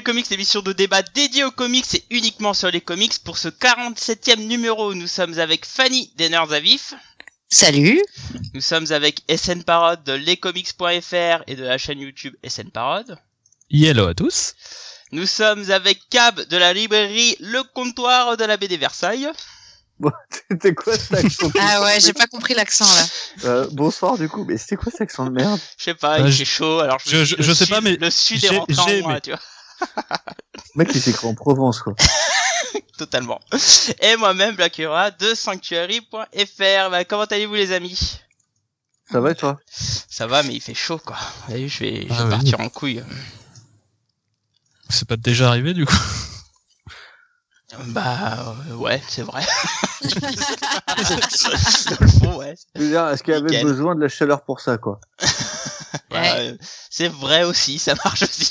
GG Comics, l'émission de débat dédiée aux comics et uniquement sur les comics. Pour ce 47e numéro, nous sommes avec Fanny Deners à vif. Salut. Nous sommes avec SN Parode de lescomics.fr et de la chaîne YouTube SN Parode. Hello à tous. Nous sommes avec Cab de la librairie Le Comptoir de la BD Versailles. Bon, c'était quoi cet accent Ah ouais, j'ai pas compris l'accent là. Euh, Bonsoir du coup, mais c'était quoi cet accent de merde? Je sais pas, Euh, il je- fait chaud, alors je, je- je sais sud- pas, mais le sud est rentré en moi, tu vois, mec il s'écrit en Provence quoi. totalement. Et moi-même, Blackura de Sanctuary.fr. Bah, comment allez-vous les amis? Ça va et toi? Ça va, mais il fait chaud quoi. Vous avez vu, je vais, je vais Ah oui. partir en couille. C'est pas déjà arrivé du coup? Bah euh, ouais, c'est vrai. Dans le fond, ouais. Je veux dire, est-ce qu'il y avait Nickel. besoin de la chaleur pour ça quoi? C'est vrai aussi, ça marche aussi.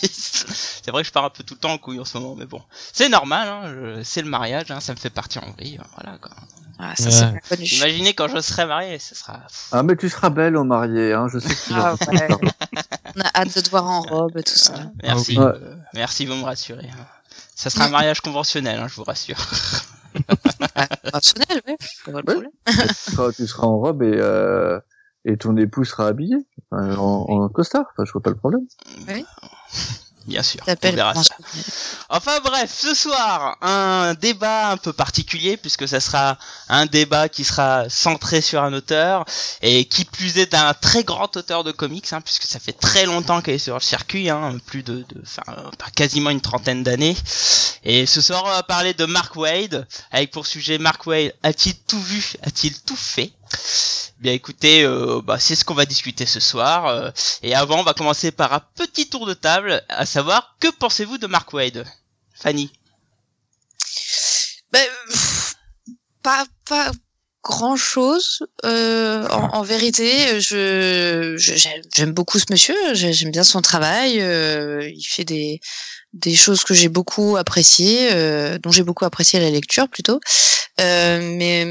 C'est vrai que je pars un peu tout le temps en couille en ce moment, mais bon, c'est normal. Hein, je- c'est le mariage, hein, ça me fait partir en vrille. Voilà quoi. Ah, ça Ouais. c'est bien connu. Imaginez quand je serai marié, ce sera. Ah mais tu seras belle au marié, hein, je sais que tu Ah ouais. On a hâte de te voir en robe, tout ça. Merci, oui. euh, merci, vous me rassurez. hein. Ça sera un mariage conventionnel, hein, je vous rassure. Problème. tu seras, tu seras en robe et, euh, et ton époux sera habillé enfin, en, en costard, enfin, je vois pas le problème. Bien sûr, on T'appelles verra ça. Enfin bref, ce soir, un débat un peu particulier puisque ça sera un débat qui sera centré sur un auteur et qui plus est d'un très grand auteur de comics hein, puisque ça fait très longtemps qu'elle est sur le circuit, hein, plus de, de enfin, quasiment une trentaine d'années. Et ce soir, on va parler de Mark Wade avec pour sujet Mark Wade a-t-il tout vu, a-t-il tout fait? Bien écoutez, euh, bah, c'est ce qu'on va discuter ce soir. euh, et avant, on va commencer par un petit tour de table, à savoir, que pensez-vous de Mark Wade Fanny? Ben, pas, pas grand chose. Euh, en, vérité, je, j'aime beaucoup ce monsieur. j'ai- J'aime bien son travail. il fait des, des choses que j'ai beaucoup appréciées, dont j'ai beaucoup apprécié la lecture plutôt. Mais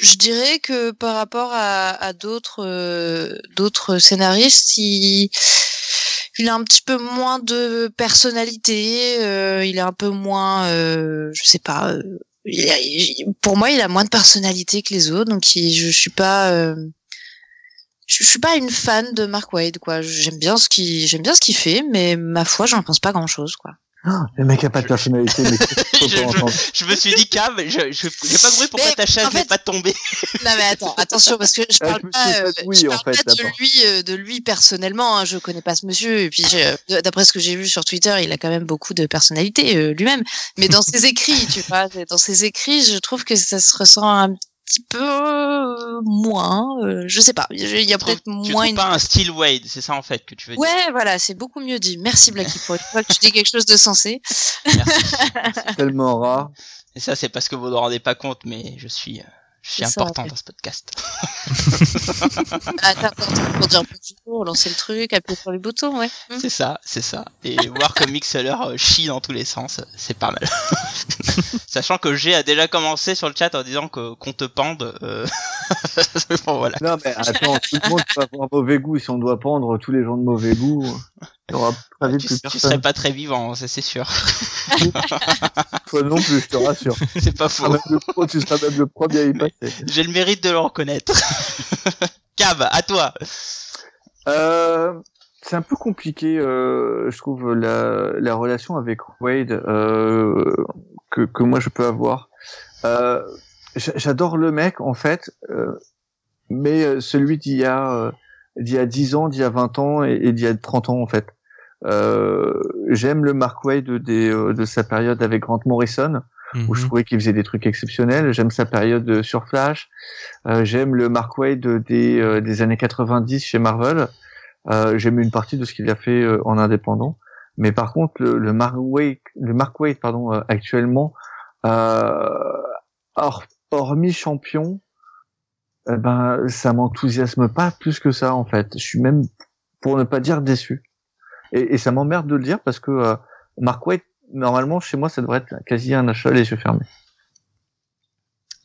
je dirais que par rapport à, à d'autres euh, d'autres scénaristes, il il a un petit peu moins de personnalité, euh, il est un peu moins, euh, je sais pas. euh, il a- il- pour moi, il a moins de personnalité que les autres, donc je suis pas, euh, je, je suis pas une fan de Mark Wade, quoi. J'aime bien ce qu'il, j'aime bien ce qu'il fait, mais ma foi, j'en pense pas grand chose, quoi. Le mec a pas de personnalité, mais je, me suis dit, Cam, je, je, j'ai pas compris pourquoi Mais, ta chaise en n'est fait- pas tombée. Non mais attends, attention parce que je Ah, parle pas, euh, oui, je en parle fait, pas de lui, euh, de lui personnellement. Hein, je connais pas ce monsieur et puis j'ai- d'après ce que j'ai vu sur Twitter, il a quand même beaucoup de personnalité euh, lui-même. Mais dans ses écrits, tu vois, dans ses écrits, je trouve que ça se ressent un petit peu euh, moins. euh, je sais pas, il y a Tu peut-être tu moins trouves une. pas un style Wade, c'est ça en fait que tu veux dire? Ouais, voilà, c'est beaucoup mieux dit. Merci Blacky pour une fois que tu dis quelque chose de sensé. tellement rare. Et ça, c'est parce que vous ne vous rendez pas compte, mais je suis, euh, je suis C'est ça, important dans ce podcast. Ah, t'as pour dire bonjour, lancer le truc, appuyer sur les boutons, ouais. Hmm. C'est ça, c'est ça. Et voir que Mixler chie dans tous les sens, c'est pas mal. Sachant que G a déjà commencé sur le chat en disant que qu'on te pende. euh, bon, voilà. Non mais attends, tout le monde peut avoir mauvais goût. Si on doit pendre tous les gens de mauvais goût, aura très vite Tu, plus tu personne. serais pas très vivant, ça c'est sûr. Toi non plus, je te rassure. c'est pas Tu seras faux. même le, pro- tu seras même le premier à y passer. J'ai le mérite de le reconnaître. Cab, à toi. Euh, c'est un peu compliqué, euh, je trouve, la, la relation avec Wade euh, que, que moi je peux avoir. Euh, j'a- J'adore le mec, en fait, euh, mais euh, celui d'il y a euh, d'il y a 10 ans, d'il y a 20 ans et, et d'il y a 30 ans, en fait. Euh, J'aime le Mark Wade des, euh, de sa période avec Grant Morrison où je Mhm. trouvais qu'il faisait des trucs exceptionnels. J'aime sa période euh, sur Flash. Euh, J'aime le Mark Wade des, euh, des années 90 chez Marvel. Euh, J'aime une partie de ce qu'il a fait en indépendant. Mais par contre, le, le Mark Wade, le Mark Wade pardon, actuellement, hors, hormis champion, eh ben, ça m'enthousiasme pas plus que ça en fait. Je suis même, pour ne pas dire déçu. Et, ça m'emmerde de le dire parce que euh, Mark Wade, normalement, chez moi, ça devrait être quasi un achat les yeux fermés.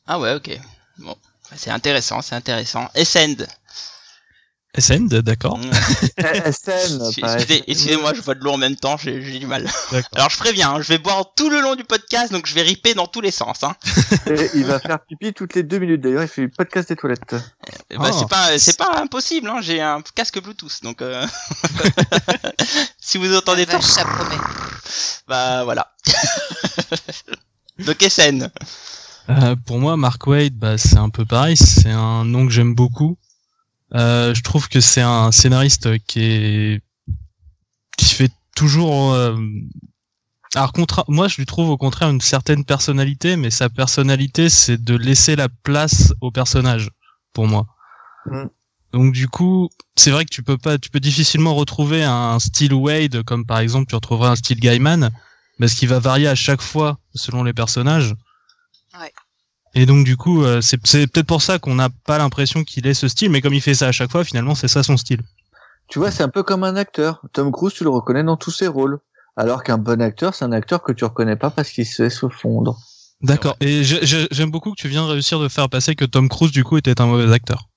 Ah ouais, ok. Bon, c'est intéressant, c'est intéressant. Essend. SN, d'accord. Excusez- Excusez-moi, je vois de l'eau en même temps, j'ai j'ai du mal. D'accord. Alors je préviens, hein, je vais boire tout le long du podcast, donc je vais riper dans tous les sens. Hein. Et il va faire pipi toutes les deux minutes. D'ailleurs, il fait le podcast des toilettes. Oh. c'est pas, c'est pas impossible. Hein. J'ai un casque Bluetooth, donc euh... si vous entendez pas, ça promet. bah voilà. donc SN. Euh, pour moi, Mark Wade, bah, c'est un peu pareil. C'est un nom que j'aime beaucoup. Euh, je trouve que c'est un scénariste qui est qui fait toujours. euh, Alors, contra... moi, je lui trouve au contraire une certaine personnalité, mais sa personnalité, c'est de laisser la place au personnage, pour moi. Mm. Donc, du coup, c'est vrai que tu peux pas, tu peux difficilement retrouver un style Wade, comme par exemple tu retrouverais un style Gaiman, parce qu'il va varier à chaque fois selon les personnages. Et donc du coup, euh, c'est c'est peut-être pour ça qu'on n'a pas l'impression qu'il ait ce style, mais comme il fait ça à chaque fois, finalement, c'est ça son style. Tu vois, c'est un peu comme un acteur. Tom Cruise, tu le reconnais dans tous ses rôles. Alors qu'un bon acteur, c'est un acteur que tu reconnais pas parce qu'il sait se fondre. D'accord. Et j'aime beaucoup que tu viens de réussir de faire passer que Tom Cruise du coup était un mauvais acteur.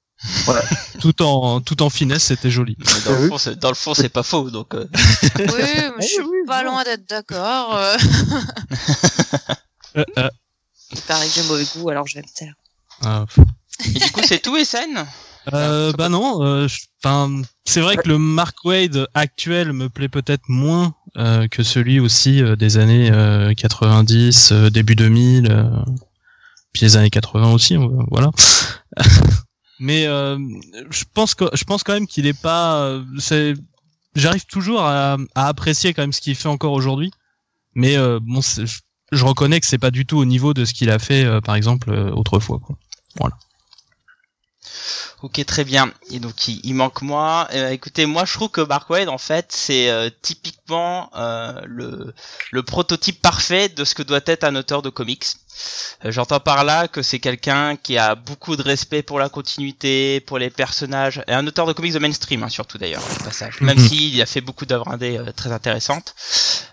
Ouais. tout en tout en finesse, c'était joli. Mais dans, le fond, c'est- dans le fond, c'est pas faux. Donc euh, Oui, mais je suis oui, pas loin d'être d'accord. euh. Euh, Il paraît que j'ai mauvais goût, alors je vais me taire. euh, et du coup, c'est tout SN. Euh, bah non, euh, enfin, c'est vrai que le Mark Wade actuel me plaît peut-être moins euh, que celui aussi euh, des années euh, 90, euh, début 2000, euh, puis les années 80 aussi, euh, voilà. Mais euh, je pense que je pense quand même qu'il est pas. euh, c'est, j'arrive toujours à, à apprécier quand même ce qu'il fait encore aujourd'hui. Mais euh, bon, c'est- je, reconnais que c'est pas du tout au niveau de ce qu'il a fait, euh, par exemple, euh, autrefois. Quoi. Ok, très bien. Et donc il, il manque moi. Euh, écoutez, moi je trouve que Mark Wade en fait c'est euh, typiquement euh, le le prototype parfait de ce que doit être un auteur de comics. J'entends par là que c'est quelqu'un qui a beaucoup de respect pour la continuité, pour les personnages, et un auteur de comics de mainstream hein, surtout d'ailleurs au passage. Même Mhm. s'il a fait beaucoup d'œuvres indées très intéressantes.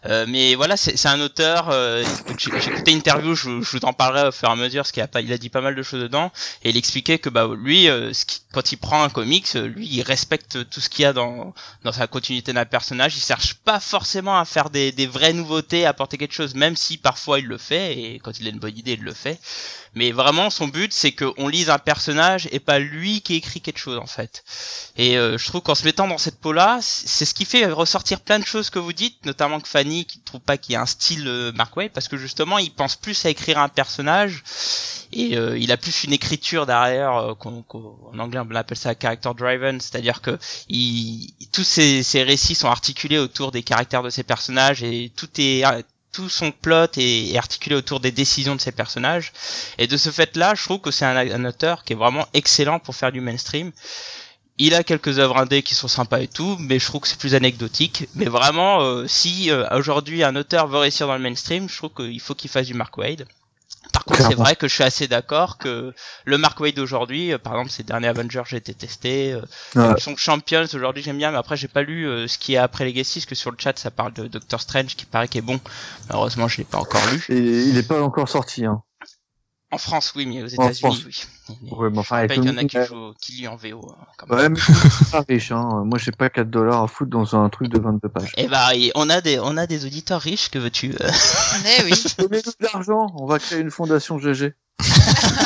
Euh, mais voilà, c'est un auteur. euh, j'ai écouté une interview, je, vous- je vous en parlerai au fur et à mesure, parce qu'il a pas, il a dit pas mal de choses dedans, et il expliquait que bah lui, euh, quand il prend un comics, euh, lui, il respecte tout ce qu'il y a dans dans sa continuité d'un personnage. Il cherche pas forcément à faire des, des vraies nouveautés, à apporter quelque chose, même si parfois il le fait, et quand il a une bonne idée, il le fait. Mais vraiment, son but, c'est qu'on lise un personnage et pas lui qui écrit quelque chose en fait. Et euh, je trouve qu'en se mettant dans cette peau-là, c'est ce qui fait ressortir plein de choses que vous dites, notamment que Fanny qui ne trouve pas qu'il y a un style euh, Mark Waid, parce que justement, il pense plus à écrire un personnage et euh, il a plus une écriture derrière, euh, qu'on- en anglais on appelle ça character driven, c'est-à-dire que il, tous ces récits sont articulés autour des caractères de ces personnages et tout est tout son plot est, articulé autour des décisions de ces personnages. Et de ce fait-là, je trouve que c'est un, un auteur qui est vraiment excellent pour faire du mainstream. Il a quelques œuvres indées qui sont sympas et tout, mais je trouve que c'est plus anecdotique. Mais vraiment, euh, si euh, aujourd'hui un auteur veut réussir dans le mainstream, je trouve qu'il faut qu'il fasse du Mark Wade. Par contre, c'est vrai que je suis assez d'accord que le Mark Wade d'aujourd'hui, euh, par exemple, ces derniers Avengers, j'ai été testé. euh, Ouais. Son Champions, aujourd'hui, j'aime bien, mais après, j'ai pas lu euh, ce qui est après Legacy, parce que sur le chat, ça parle de Doctor Strange, qui paraît qui est bon. Malheureusement, je l'ai pas encore lu. Et il est pas encore sorti. Hein. En France, oui, mais aux États-Unis, oui. Ouais, mais enfin, avec qu'il y en a qui, jouent- qui lisent en VO. hein, quand même. Ouais, mais c'est pas riche. Hein. Moi, j'ai pas 4 dollars à foutre dans un truc de 22 pages. Eh bah, on a des, on a des auditeurs riches, que veux-tu euh Eh oui. Donnez-nous de l'argent. On va créer une fondation GG.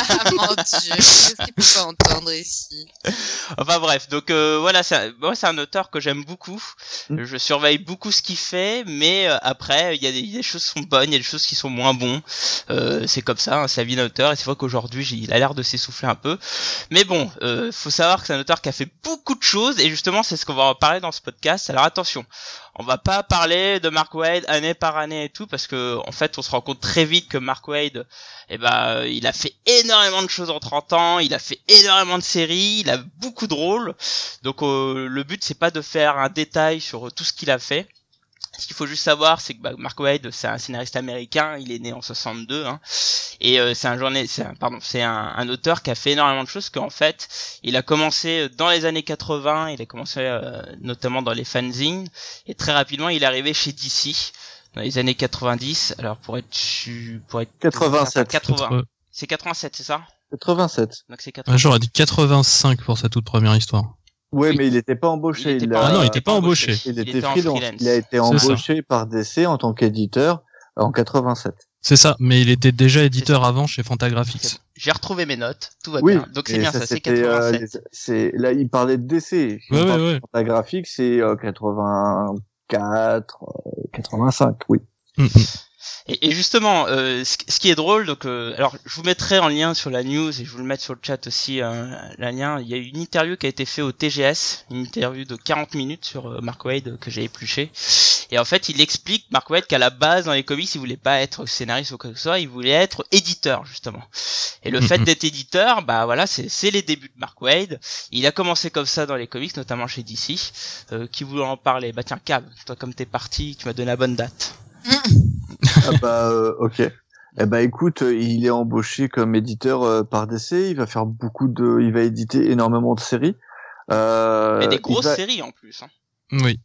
Ah, mon dieu, qu'est-ce qu'il peut pas entendre ici Enfin bref, donc euh, voilà, c'est un- moi c'est un auteur que j'aime beaucoup. Mm. Je surveille beaucoup ce qu'il fait, mais euh, après il y, a des- il y a des choses qui sont bonnes, il y a des choses qui sont moins bons. Euh, c'est comme ça, hein, c'est la vie d'un auteur. Et c'est vrai qu'aujourd'hui j'ai- il a l'air de s'essouffler un peu. Mais bon, euh, faut savoir que c'est un auteur qui a fait beaucoup de choses et justement c'est ce qu'on va en parler dans ce podcast. Alors attention, on va pas parler de Mark Wade année par année et tout parce que en fait on se rend compte très vite que Mark Wade eh ben, euh, il a fait énormément de choses en 30 ans, il a fait énormément de séries, il a beaucoup de rôles. Donc euh, le but c'est pas de faire un détail sur tout ce qu'il a fait. Ce qu'il faut juste savoir, c'est que bah, Mark Waid, c'est un scénariste américain, il est né en 62, hein, et euh, c'est un journée, c'est un, pardon, c'est un, un auteur qui a fait énormément de choses. Qu'en fait, il a commencé dans les années 80, il a commencé euh, notamment dans les fanzines, et très rapidement, il est arrivé chez DC dans les années 90. Alors pour être, su- pour être 87. 80, c'est 87, c'est ça? 87. Donc c'est Ouais, 80. J'aurais dit 85 pour sa toute première histoire. Ouais, Oui. mais il n'était pas embauché. Il était Il, pas- a- Ah non, il était pas embauché. il Il était était en freelance. freelance. Il a été embauché par DC en tant qu'éditeur en 87. C'est ça, mais il était déjà éditeur avant chez Fantagraphics. J'ai retrouvé mes notes, tout va Oui, bien. Donc c'est bien ça, ça, c'est c'était, euh, 87. les- c'est là il parlait de DC. Ouais, ouais, ouais. La graphique c'est euh, 84, euh, 85, oui. Mm, mm. Et, et justement, euh, ce, ce qui est drôle, donc, euh, alors je vous mettrai en lien sur la news et je vous le mettre sur le chat aussi, euh, la lien. Il y a eu une interview qui a été faite au TGS, une interview de 40 minutes sur euh, Mark Wade euh, que j'ai épluché. Et en fait, il explique Mark Wade qu'à la base dans les comics, il voulait pas être scénariste ou quoi que ce soit, il voulait être éditeur justement. Et le fait Mhm. d'être éditeur, bah voilà, c'est c'est les débuts de Mark Wade. Il a commencé comme ça dans les comics, notamment chez DC. Euh, qui voulait en parler Bah tiens, Cab, toi comme t'es parti, tu m'as donné la bonne date. Ah bah euh, ok. Eh bah écoute, il est embauché comme éditeur euh, par DC. Il va faire beaucoup de, il va éditer énormément de séries. Euh, Mais des grosses va- séries en plus. Hein. Oui.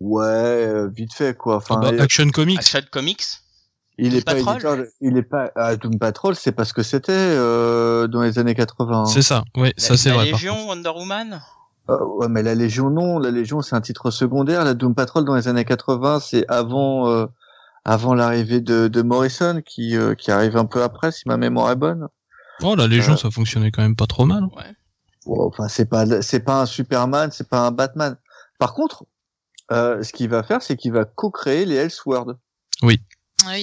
Ouais, euh, vite fait quoi. Enfin, Ah bah, Action Comics. Action Comics? il Doom est pas éditeur. Il est pas. Ah, Doom Patrol, c'est parce que c'était euh, dans les années 80. hein. C'est ça, ouais, ça la, c'est la vrai. par Légion, Wonder Woman? Euh, ouais, mais la Légion, non. La Légion, c'est un titre secondaire. La Doom Patrol, dans les années 80, c'est avant, euh, avant l'arrivée de, de Morrison, qui, euh, qui arrive un peu après, si ma mémoire est bonne. Oh, la Légion, Euh, ça fonctionnait quand même pas trop mal. Bon, enfin, c'est pas, c'est pas un Superman, c'est pas un Batman. Par contre, euh, ce qu'il va faire, c'est qu'il va co-créer les Elseworlds. Oui,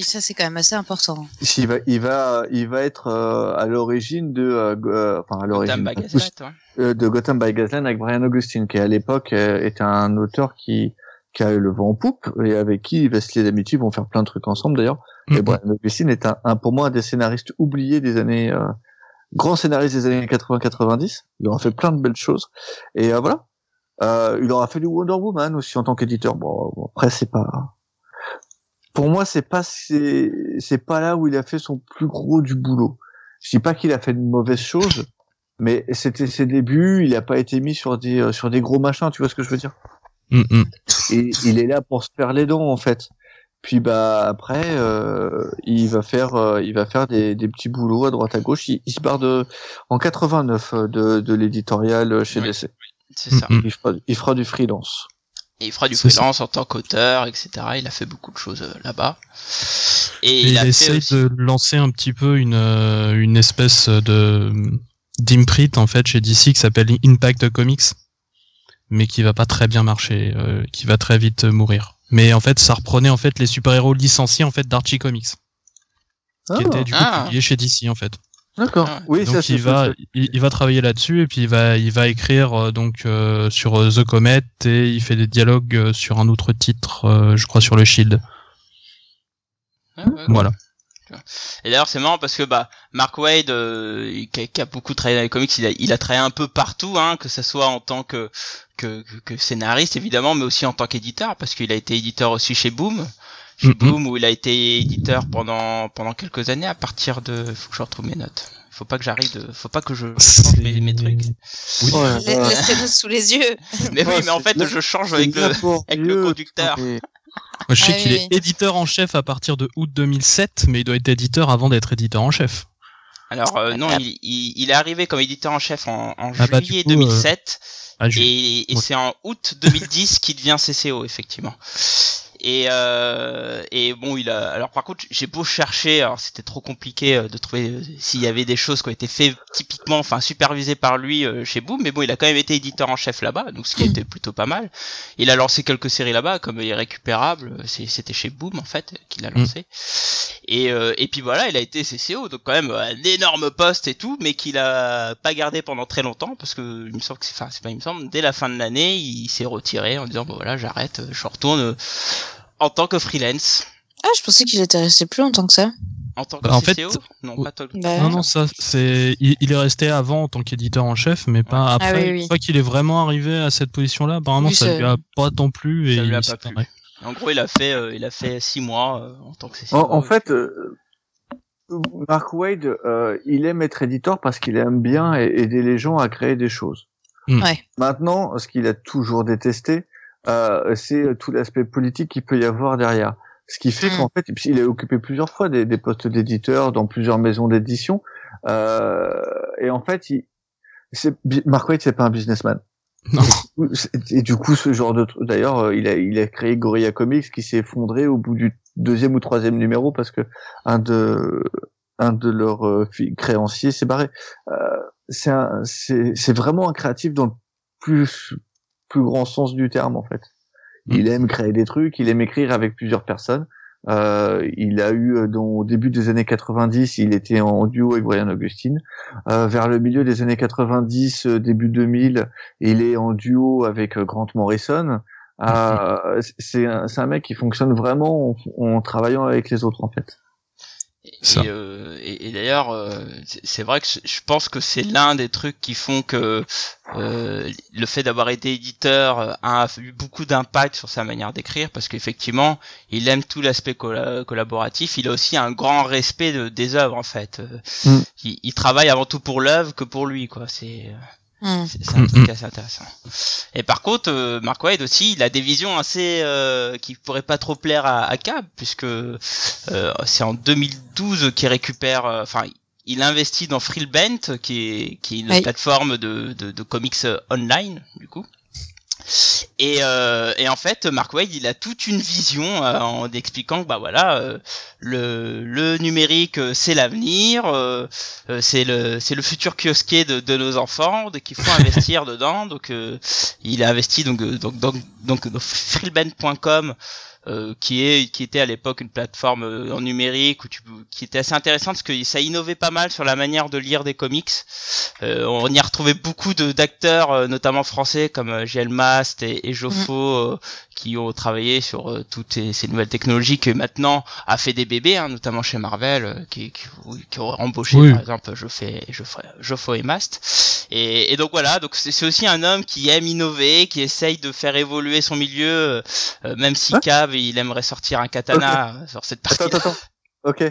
ça c'est quand même assez important. Il va, il va, il va être euh, à l'origine de, euh, euh, enfin à Gotham l'origine by Gaslight, ouais. euh, de Gotham by Gaslight avec Brian Augustine, qui à l'époque euh, était un auteur qui, qui a eu le vent en poupe et avec qui Wesley d'amitié vont faire plein de trucs ensemble d'ailleurs. Et Mhm. Brian Augustine est un, un, pour moi un des scénaristes oubliés des années, euh, grand scénariste des années 80-90. Il aura fait plein de belles choses. Et euh, voilà. Euh, il aura fait du Wonder Woman aussi en tant qu'éditeur. Bon, bon, après c'est pas. Pour moi, c'est pas c'est c'est pas là où il a fait son plus gros du boulot. Je dis pas qu'il a fait de mauvaises choses, mais c'était ses débuts. Il a pas été mis sur des euh, sur des gros machins. Tu vois ce que je veux dire? Mm, mm. Et il est là pour se faire les dents en fait. Puis bah après, euh, il va faire, euh, il va faire des, des petits boulots à droite à gauche. Il, il se barre de en 89 euh, de, de l'éditorial chez Oui. DC. C'est ça. Mm. Il fera, il fera du freelance. Et il fera du ça. freelance en tant qu'auteur, etc. Il a fait beaucoup de choses euh, là-bas. Et, Et il, il a fait aussi... de lancer un petit peu une, euh, une espèce de d'imprint en fait chez DC qui s'appelle Impact Comics, mais qui va pas très bien marcher, euh, qui va très vite mourir. Mais en fait, ça reprenait en fait les super-héros licenciés en fait d'Archie Comics, qui étaient du coup Ah. publiés chez DC en fait. D'accord. Ah. Oui, ça donc il va, il, il va travailler là-dessus et puis il va, il va écrire euh, donc euh, sur euh, The Comet et il fait des dialogues euh, sur un autre titre, euh, je crois sur le Shield. Ouais, Voilà. Et d'ailleurs, c'est marrant parce que bah Mark Wade, euh, qui, a, qui a beaucoup travaillé dans les comics, il a, il a travaillé un peu partout, hein, que ça soit en tant que, que, que, que scénariste évidemment, mais aussi en tant qu'éditeur, parce qu'il a été éditeur aussi chez Boom, chez Mhm. Boom où il a été éditeur pendant pendant quelques années à partir de, faut que je retrouve mes notes. Faut pas que j'arrive de, faut pas que je change mes, mes trucs. Oui. Ouais, La- ouais. Laissez-nous sous les yeux. Mais oui, Ouais, mais en fait, je change avec le, avec le conducteur. Moi, je sais Ah qu'il oui, est éditeur en chef à partir de août 2007, mais il doit être éditeur avant d'être éditeur en chef. Alors euh, non, il, il, il est arrivé comme éditeur en chef en, en Ah bah, juillet coup, euh, 2007 Ah, et, et ouais. c'est en août 2010 qu'il devient CCO effectivement. Et, euh, et bon, il a. Alors par contre, j'ai beau chercher, alors c'était trop compliqué euh, de trouver euh, s'il y avait des choses qui ont été faites typiquement, enfin supervisées par lui euh, chez Boom, mais bon, il a quand même été éditeur en chef là-bas, donc ce qui était plutôt pas mal. Il a lancé quelques séries là-bas, comme Irrécupérable, c'était chez Boom en fait qu'il a lancé. Et, euh, et puis voilà, il a été CCO, donc quand même un énorme poste et tout, mais qu'il a pas gardé pendant très longtemps parce que il me semble que c'est, enfin c'est pas il me semble, dès la fin de l'année, il s'est retiré en disant bon voilà j'arrête, je retourne en tant que freelance. Ah, je pensais qu'il était resté plus longtemps que ça. En tant que Bah, en fait, CCO Non, pas Bah, Non, non, ça, c'est, il, il est resté avant en tant qu'éditeur en chef, mais pas après. Ah oui, oui. Une fois qu'il est vraiment arrivé à cette position-là, apparemment, Oui, ça ça- lui a pas tant plu et Ça lui a il pas plu. En gros, il a fait, euh, il a fait six mois euh, en tant que CCO. En, en fait, euh, Mark Wade, euh, il aime être éditeur parce qu'il aime bien aider les gens à créer des choses. Mm. Ouais. Maintenant, ce qu'il a toujours détesté, euh, c'est tout l'aspect politique qu'il peut y avoir derrière. Ce qui fait Mm. qu'en fait, il a occupé plusieurs fois des, des postes d'éditeur dans plusieurs maisons d'édition. Euh, et en fait, il, c'est, Mark Wade, c'est pas un businessman. Non. Et du coup, ce genre de truc, d'ailleurs, euh, il a, il a créé Gorilla Comics qui s'est effondré au bout du deuxième ou troisième numéro parce que un de, un de leurs euh, créanciers s'est barré. Euh, c'est un, c'est, c'est vraiment un créatif dans le plus, plus grand sens du terme, en fait. Il aime créer des trucs, il aime écrire avec plusieurs personnes. Euh, il a eu, euh, dans, au début des années 90, il était en duo avec Brian Augustine. Euh, vers le milieu des années 90, euh, début 2000, il est en duo avec euh, Grant Morrison. Euh, c'est un, un mec qui fonctionne vraiment en, en travaillant avec les autres en fait. Et, euh, et- et d'ailleurs, euh, c'est vrai que je- pense que c'est l'un des trucs qui font que euh, le fait d'avoir été éditeur euh, a eu beaucoup d'impact sur sa manière d'écrire, parce qu'effectivement, il aime tout l'aspect colla- collaboratif. Il a aussi un grand respect de, des œuvres en fait. Euh, Mm. Il, il travaille avant tout pour l'œuvre que pour lui, quoi. C'est Hmm. c'est c'est un truc assez intéressant. Et par contre, euh, Mark Wade aussi, il a des visions assez euh, qui pourraient pas trop plaire à, à Cab, puisque euh, c'est en 2012 qu'il récupère, euh, enfin, il investit dans Freelbent, qui est qui est une Oui. plateforme de, de, de comics euh, online, du coup. Et, euh, et en fait, Mark Wade, il a toute une vision euh, en expliquant que bah voilà, euh, le, le numérique euh, c'est l'avenir, euh, euh, c'est le c'est le futur kiosquet de, de nos enfants, donc il faut investir dedans. Donc euh, il a investi donc donc donc donc dans freelband.com euh, qui est qui était à l'époque une plateforme euh, en numérique où tu qui était assez intéressante parce que ça innovait pas mal sur la manière de lire des comics. Euh, on y a retrouvé beaucoup d'acteurs euh, notamment français comme JL Mast et, et Joffo euh, qui ont travaillé sur euh, toutes ces, ces nouvelles technologies que maintenant a fait des bébés hein, notamment chez Marvel euh, qui qui, qui ont embauché Oui. par exemple et Joffo, Joffo et Mast et, et donc voilà donc c'est aussi un homme qui aime innover qui essaye de faire évoluer son milieu euh, euh, même si Hein Cave il aimerait sortir un katana euh, sur cette partie Attends, attends, attends. Ok.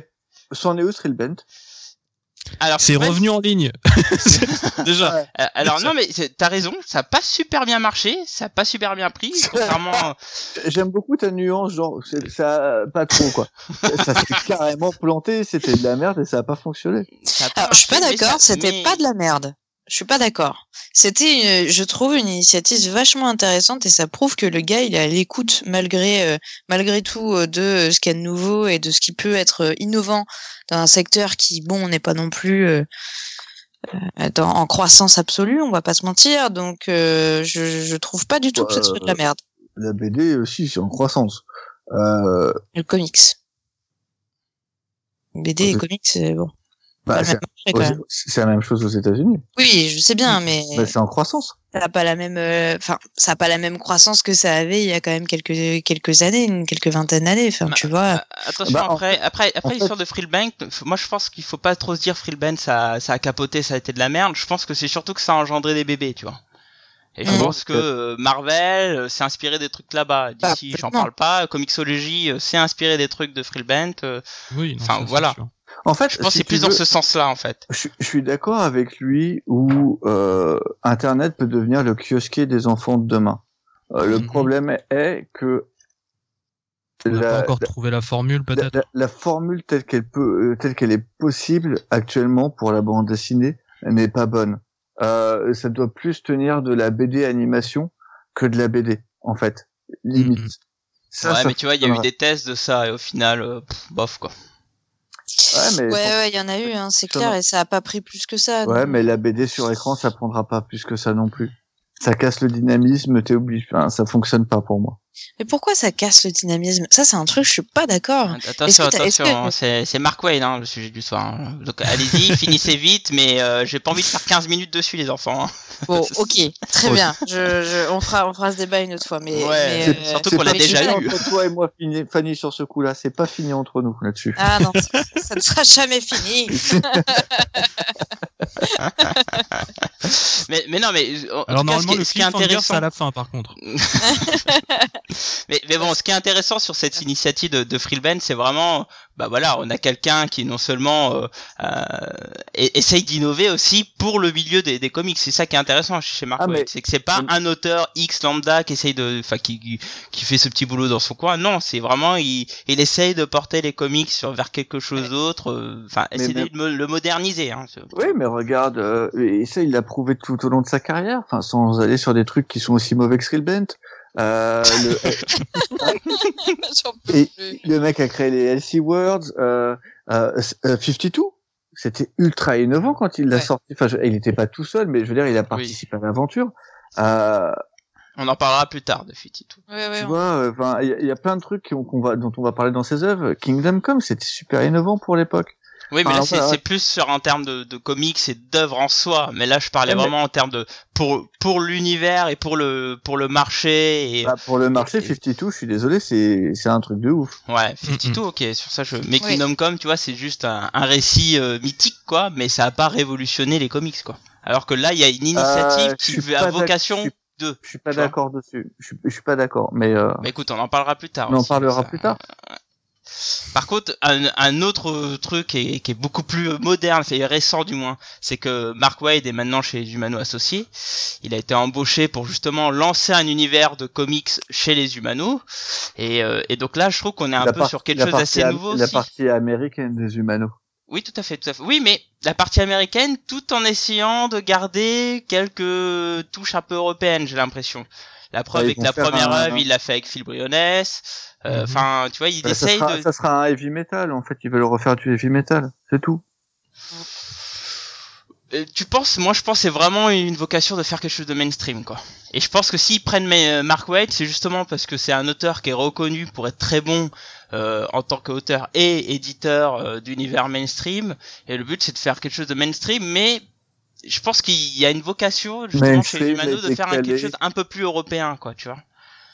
Son est où Thrillbent? Alors C'est revenu en ligne. Déjà. Euh, alors non mais c'est- t'as raison, ça a pas super bien marché, ça a pas super bien pris, contrairement. J'aime beaucoup ta nuance, genre ça pas trop quoi. ça s'est carrément planté, c'était de la merde et ça a pas fonctionné. ça a pas Alors, je suis pas d'accord, c'était mais- pas de la merde. Je suis pas d'accord. C'était, une- je trouve, une initiative vachement intéressante et ça prouve que le gars, il est à l'écoute malgré, euh, malgré tout euh, de euh, ce qu'il y a de nouveau et de ce qui peut être euh, innovant dans un secteur qui, bon, n'est pas non plus euh, euh, dans, en croissance absolue, on va pas se mentir. Donc, euh, je, je trouve pas du tout que ce soit de la Euh, merde. La BD aussi, c'est en croissance. Euh, Le comics. BD et comics, c'est bon. Bah, c'est c'est la même chose aux États-Unis. Oui, je sais bien, mais Bah, c'est en croissance. ça n'a pas la même, euh, enfin, ça a pas la même croissance que ça avait il y a quand même quelques quelques années, une- quelques vingtaines d'années. Enfin, tu vois. Euh, Attention Bah, après, après, après l'histoire de Freelbank, moi je pense qu'il faut pas trop se dire Freelbank ça, ça a capoté, ça a été de la merde. Je pense que c'est surtout que ça a engendré des bébés, tu vois. Et je Mhm. pense que euh, Marvel euh, s'est inspiré des trucs là-bas. Bah, D'ici, j'en parle pas. Comixology euh, s'est inspiré des trucs de Freelbent. euh, Oui. non, Enfin, ça, c'est voilà. En fait, je pense que c'est plus dans ce sens-là en fait. Je, je suis d'accord avec lui où euh, Internet peut devenir le kiosquet des enfants de demain. Euh, Le Mhm. problème est que On n'a la, pas encore trouvé la formule, peut-être? la- la formule telle qu'elle peut, euh, telle qu'elle est possible actuellement pour la bande dessinée n'est pas bonne. Euh, ça doit plus tenir de la BD animation que de la BD, en fait. Limite. Mhm. Ça, ouais, ça mais tu vois, il y a eu des tests de ça et au final, euh, pff, bof quoi. Ouais, mais, Ouais, ouais, il y en a eu, hein, c'est clair, et ça a pas pris plus que ça. ouais, donc. mais la BD sur écran, ça prendra pas plus que ça non plus. Ça casse le dynamisme, t'es obligé. Enfin, ça fonctionne pas pour moi. Mais pourquoi ça casse le dynamisme? Ça, c'est un truc, je suis pas d'accord. Attention, attention, que- hein, c'est Mark Wayne hein, le sujet du soir. hein. Donc allez-y, finissez vite, mais euh, j'ai pas envie de faire 15 minutes dessus les enfants. hein. Bon, ok, très bien. Je, je, on fera, on fera ce débat une autre fois, mais. Ouais, mais, c'est- euh, surtout C'est qu'on l'a pas déjà fini eu. Entre toi et moi, Fanny- Fanny, sur ce coup-là, c'est pas fini entre nous là-dessus. Ah non, ça, ne sera jamais fini. Mais, mais non, mais en Alors tout cas, ce normalement, qui, le ce qui est intéressant, à la fin, par contre. Mais, mais bon, ce qui est intéressant sur cette initiative de, de c'est vraiment, bah voilà, on a quelqu'un qui non seulement euh, euh, essaye d'innover aussi pour le milieu des, des comics. C'est ça qui est intéressant chez Mark Ah, mais- c'est que c'est pas un auteur X lambda qui essaye de, enfin qui qui fait ce petit boulot dans son coin. Non, c'est vraiment il, il essaye de porter les comics sur vers quelque chose d'autre. euh, Enfin, essayer de le moderniser. Hein, Oui, mais regarde, euh, et ça, il l'a prouvé tout au long de sa carrière, enfin, sans aller sur des trucs qui sont aussi mauvais que Skrillbent. Euh, le, et le mec a créé les LC Words, euh, euh, euh, 52. C'était ultra innovant quand il l'a Ouais. sorti. Enfin, je- il n'était pas tout seul, mais je veux dire, il a participé à l'aventure. Euh, On en parlera plus tard de Fit et tout. Ouais, ouais, tu on- vois, euh, enfin, il y, a- il y a plein de trucs qu'on qu'on va, dont on va parler dans ses œuvres. Kingdom Come, c'était super innovant pour l'époque. Oui, mais Ah, là, c'est ouais. plus sur un terme de, de comics et d'œuvres en soi. Mais là, je parlais Ouais, mais- vraiment en termes de pour pour l'univers et pour le pour le marché et Bah, pour le marché, et- 52, je suis désolé, c'est c'est un truc de ouf. ouais, 52, Mm, ok, sur ça je. Mais Oui. Kingdom Come, tu vois, c'est juste un, un récit euh, mythique, quoi. Mais ça a pas révolutionné les comics, quoi. Alors que là, il y a une initiative Euh, qui a vocation je suis- de. Je suis pas d'accord dessus. Je suis, je suis pas d'accord, mais euh, Mais écoute, on en parlera plus tard. on en parlera ça. plus tard. Par contre, un, un autre truc et, qui est beaucoup plus moderne, c'est récent du moins, c'est que Mark Wade est maintenant chez les Humano Associés. Il a été embauché pour justement lancer un univers de comics chez les Humano. Et, euh, et donc là, je trouve qu'on est un La peu sur quelque chose d'assez nouveau La aussi. partie américaine des Humano. Oui, tout à fait, tout à fait. Oui, mais la partie américaine, tout en essayant de garder quelques touches un peu européennes, j'ai l'impression. La preuve Ouais, ils est que vont la première un- œuvre, il l'a fait avec Phil Briones. Euh, Mhm. Enfin, tu vois, il ça, essaye sera, de. ça sera un heavy metal. En fait, ils veulent refaire du heavy metal. C'est tout. Euh, tu penses, moi je pense que c'est vraiment une vocation de faire quelque chose de mainstream quoi. Et je pense que s'ils prennent mes- euh, Mark Waid, c'est justement parce que c'est un auteur qui est reconnu pour être très bon euh, en tant qu'auteur et éditeur euh, d'univers mainstream. Et le but c'est de faire quelque chose de mainstream, mais je pense qu'il y a une vocation justement chez Mainstream Humano de faire quelque chose un peu plus européen quoi, tu vois.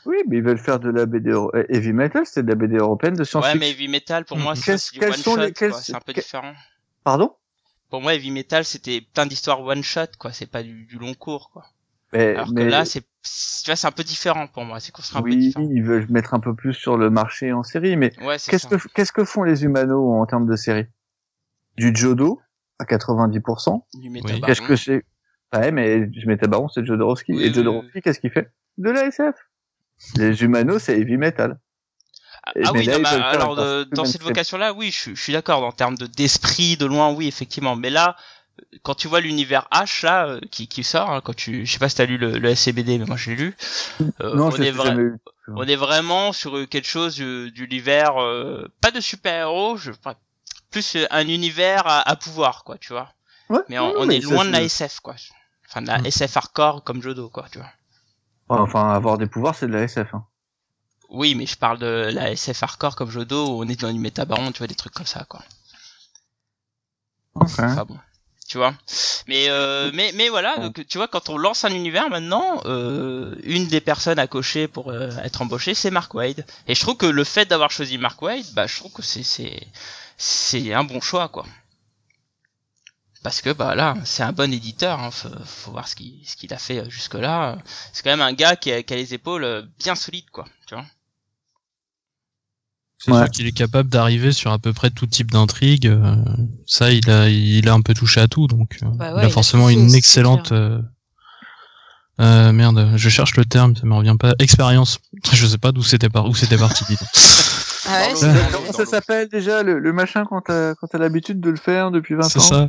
Oui, mais ils veulent faire de la BD euh, heavy metal. C'est de la BD européenne de Ouais, science-fiction. mais heavy metal pour Mhm. moi c'est du one sont shot, les- c'est un peu que- différent. Pardon? Pour moi heavy metal c'était plein d'histoires one shot quoi, c'est pas du, du long cours quoi. Mais, Alors mais que là, c'est, tu vois, c'est un peu différent pour moi. C'est construit un peu oui, différent. ils veulent mettre un peu plus sur le marché en série. Mais Ouais, c'est qu'est-ce que qu'est-ce que font les Humano en termes de série? Du Jodo? À 90%. Du Oui. Qu'est-ce que c'est? Ouais, mais du Métabaron, c'est Jodorowsky. Oui, et oui, Jodorowsky, qu'est-ce qu'il fait? De la SF. Les Humano, c'est heavy metal. Ah, ah oui, là, non, mais faire alors plus dans cette vocation-là, oui, je, suis- je suis d'accord. En termes de d'esprit, de loin, oui, effectivement. Mais là, quand tu vois l'univers H là euh, qui, qui sort, hein, quand tu, je sais pas si t'as lu le, le SCBD, mais moi j'ai lu. euh, non, on c'est est. On est vraiment sur euh, quelque chose euh, d'univers, euh, pas de super-héros, je, enfin, plus euh, un univers à, à pouvoir, quoi, tu vois. Ouais, Mais on, non, on mais est loin de la SF, quoi. Enfin, de la Mm. SF hardcore comme Jodo, quoi, tu vois. Enfin, avoir des pouvoirs, c'est de la SF. Hein. Oui, mais je parle de la SF hardcore comme Jodo, où on est dans du métabaron, tu vois, des trucs comme ça, quoi. Ok. Enfin bon, tu vois. Mais euh, mais mais voilà, donc tu vois, quand on lance un univers maintenant, euh, une des personnes à cocher pour euh, être embauché, c'est Mark Wade. Et je trouve que le fait d'avoir choisi Mark Wade, bah je trouve que c'est c'est c'est un bon choix, quoi. Parce que bah là, c'est un bon éditeur. Hein, faut, faut voir ce qu'il ce qu'il a fait jusque là. C'est quand même un gars qui a, qui a les épaules euh, bien solides, quoi. Tu vois. C'est Ouais. sûr qu'il est capable d'arriver sur à peu près tout type d'intrigue. euh, ça, il a, il a un peu touché à tout, donc euh, Bah ouais, il a forcément une excellente. Euh, euh, merde, je cherche le terme, ça me revient pas. Expérience. Je sais pas d'où c'était par, où c'était parti. Ah ouais, Dans c'est- Comment dans ça s'appelle déjà le, le machin quand t'as quand t'as l'habitude de le faire depuis 20 C'est ans ça.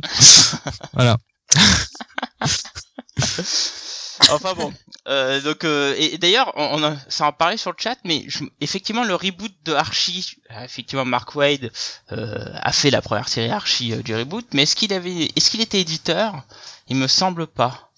voilà. Enfin bon, euh, donc euh, et, et d'ailleurs, on, on a, ça en parlait sur le chat, mais je- effectivement le reboot de Archie, euh, effectivement Mark Wade euh, a fait la première série Archie euh, du reboot, mais est-ce qu'il avait, est-ce qu'il était éditeur? Il me semble pas.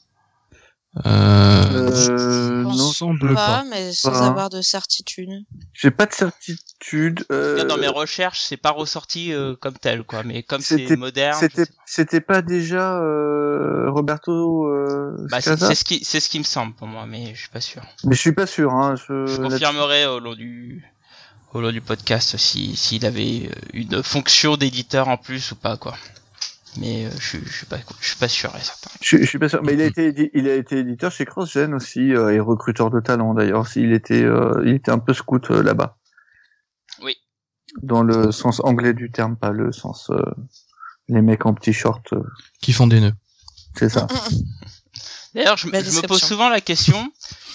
Euh, Euh, non, semble pas, pas. mais sans Pas. avoir de certitude. j'ai pas de certitude. Euh, Dans mes recherches, c'est pas ressorti euh, comme tel, quoi. Mais comme c'est C'était- moderne, C'était c'était pas déjà euh, Roberto euh, Bah, c'est ce qui, c'est ce qui me semble pour moi, mais je suis pas sûr. Mais je suis pas sûr. Hein, je, Je confirmerai au long du, au long du podcast si s'il avait euh, une fonction d'éditeur en plus ou pas, quoi. Mais euh, je, suis- je suis pas, je suis pas sûr et certain. Je, je suis pas sûr, mais il a été, il a été éditeur chez CrossGen aussi euh, et recruteur de talent d'ailleurs. Il était, euh, il était un peu scout euh, là-bas. Oui. Dans le sens anglais du terme, pas le sens euh, les mecs en petits shorts. euh, Qui font des nœuds. c'est ça. D'ailleurs, je, me- Belle je me pose souvent la question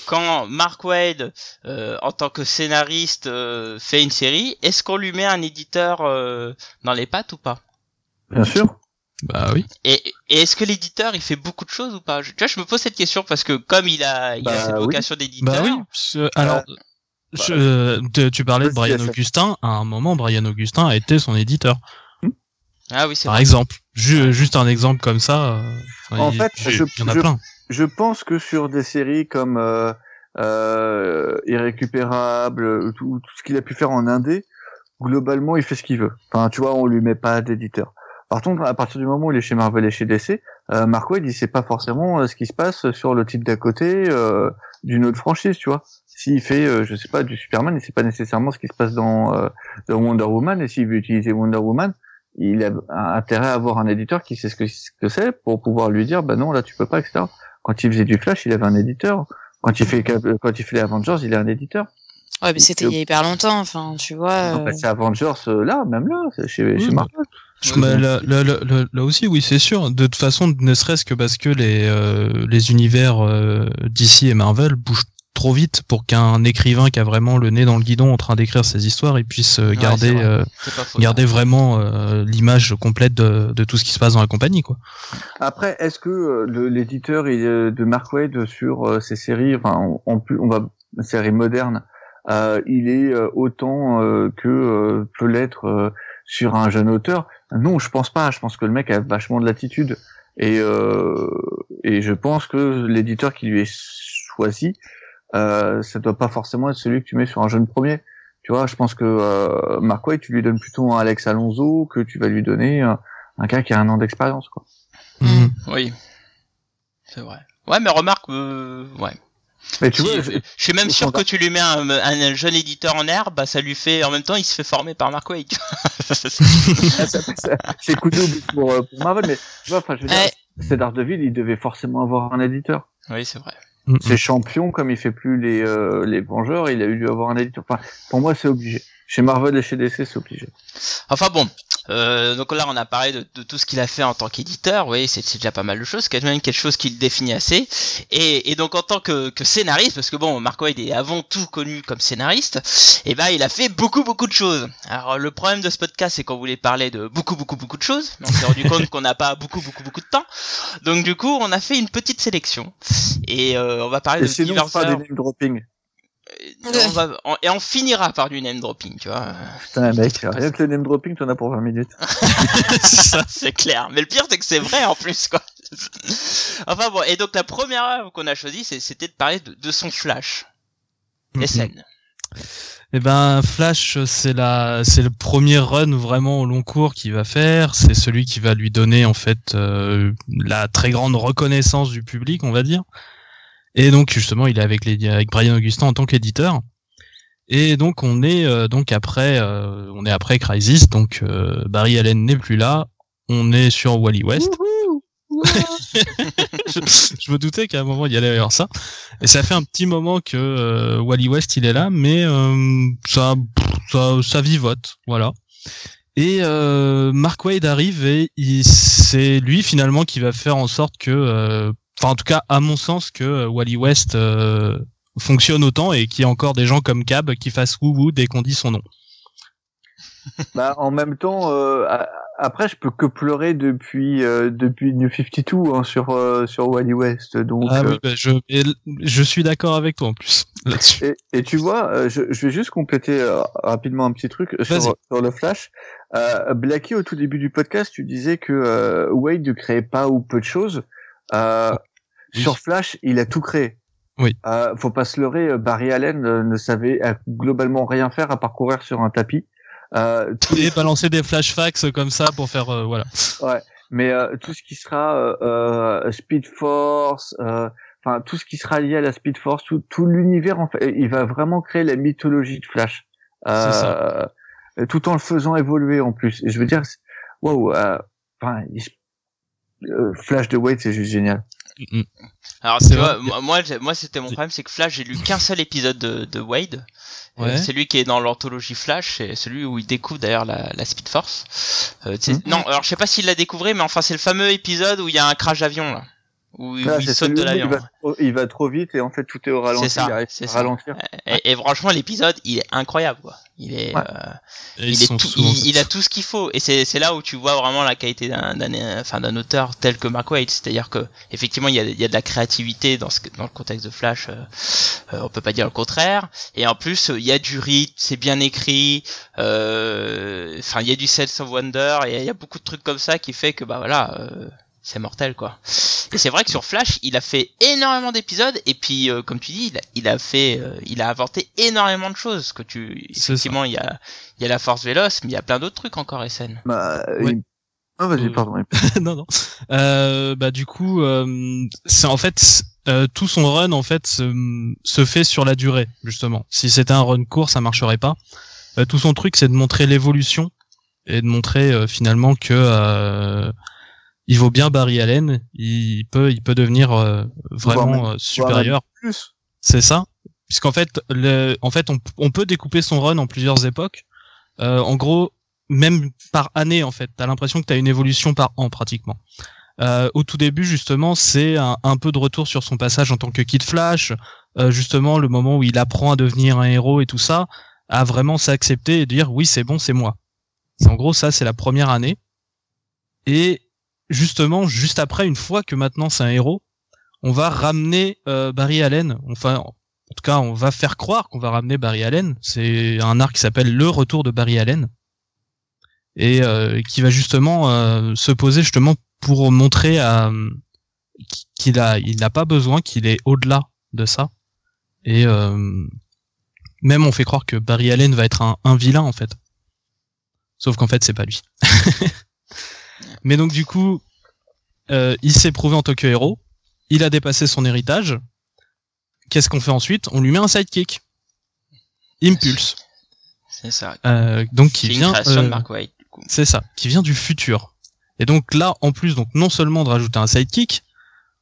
quand Mark Wade, euh, en tant que scénariste, euh, fait une série, est-ce qu'on lui met un éditeur euh, dans les pattes ou pas? Bien sûr. Bah oui. Et, et est-ce que l'éditeur il fait beaucoup de choses ou pas? Je- Tu vois, je me pose cette question parce que comme il a, il a Bah cette oui. vocation d'éditeur. Bah oui. ce- alors, bah, je- euh, tu- parlais de Brian. Augustin. À un moment, Brian Augustin a été son éditeur. Ah oui, c'est Par vrai. exemple. Ju- juste un exemple comme ça. euh, En il- fait, il je- y en a je- plein. Je pense que sur des séries comme euh, euh, Irrécupérable, euh, tout, tout ce qu'il a pu faire en indé, globalement, il fait ce qu'il veut. Enfin, tu vois, on lui met pas d'éditeur. Par contre, à partir du moment où il est chez Marvel et chez DC, euh, Mark Waid, il sait pas forcément euh, ce qui se passe sur le titre d'à côté euh, d'une autre franchise, tu vois. S'il fait, euh, je sais pas, du Superman, il sait pas nécessairement ce qui se passe dans, euh, dans Wonder Woman, et s'il veut utiliser Wonder Woman, il a intérêt à avoir un éditeur qui sait ce que ce que c'est pour pouvoir lui dire, bah non, là tu peux pas, etc. Quand il faisait du Flash, il avait un éditeur. Quand il fait quand il fait les Avengers, il a un éditeur. Ouais, mais c'était il y a hyper longtemps, enfin, tu vois. Euh, bah, c'est Avengers euh, là, même là, chez, Oui, chez Marvel. Je- là, là, là, là- là aussi, oui, c'est sûr. De toute façon, ne serait-ce que parce que les, euh, les univers euh, DC et Marvel bougent trop vite pour qu'un écrivain qui a vraiment le nez dans le guidon en train d'écrire ses histoires, il puisse euh, garder, vrai. euh, faux. garder vraiment euh, l'image complète de, de tout ce qui se passe dans la compagnie, quoi. Après, est-ce que euh, l'éditeur de Mark Waid sur euh, ces séries, enfin, en, en plus, on va séries modernes, euh, il est euh, autant euh, que euh, peut l'être euh, sur un jeune auteur Non, je pense pas. Je pense que le mec a vachement de l'attitude et euh, et je pense que l'éditeur qui lui est choisi, euh, ça doit pas forcément être celui que tu mets sur un jeune premier. Tu vois, je pense que euh, Mark tu lui donnes plutôt un Alex Alonso que tu vas lui donner un, un gars qui a un an d'expérience, quoi. Mhm. Oui. C'est vrai. Ouais, mais remarque, euh, ouais. Mais tu Si, vois, je, suis même sûr que tu lui mets un, un jeune éditeur en herbe, bah ça lui fait, en même temps, il se fait former par Mark Waid. c'est coup double pour, euh, pour Marvel, mais tu vois, enfin, je veux dire, c'est Daredevil, il devait forcément avoir un éditeur. oui, c'est vrai. C'est champion, comme il fait plus les, euh, les Vengeurs, il a eu dû avoir un éditeur. Enfin, pour moi, c'est obligé. Chez Marvel et chez DC, c'est obligé. Enfin bon, euh, donc là on a parlé de, de tout ce qu'il a fait en tant qu'éditeur, oui c'est c'est déjà pas mal de choses, c'est quand même quelque chose qui le définit assez. Et, et donc en tant que, que scénariste, parce que bon, Mark Waid est avant tout connu comme scénariste, et ben il a fait beaucoup beaucoup de choses. Alors le problème de ce podcast c'est qu'on voulait parler de beaucoup beaucoup beaucoup de choses, mais on s'est rendu compte qu'on n'a pas beaucoup beaucoup beaucoup de temps. Donc du coup on a fait une petite sélection et euh, on va parler Et de sinon, fera des name dropping. Et on va- on- et on finira par du name dropping, tu vois. Putain, mec, rien que le name dropping, t'en as pour 20 minutes. Ça, c'est clair. Mais le pire, c'est que c'est vrai en plus, quoi. enfin bon, et donc la première œuvre qu'on a choisie, c'était de parler de, de son Flash. Mhm. SN. Eh ben, Flash, c'est la, c'est le premier run vraiment au long cours qu'il va faire. C'est celui qui va lui donner en fait euh, la très grande reconnaissance du public, on va dire. Et donc justement, il est avec les, avec Brian Augustin en tant qu'éditeur. Et donc on est euh, donc après, euh, on est après Crisis. Donc euh, Barry Allen n'est plus là. On est sur Wally West. je, je me doutais qu'à un moment il y allait y avoir ça. Et ça fait un petit moment que euh, Wally West il est là, mais euh, ça, ça, ça vivote, voilà. Et euh, Mark Wade arrive et c'est lui finalement qui va faire en sorte que, euh, enfin en tout cas à mon sens que euh, Wally West euh, fonctionne autant et qu'il y ait encore des gens comme Cab qui fassent wou wou dès qu'on dit son nom. bah, en même temps, euh, a- après, je peux que pleurer depuis, euh, depuis New 52, hein, sur, euh, sur Wally West. Donc, ah euh, oui, bah, je, je suis d'accord avec toi en plus là-dessus. Et, et tu vois, euh, je, je vais juste compléter euh, rapidement un petit truc sur, sur le Flash. Euh, Blackie, au tout début du podcast, tu disais que euh, Wade ne créait pas ou peu de choses. Euh, Oui. Sur Flash, il a tout créé. Oui. Euh, faut pas se leurrer, euh, Barry Allen euh, ne savait globalement rien faire à parcourir sur un tapis. Euh, les- Et balancer des flash fax comme ça pour faire euh, voilà. Ouais, mais euh, tout ce qui sera euh, Speed Force, euh, enfin tout ce qui sera lié à la Speed Force, tout, tout l'univers, en fait, il va vraiment créer la mythologie de Flash, euh, tout en le faisant évoluer en plus. Et je veux dire, waouh, enfin, euh, Flash de Wade, c'est juste génial. Mm, mm. Alors C'est vrai. moi, c'était mon problème, c'est que Flash, j'ai lu qu'un seul épisode de, de Wade. Euh, Ouais. celui qui est dans l'anthologie Flash, c'est celui où il découvre d'ailleurs la, la Speed Force. Euh, Mhm. Non, alors je sais pas s'il l'a découvert, mais enfin c'est le fameux épisode où il y a un crash d'avion là, où, Ah, il saute de l'avion. Il va, trop, il va trop vite et en fait tout est au ralenti. C'est ça, c'est ralentir. Et, et franchement, l'épisode, il est incroyable quoi. Il est, Ouais. euh, il, est tout- il, il a tout ce qu'il faut et c'est c'est là où tu vois vraiment la qualité d'un d'un enfin d'un auteur tel que Mark Waid c'est-à-dire que effectivement il y a, il y a de la créativité dans ce dans le contexte de Flash euh, euh, on peut pas dire le contraire et en plus il y a du rythme c'est bien écrit euh, enfin il y a du sense of wonder et il y a beaucoup de trucs comme ça qui fait que bah voilà euh, c'est mortel quoi. Et c'est vrai que sur Flash, il a fait énormément d'épisodes et puis euh, comme tu dis, il a, il a fait, euh, il a inventé énormément de choses. Que tu, effectivement, il y a, il y a la Force Véloce, mais il y a plein d'autres trucs encore SN. Bah, Ouais. il- Ah, vas-y, Euh, pardon. non, non. Euh, bah du coup, euh, c'est en fait euh, tout son run en fait se, se fait sur la durée justement. Si c'était un run court, ça marcherait pas. Euh, tout son truc, c'est de montrer l'évolution et de montrer euh, finalement que euh, il vaut bien Barry Allen. Il peut, il peut devenir euh, même- vraiment euh, supérieur. Plus. C'est ça. Puisqu'en fait, le, en fait, on, on peut découper son run en plusieurs époques. Euh, en gros, même par année, en fait, t'as l'impression que t'as une évolution par an pratiquement. Euh, au tout début, justement, c'est un, un peu de retour sur son passage en tant que Kid Flash. Euh, justement, le moment où il apprend à devenir un héros et tout ça, à vraiment s'accepter et dire oui, c'est bon, c'est moi. C'est en gros ça, c'est la première année. Et justement, juste après, une fois que maintenant c'est un héros, on va ramener euh, Barry Allen. Enfin, en tout cas, on va faire croire qu'on va ramener Barry Allen. C'est un arc qui s'appelle Le Retour de Barry Allen et euh, qui va justement euh, se poser justement pour montrer qu'il a il n'a pas besoin, qu'il est au-delà de ça. Et même on fait croire que Barry Allen va être un, un vilain en fait. Sauf qu'en fait c'est pas lui. Mais donc du coup, euh, il s'est prouvé en Tokyo Hero, il a dépassé son héritage. Qu'est-ce qu'on fait ensuite? On lui met un sidekick. Impulse. C'est ça. Euh, donc qui vient euh, de Mark Waid. du coup. c'est ça, qui vient du futur. Et donc là, en plus, donc non seulement de rajouter un sidekick,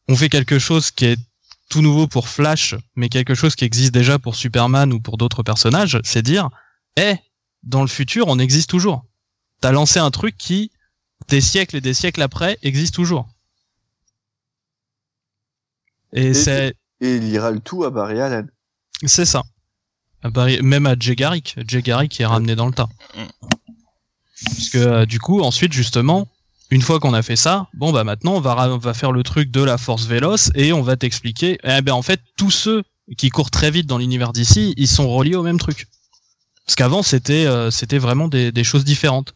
on fait quelque chose qui est tout nouveau pour Flash, mais quelque chose qui existe déjà pour Superman ou pour d'autres personnages, c'est dire, eh, dans le futur, on existe toujours. T'as lancé un truc qui, des siècles et des siècles après, existe toujours. Et Et c'est, Et il ira le tout à Barry Allen. c'est ça. À Barry- même à Jay Garrick, Jay Garrick est ramené dans le tas. Parce que euh, du coup, ensuite, justement, une fois qu'on a fait ça, bon bah maintenant on va, ra- on va faire le truc de la force véloce et on va t'expliquer. Eh ben en fait, tous ceux qui courent très vite dans l'univers d'ici, ils sont reliés au même truc. Parce qu'avant c'était euh, c'était vraiment des, des choses différentes.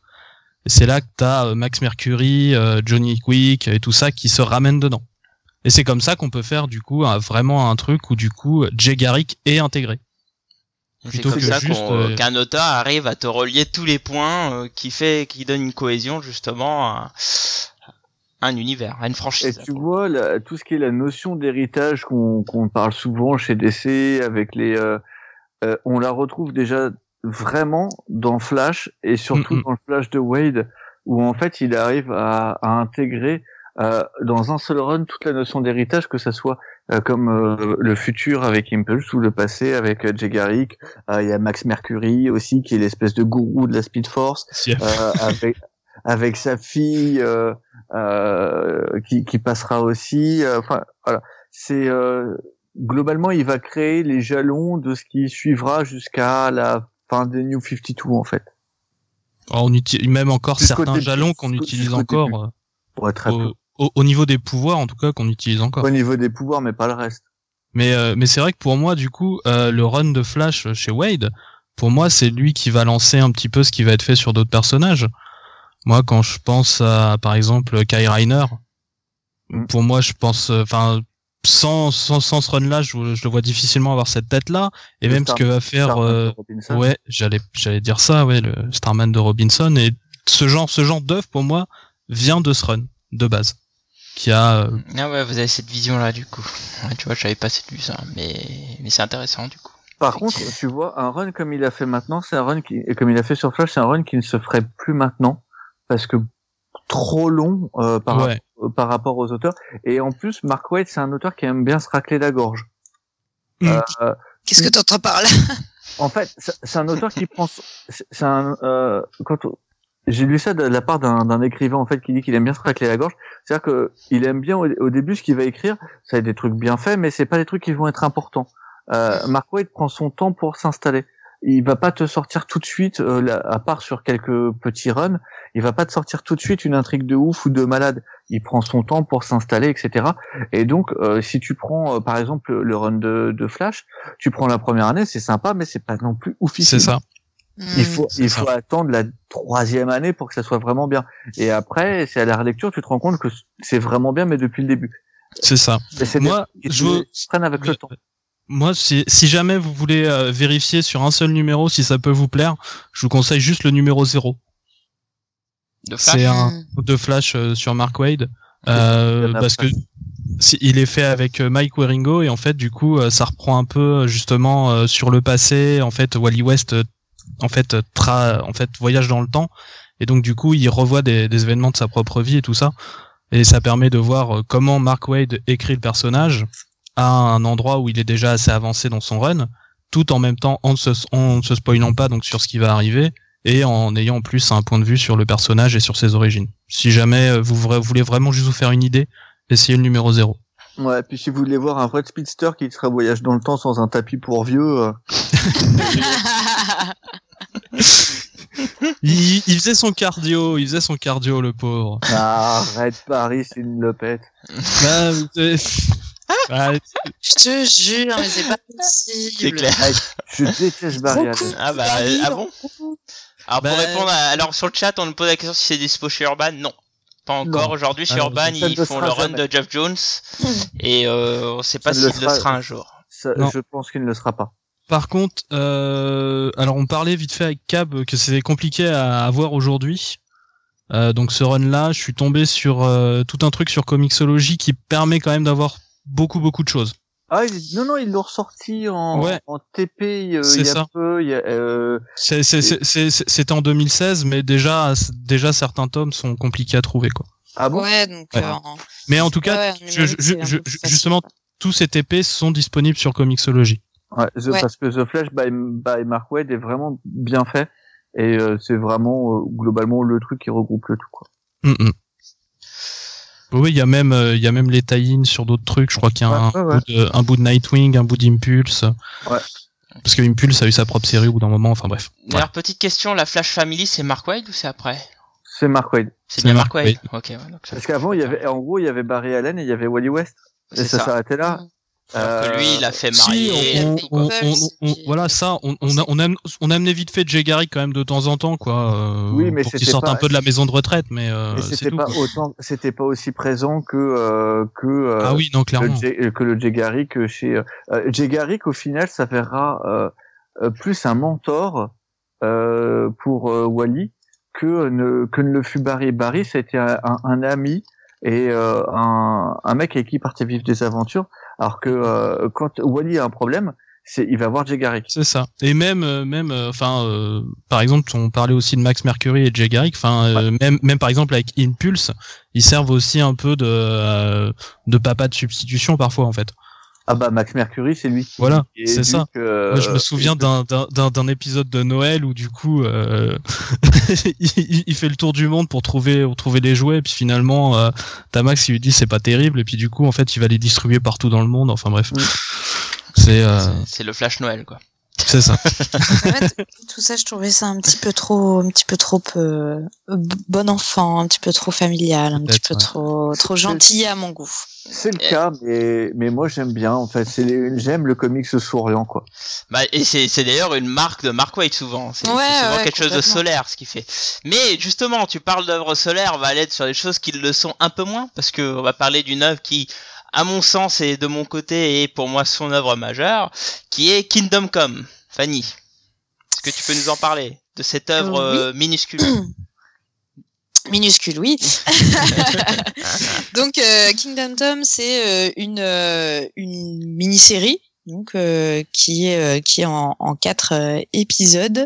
Et c'est là que t'as euh, Max Mercury, euh, Johnny Quick et tout ça qui se ramènent dedans. Et c'est comme ça qu'on peut faire du coup un- vraiment un truc où du coup Jay Garrick est intégré. C'est comme que ça juste, qu'on- euh, qu'un auteur arrive à te relier tous les points euh, qui fait, qui donne une cohésion justement à un univers, à une Et franchise. tu vois, la- tout ce qui est la notion d'héritage qu'on parle souvent chez DC, avec les, euh, euh, on la retrouve déjà vraiment dans Flash et surtout Mm, dans le Flash de Wade, où en fait il arrive à, à intégrer euh, dans un seul run toute la notion d'héritage, que ça soit euh, comme euh, le futur avec Impulse ou le passé avec euh, Jay Garrick. Euh, Il y a Max Mercury aussi qui est l'espèce de gourou de la Speed Force euh, avec avec sa fille euh, euh, qui, qui passera aussi. euh, Enfin voilà, c'est euh, globalement il va créer les jalons de ce qui suivra jusqu'à la fin des New 52 en fait. Alors, on utilise même encore certains début, jalons qu'on utilise encore euh, Pour être au, au- au niveau des pouvoirs en tout cas qu'on utilise encore. Au niveau des pouvoirs, mais pas le reste. Mais euh, mais c'est vrai que pour moi du coup euh, le run de Flash chez Wade, pour moi c'est lui qui va lancer un petit peu ce qui va être fait sur d'autres personnages. Moi quand je pense à par exemple Kai Reiner, Mm. pour moi je pense enfin sans, sans sans ce run là je, je le vois difficilement avoir cette tête là et Le même ce que va faire euh, ouais j'allais j'allais dire ça ouais le Starman de Robinson et ce genre ce genre d'œuvre pour moi vient de ce run de base qui a euh, Ah ouais, vous avez cette vision là du coup. Ouais, tu vois, j'avais pas cette vue ça, mais mais c'est intéressant du coup. Par contre, tu vois, un run comme il a fait maintenant, c'est un run qui, et comme il a fait sur Flash, c'est un run qui ne se ferait plus maintenant parce que trop long euh, par Ouais. Par rapport aux auteurs. Et en plus, Mark Waid, c'est un auteur qui aime bien se racler la gorge. Mm. Euh, Qu'est-ce que tu entends par là? En fait, c'est un auteur qui prend, c'est un, euh, quand j'ai lu ça de la part d'un écrivain en fait qui dit qu'il aime bien se racler la gorge. C'est-à-dire que il aime bien au, au début ce qu'il va écrire, ça va être des trucs bien faits, mais c'est pas des trucs qui vont être importants. Euh, Mark Waid prend son temps pour s'installer. Il va pas te sortir tout de suite, euh, là, à part sur quelques petits runs, il va pas te sortir tout de suite une intrigue de ouf ou de malade. Il prend son temps pour s'installer, etc. Et donc, euh, si tu prends euh, par exemple le run de, de Flash, tu prends la première année, c'est sympa, mais c'est pas non plus oufissime. C'est ça. Il faut, il ça. faut attendre la troisième année pour que ça soit vraiment bien. Et après, c'est à la relecture, tu te rends compte que c'est vraiment bien, mais depuis le début. C'est ça. Et c'est Moi, je qui veux- prennent avec le temps. Moi, si, si jamais vous voulez euh, vérifier sur un seul numéro si ça peut vous plaire, je vous conseille juste le numéro 0. De C'est Flash. un Mm. de Flash euh, sur Mark Wade. Euh, parce que si- il est fait avec euh, Mike Waringo et en fait du coup euh, ça reprend un peu euh, justement euh, sur le passé en fait Wally West euh, en fait tra en fait voyage dans le temps et donc du coup il revoit des, des événements de sa propre vie et tout ça et ça permet de voir comment Mark Wade écrit le personnage à un endroit où il est déjà assez avancé dans son run tout en même temps en ne se, en ne se spoilant pas donc sur ce qui va arriver et en ayant en plus un point de vue sur le personnage et sur ses origines. Si jamais euh, vous vra- voulez vraiment juste vous faire une idée, essayez le numéro 0. Ouais, puis si vous voulez voir un vrai speedster qui serait voyage dans le temps sans un tapis pour vieux, euh, Il, il faisait son cardio, il faisait son cardio le pauvre. arrête Paris, c'est une lopette. Bah, bah, Je te jure, mais c'est pas C'est possible. clair. Ah, Je déteste Barry. Allen. Ah bah, ah bon Alors Bah, pour répondre, à- alors sur le chat, on nous pose la question si c'est dispo chez Urban. Non, pas encore. Aujourd'hui chez Alors, Urban, ils font sera le run jamais. de Jeff Jones et euh, on sait pas s'il le le sera- sera un jour. Ça, je pense qu'il ne le sera pas. par contre, euh, alors on parlait vite fait avec Cab que c'était compliqué à avoir aujourd'hui. Euh, donc ce run là, je suis tombé sur euh, tout un truc sur Comixology qui permet quand même d'avoir beaucoup beaucoup de choses. Ah, il- non, non, ils l'ont ressorti en, Ouais. en TP euh, il y a ça. peu. Euh, C'est- c'est- c'est- c'est- c'est- C'était en 2016, mais déjà déjà certains tomes sont compliqués à trouver quoi. Ah bon? Ouais, donc. Ouais. euh, en- Mais en tout cas, je- je- je- justement, tous ces TP sont disponibles sur Comixology. ouais, The- Ouais. Parce que The Flash by, by Mark Waid est vraiment bien fait. Et euh, c'est vraiment euh, globalement le truc qui regroupe le tout. Quoi. Mm, mm. Oui, il y a même, euh, il y a même les tie sur d'autres trucs. Je crois qu'il y a un, Ouais, ouais, ouais. Bout de, un bout de Nightwing, un bout d'Impulse. Ouais. Parce que Impulse a eu sa propre série au bout d'un moment. Enfin bref. D'ailleurs, petite question, la Flash Family, c'est Mark Wade ou c'est après? C'est Mark Waid. C'est bien Mark Wade. Ok, ouais, donc ça- Parce qu'avant, il y avait, en gros, il y avait Barry Allen et il y avait Wally West. Et ça ça. s'arrêtait là. Alors que Euh, lui, il a fait Si, marier. on, et on- on- on- voilà ça. On, on, a, on, a, on a amené vite fait Jay Garrick quand même de temps en temps, quoi. euh, Oui, mais pour qu'il c'était sorte pas- un peu de la maison de retraite, mais euh, Et c'est c'était pas quoi. autant, c'était pas aussi présent que euh, que euh, Ah oui, non, le clairement. Jay- euh, que le Jay Garrick chez euh, euh, Jay Garrick au final s'avérera euh, euh, plus un mentor euh, pour euh, Wally que ne que ne le fut Barry. Barry c'était un, un, un ami et euh, un, un mec avec qui il partait vivre des aventures. Alors que euh, quand Wally a un problème, c'est il va voir Jay Garrick. C'est ça. Et même, euh, même, euh, enfin, euh, par exemple, on parlait aussi de Max Mercury et Jay Garrick. Enfin, euh, même, même par exemple avec Impulse, ils servent aussi un peu de, euh, de papa de substitution parfois en fait. Ah bah Max Mercury c'est lui. qui- Voilà, c'est ça. euh, Moi, je me souviens d'un, d'un, d'un, d'un épisode de Noël où du coup, euh, il, il fait le tour du monde pour trouver, pour trouver les jouets, et puis finalement, euh, t'as Max qui lui dit c'est pas terrible, et puis du coup, en fait, il va les distribuer partout dans le monde. Enfin bref, Mm. c'est, euh, C'est- C'est le Flash Noël, quoi. C'est ça. En fait, tout ça, je trouvais ça un petit peu trop, un petit peu trop euh, bon enfant, un petit peu trop familial, un petit peu ouais. trop, trop gentil à mon goût. C'est le cas, mais, mais moi j'aime bien. En fait, j'aime le comics souriant, quoi. Bah, et c'est c'est d'ailleurs une marque de Mark Waid souvent. C'est Ouais, c'est souvent ouais, quelque chose de solaire ce qu'il fait. Mais justement, tu parles d'œuvres solaires, on va aller sur des choses qui le sont un peu moins, parce que on va parler d'une œuvre qui, à mon sens et de mon côté, est pour moi son œuvre majeure, qui est Kingdom Come. Fanny, est-ce que tu peux nous en parler de cette œuvre Euh, oui. euh, minuscule Minuscule, oui. donc euh, Kingdom Come, c'est euh, une euh, une mini-série donc qui est qui est en, en quatre épisodes,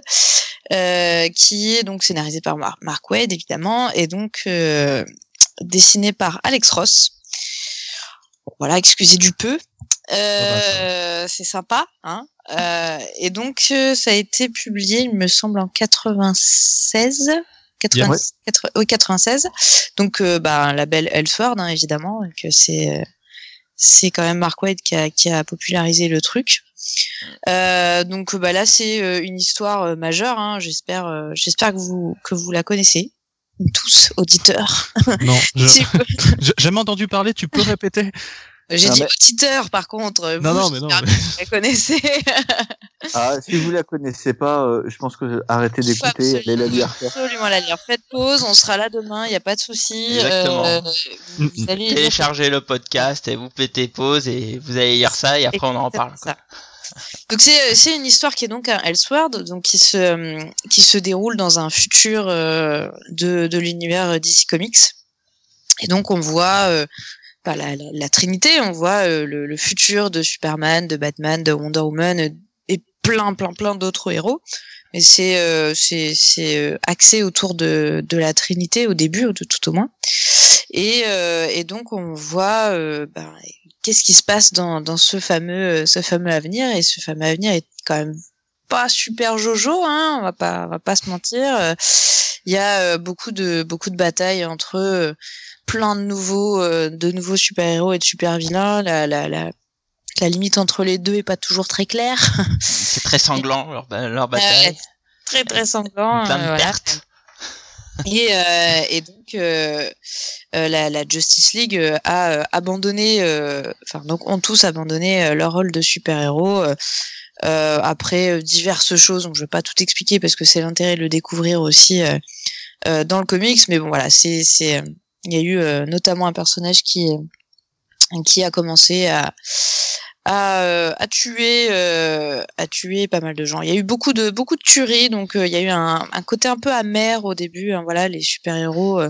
qui est donc scénarisé par Mar- Mark Wade évidemment, et donc euh, dessiné par Alex Ross. Voilà, excusez du peu. bah, Euh, c'est sympa, hein. Euh, et donc euh, ça a été publié, il me semble, en 96. 80, Ouais. 80 oui, 96. Donc, euh, bah, un label Elseworld, hein, évidemment, que c'est euh, c'est quand même Mark Waid qui a, qui a popularisé le truc. Euh, donc, bah, là, c'est une histoire majeure. Hein, j'espère, j'espère que vous que vous la connaissez tous auditeurs. Non, j'ai jamais entendu parler. Tu peux répéter J'ai dit mais- auditeurs, par contre. Non, vous, non, mais non, mais- vous la connaissez. Ah, si vous la connaissez pas, euh, je pense que arrêtez d'écouter, allez la lire. Absolument la lire. Faites pause, on sera là demain, il n'y a pas de souci. Exactement. Euh, vous allez lire Téléchargez le podcast et vous pétez pause et vous allez lire ça et après on en Exactement reparle. Donc c'est c'est une histoire qui est donc un Elseworld, donc qui se euh, qui se déroule dans un futur euh, de de l'univers DC Comics. Et donc on voit euh, bah, la, la, Trinité, on voit euh, le, futur de Superman, de Batman, de Wonder Woman euh, et plein plein plein d'autres héros. Mais c'est euh, c'est euh, axé autour de de la Trinité au début, de tout au moins. Et euh, et donc on voit euh, bah, qu'est-ce qui se passe dans, dans ce fameux euh, ce fameux avenir? Et ce fameux avenir est quand même pas super jojo hein on va pas on va pas se mentir Euh, il y a euh, beaucoup de beaucoup de batailles entre euh, plein de nouveaux euh, de nouveaux super héros et de super vilains la la la la limite entre les deux est pas toujours très claire C'est très sanglant leur, leur bataille. Très très sanglant Plein de euh, voilà. pertes. Et, euh, et donc euh, la, Justice League euh, a euh, abandonné, enfin donc ont tous abandonné leur rôle de super-héros après diverses choses. Donc je vais pas tout expliquer parce que c'est l'intérêt de le découvrir aussi dans le comics. Mais bon voilà, c'est il y a eu notamment un personnage qui qui a commencé à à, euh, à tuer euh, à tuer pas mal de gens. Il y a eu beaucoup de beaucoup de tueries, donc euh, il y a eu un, un côté un peu amer au début. hein, voilà, les super héros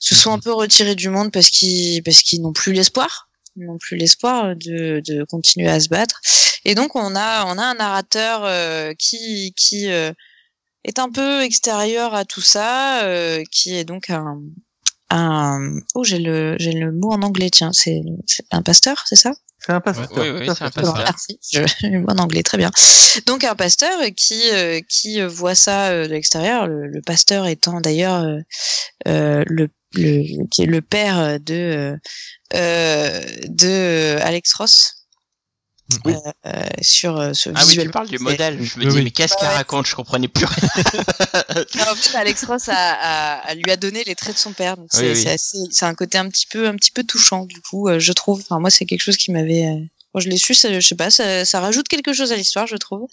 se sont un peu retirés du monde parce qu'ils parce qu'ils n'ont plus l'espoir, n'ont plus l'espoir de, de continuer à se battre. Et donc on a on a un narrateur euh, qui qui euh, est un peu extérieur à tout ça, euh, qui est donc un un oh j'ai le j'ai le mot en anglais tiens c'est un pasteur c'est ça? C'est un pasteur. Oui, c'est un. Bon, pasteur. merci. Je, en anglais, très bien. Donc un pasteur qui euh, qui voit ça euh, de l'extérieur. Le, le pasteur étant d'ailleurs euh, euh, le, le qui est le père de euh, euh, de Alex Ross. Oui. Euh, euh, sur euh, ce Ah oui, tu visuel. parles du c'est- modèle. Je me Oui, dis, oui. mais qu'est-ce qu'elle Ouais. raconte? Je comprenais plus rien. En fait, Alex Ross a, a- a- lui a donné les traits de son père. Donc c'est Oui, oui. c'est assez, c'est un côté un petit peu, un petit peu touchant du coup, euh, je trouve. Enfin moi, c'est quelque chose qui m'avait, euh, quand je l'ai su, ça, je sais pas, ça, ça rajoute quelque chose à l'histoire, je trouve.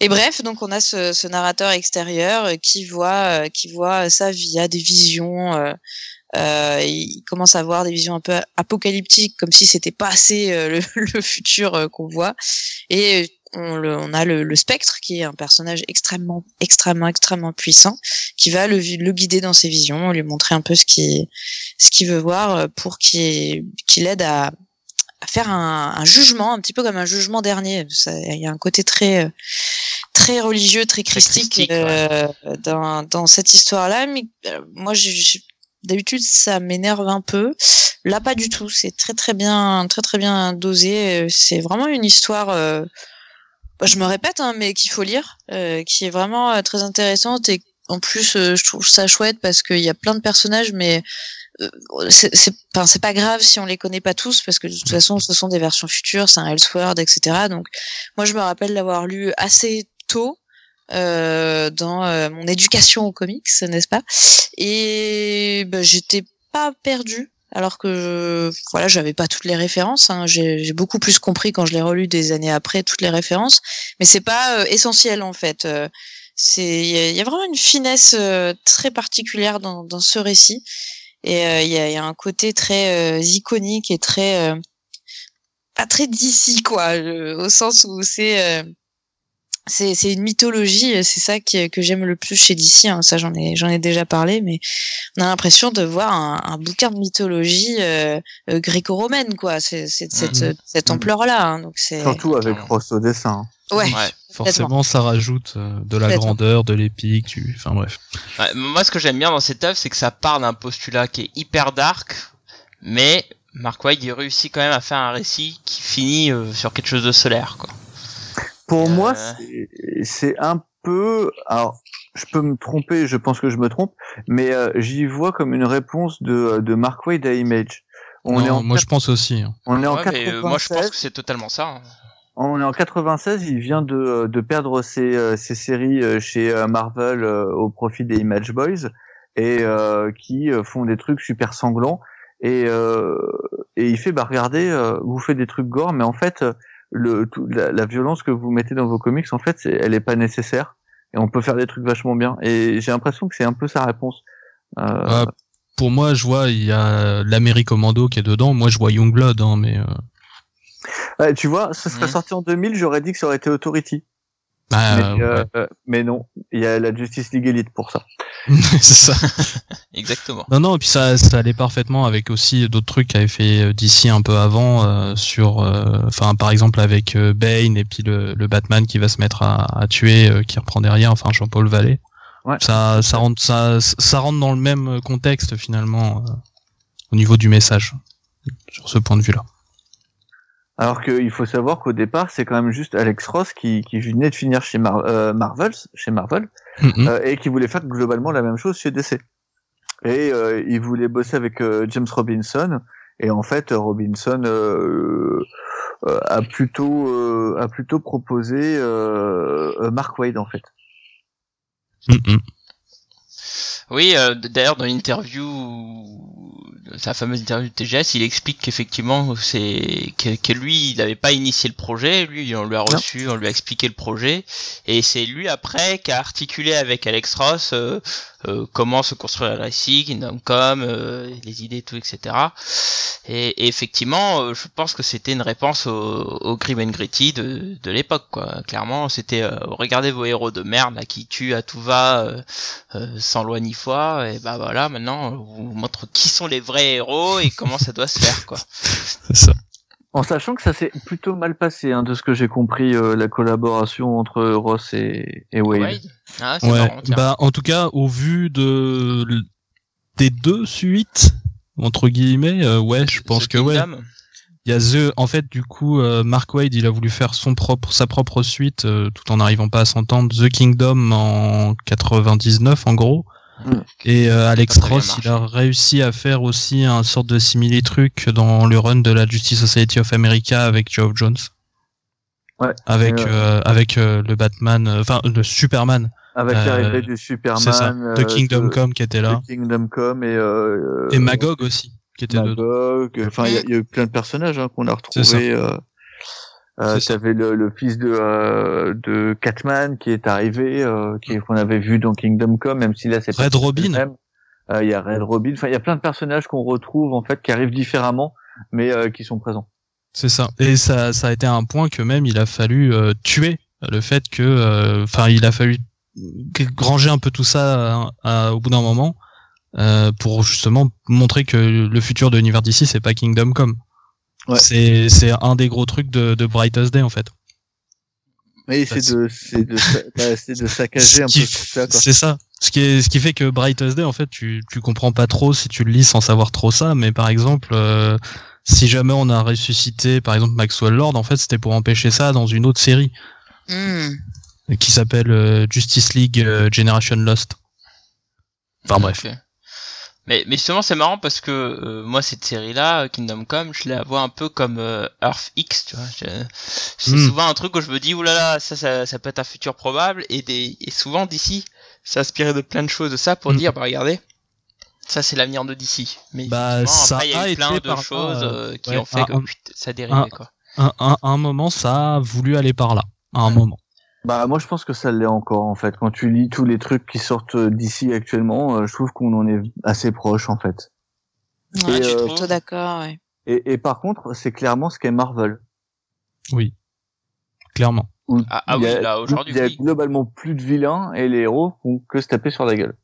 Et bref, donc on a ce, ce narrateur extérieur euh, qui voit, euh, qui voit ça via des visions. euh, euh, il commence à avoir des visions un peu apocalyptiques, comme si c'était pas assez euh, le, le futur euh, qu'on voit. Et on, le- on a le, le spectre qui est un personnage extrêmement, extrêmement, extrêmement puissant, qui va le, le guider dans ses visions, lui montrer un peu ce qu'il ce qu'il veut voir euh, pour qu'il qu'il aide à, à faire un, un jugement, un petit peu comme un jugement dernier. Il y a un côté très euh, très religieux, très christique, christique, euh, dans, dans cette histoire-là. Mais euh, moi, j'ai- d'habitude, ça m'énerve un peu. Là, pas du tout. C'est très très bien, très très bien dosé. C'est vraiment une histoire. euh, je me répète, hein, mais qu'il faut lire, euh, qui est vraiment euh, très intéressante et en plus, euh, je trouve ça chouette parce qu'il y a plein de personnages, mais c'est pas grave si on les connaît pas tous parce que de toute façon, ce sont des versions futures, c'est un Elseworld, etc. Donc, moi, je me rappelle l'avoir lu assez tôt dans euh, mon éducation aux comics, n'est-ce pas? Et bah, j'étais pas perdue. Alors que je, voilà, j'avais pas toutes les références. Hein. J'ai beaucoup plus compris quand je l'ai relu des années après toutes les références, mais c'est pas euh, essentiel en fait. Euh, c'est il y, a- vraiment une finesse euh, très particulière dans, dans ce récit et euh, il y, a, y a un côté très euh, iconique et très euh, pas très d'ici quoi, euh, au sens où c'est euh, c'est c'est une mythologie, c'est ça qui, que j'aime le plus chez DC. Hein. Ça, j'en ai j'en ai déjà parlé, mais on a l'impression de voir un, un bouquin de mythologie euh, euh, gréco-romaine, quoi. C'est cette Mhm. cette ampleur-là. hein. Donc c'est Surtout avec Ross au dessin. ouais. Ouais. Forcément, ça rajoute euh, de la grandeur, de l'épique, du... enfin bref. Ouais, moi, ce que j'aime bien dans cette œuvre, c'est que ça part d'un postulat qui est hyper dark, mais Mark Waid il réussit quand même à faire un récit qui finit euh, sur quelque chose de solaire, quoi. Pour Euh. moi, c'est- c'est un peu. Alors, je peux me tromper, je pense que je me trompe, mais euh, j'y vois comme une réponse de, de Mark Waid à Image. On Non, est en, moi, je pense aussi. hein. on est en Ouais, mais, euh, moi, je pense 96. que c'est totalement ça. hein. On est en 96, il vient de, de perdre ses, euh, ses séries euh, chez euh, Marvel euh, au profit des Image Boys et euh, qui euh, font des trucs super sanglants et euh, et il fait bah regardez euh, vous faites des trucs gore mais en fait euh, le tout, la, la violence que vous mettez dans vos comics en fait c'est, elle est pas nécessaire et on peut faire des trucs vachement bien et j'ai l'impression que c'est un peu sa réponse. Euh, Euh, pour moi, je vois, il y a l'Américommando qui est dedans. Moi, je vois Youngblood, hein, mais euh, ouais, tu vois, ce serait sorti en 2000, j'aurais dit que ça aurait été Authority. Bah, mais, euh, ouais. euh, mais non, il y a la Justice League Elite pour ça. c'est ça. Exactement. Non, non, et puis ça, ça allait parfaitement avec aussi d'autres trucs qu'avait fait euh, DC un peu avant, euh, sur, euh, enfin, par exemple avec euh, Bane et puis le, le Batman qui va se mettre à, à tuer, euh, qui reprend derrière, enfin Jean-Paul Vallée. Ouais. Ça, ça rentre, ça, ça rentre dans le même contexte finalement euh, au niveau du message sur ce point de vue-là. Alors qu'il faut savoir qu'au départ, c'est quand même juste Alex Ross qui, qui venait de finir chez Mar euh, Marvel, chez Marvel, Mhm. euh, et qui voulait faire globalement la même chose chez DC. Et euh, il voulait bosser avec euh, James Robinson, et en fait, Robinson euh, euh, a plutôt euh, a plutôt proposé Mark Wade en fait. Mhm. Oui, euh, d'ailleurs dans l'interview, sa fameuse interview de TGS, il explique qu'effectivement c'est que, que lui, il n'avait pas initié le projet, lui on lui a reçu, on lui a expliqué le projet, et c'est lui après qui a articulé avec Alex Ross euh, euh, comment se construire le récit, Kingdom Come, euh, les idées, tout, etc. Et, et effectivement, euh, je pense que c'était une réponse au, au Grim and Gritty de, de l'époque, quoi. Clairement, c'était euh, regardez vos héros de merde là qui tuent à tout va. sans loi ni foi et bah voilà maintenant on vous montre qui sont les vrais héros et comment ça doit se faire quoi C'est ça. En sachant que ça s'est plutôt mal passé, hein, de ce que j'ai compris, euh, la collaboration entre Ross et, et Wade. Wade ah, Ouais. marrant. Bah, en tout cas, au vu de des deux suites entre guillemets, euh, ouais, je pense The que ouais. Il y a The, en fait, du coup, euh, Mark Wade, il a voulu faire son propre, sa propre suite, euh, tout en n'arrivant pas à s'entendre. The Kingdom en 99, en gros. Mm. Et euh, Alex Ross, il a réussi à faire aussi un sorte de simili truc dans le run de la Justice Society of America avec Geoff Jones. Ouais. Avec euh, euh, avec euh, le Batman, euh, enfin le Superman, Avec Euh, l'arrivée du Superman, c'est ça, de Kingdom de- Come qui était là, Kingdom Come et euh, et Magog aussi qui était dedans. Magog. Enfin, il y, a- il y a eu plein de personnages hein, qu'on a C'est ça. retrouvés. Euh. T'avais le, le fils de euh, de Catman qui est arrivé, euh, qui qu'on avait vu dans Kingdom Come, même si là c'est pas Red Robin. Euh, Il y a Red Robin. Enfin, il y a plein de personnages qu'on retrouve en fait qui arrivent différemment, mais euh, qui sont présents. C'est ça. Et ça, ça a été un point que même il a fallu euh, tuer le fait que, euh, enfin, il a fallu granger un peu tout ça à- à- au bout d'un moment euh, pour justement montrer que le futur de l'univers d'ici c'est pas Kingdom Come. Ouais. C'est c'est un des gros trucs de, de Brightest Day en fait. Mais Bah, c'est de c'est de bah, c'est de saccager un peu tout ça. Quoi. C'est ça. Ce qui est ce qui fait que Brightest Day en fait tu tu comprends pas trop si tu le lis sans savoir trop ça. Mais par exemple euh, si jamais on a ressuscité par exemple Maxwell Lord en fait c'était pour empêcher ça dans une autre série. Hmm. qui s'appelle euh, Justice League euh, Generation Lost. Enfin bref. Mais, mais justement, c'est marrant parce que euh, moi, cette série-là, Kingdom Come, je la vois un peu comme euh, Earth X, tu vois. C'est Hmm. souvent un truc où je me dis, oulala, ça, ça, ça peut être un futur probable. Et, des, et souvent, d'ici, ça inspiré de plein de choses de ça pour Hmm. dire, bah regardez, ça, c'est l'avenir de DC. Mais Bah, ça après, il y a eu plein de choses euh, euh, qui ouais, ont fait un- que ça dérivait, un- quoi. Un, un, un moment, ça a voulu aller par là. À un moment. Bah moi je pense que ça l'est encore en fait. Quand tu lis tous les trucs qui sortent d'ici actuellement, euh, je trouve qu'on en est assez proche en fait. Ouais, Et, je suis euh, plutôt d'accord. Ouais. Et, et par contre, c'est clairement ce qu'est Marvel. Oui. Clairement. où Ah, ah il y oui, a, là, aujourd'hui, il y a globalement plus de vilains et les héros font que se taper sur la gueule.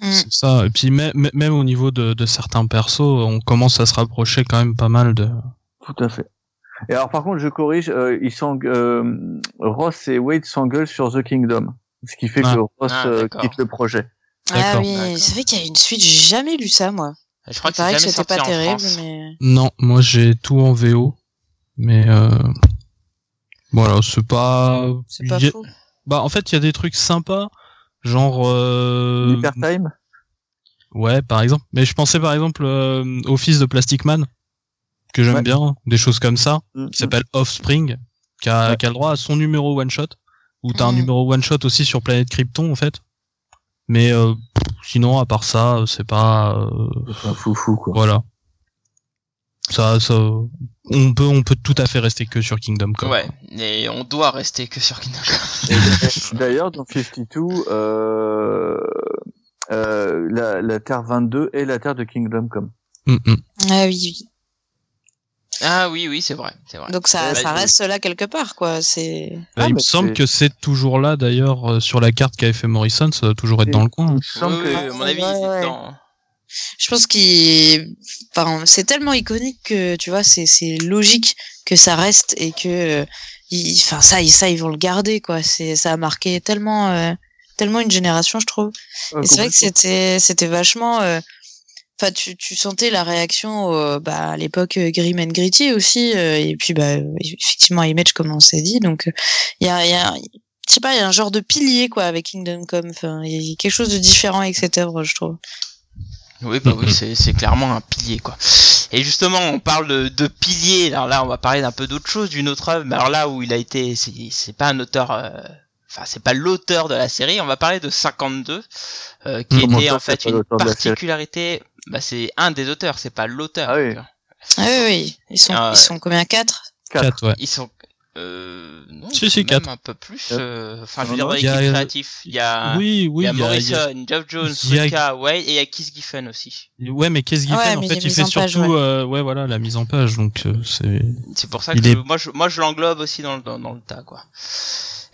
Mm. C'est ça. Et puis même, même au niveau de, de certains persos, on commence à se rapprocher quand même pas mal de. Tout à fait. Et alors par contre, je corrige, euh, ils sont, euh, Ross et Wade s'engueulent sur The Kingdom, ce qui fait Ah. que Ross Ah, euh, quitte le projet. Ah D'accord. oui, c'est vrai qu'il y a une suite, j'ai jamais lu ça moi. Je crois que c'était pas terrible, mais. Non, moi j'ai tout en VO, mais euh... voilà, c'est pas. C'est pas a- fou. Bah en fait, il y a des trucs sympas, genre. Euh... Hypertime Ouais, par exemple. Mais je pensais par exemple euh, au fils de Plastic Man, que j'aime Ouais. bien, des choses comme ça, Mm, qui s'appelle Offspring, qui a, Ouais. qui a le droit à son numéro one shot, ou t'as un Mm. numéro one shot aussi sur Planète Krypton en fait. Mais euh, sinon, à part ça, c'est pas. euh, C'est un foufou quoi. voilà. Ça, ça, on peut, on peut tout à fait rester que sur Kingdom Come. Ouais, et on doit rester que sur Kingdom Come. D'ailleurs, dans 52, euh, euh, la, la Terre 22 est la Terre de Kingdom Come. Mm, mm. Ah oui, oui. Ah oui, oui, c'est vrai, c'est vrai. Donc ça, Ouais, ça reste là quelque part, quoi. C'est. Bah, Ah, il me mais semble c'est- que c'est toujours là d'ailleurs euh, sur la carte qu'avait fait Morrison, ça doit toujours être dans le coin. Il me Oui, que à mon avis, Ouais, dans... Je pense qu'il, enfin, c'est tellement iconique que tu vois, c'est c'est logique que ça reste et que, euh, il- enfin ça, ils- ça ils vont le garder, quoi. C'est ça a marqué tellement, euh, tellement une génération, je trouve. Ah, Et c'est vrai que c'était c'était vachement. euh, Enfin, tu, tu sentais la réaction euh, bah, à l'époque euh, Grim and Gritty aussi, euh, et puis bah effectivement Image comme on s'est dit. Donc il y a, il y a je sais pas, il y a un genre de pilier quoi avec Kingdom Come. Enfin, il y a quelque chose de différent avec cette œuvre, je trouve. Oui, bah oui, c'est, c'est clairement un pilier, quoi. Et justement, on parle de, de pilier. Alors là, on va parler d'un peu d'autre chose, d'une autre œuvre. Mais alors là où il a été, c'est, c'est pas un auteur, euh, enfin, c'est pas l'auteur de la série. On va parler de 52, euh, qui était en fait une particularité. Bah, c'est un des auteurs, c'est pas l'auteur. Ah oui. Ah oui, oui, ils sont, ouais. ils sont combien quatre? Quatre. Quatre, ouais. Ils sont, euh, non, Si, si, sont même quatre. un peu plus. Euh, euh, Enfin, je veux dire, dans il y a, l'équipe euh, créative, il y a, Oui, oui, il y a il y a- Morrison, Geoff Jones, il y a- Ruka, Wade, et il y a Keith Giffen aussi. Ouais, mais Case Giffen, Ouais, en fait, il fait en page, surtout, ouais. euh, ouais, voilà, la mise en page, donc euh, c'est. C'est pour ça Il que est- moi, je, moi, je l'englobe aussi dans le, dans, dans le tas, quoi.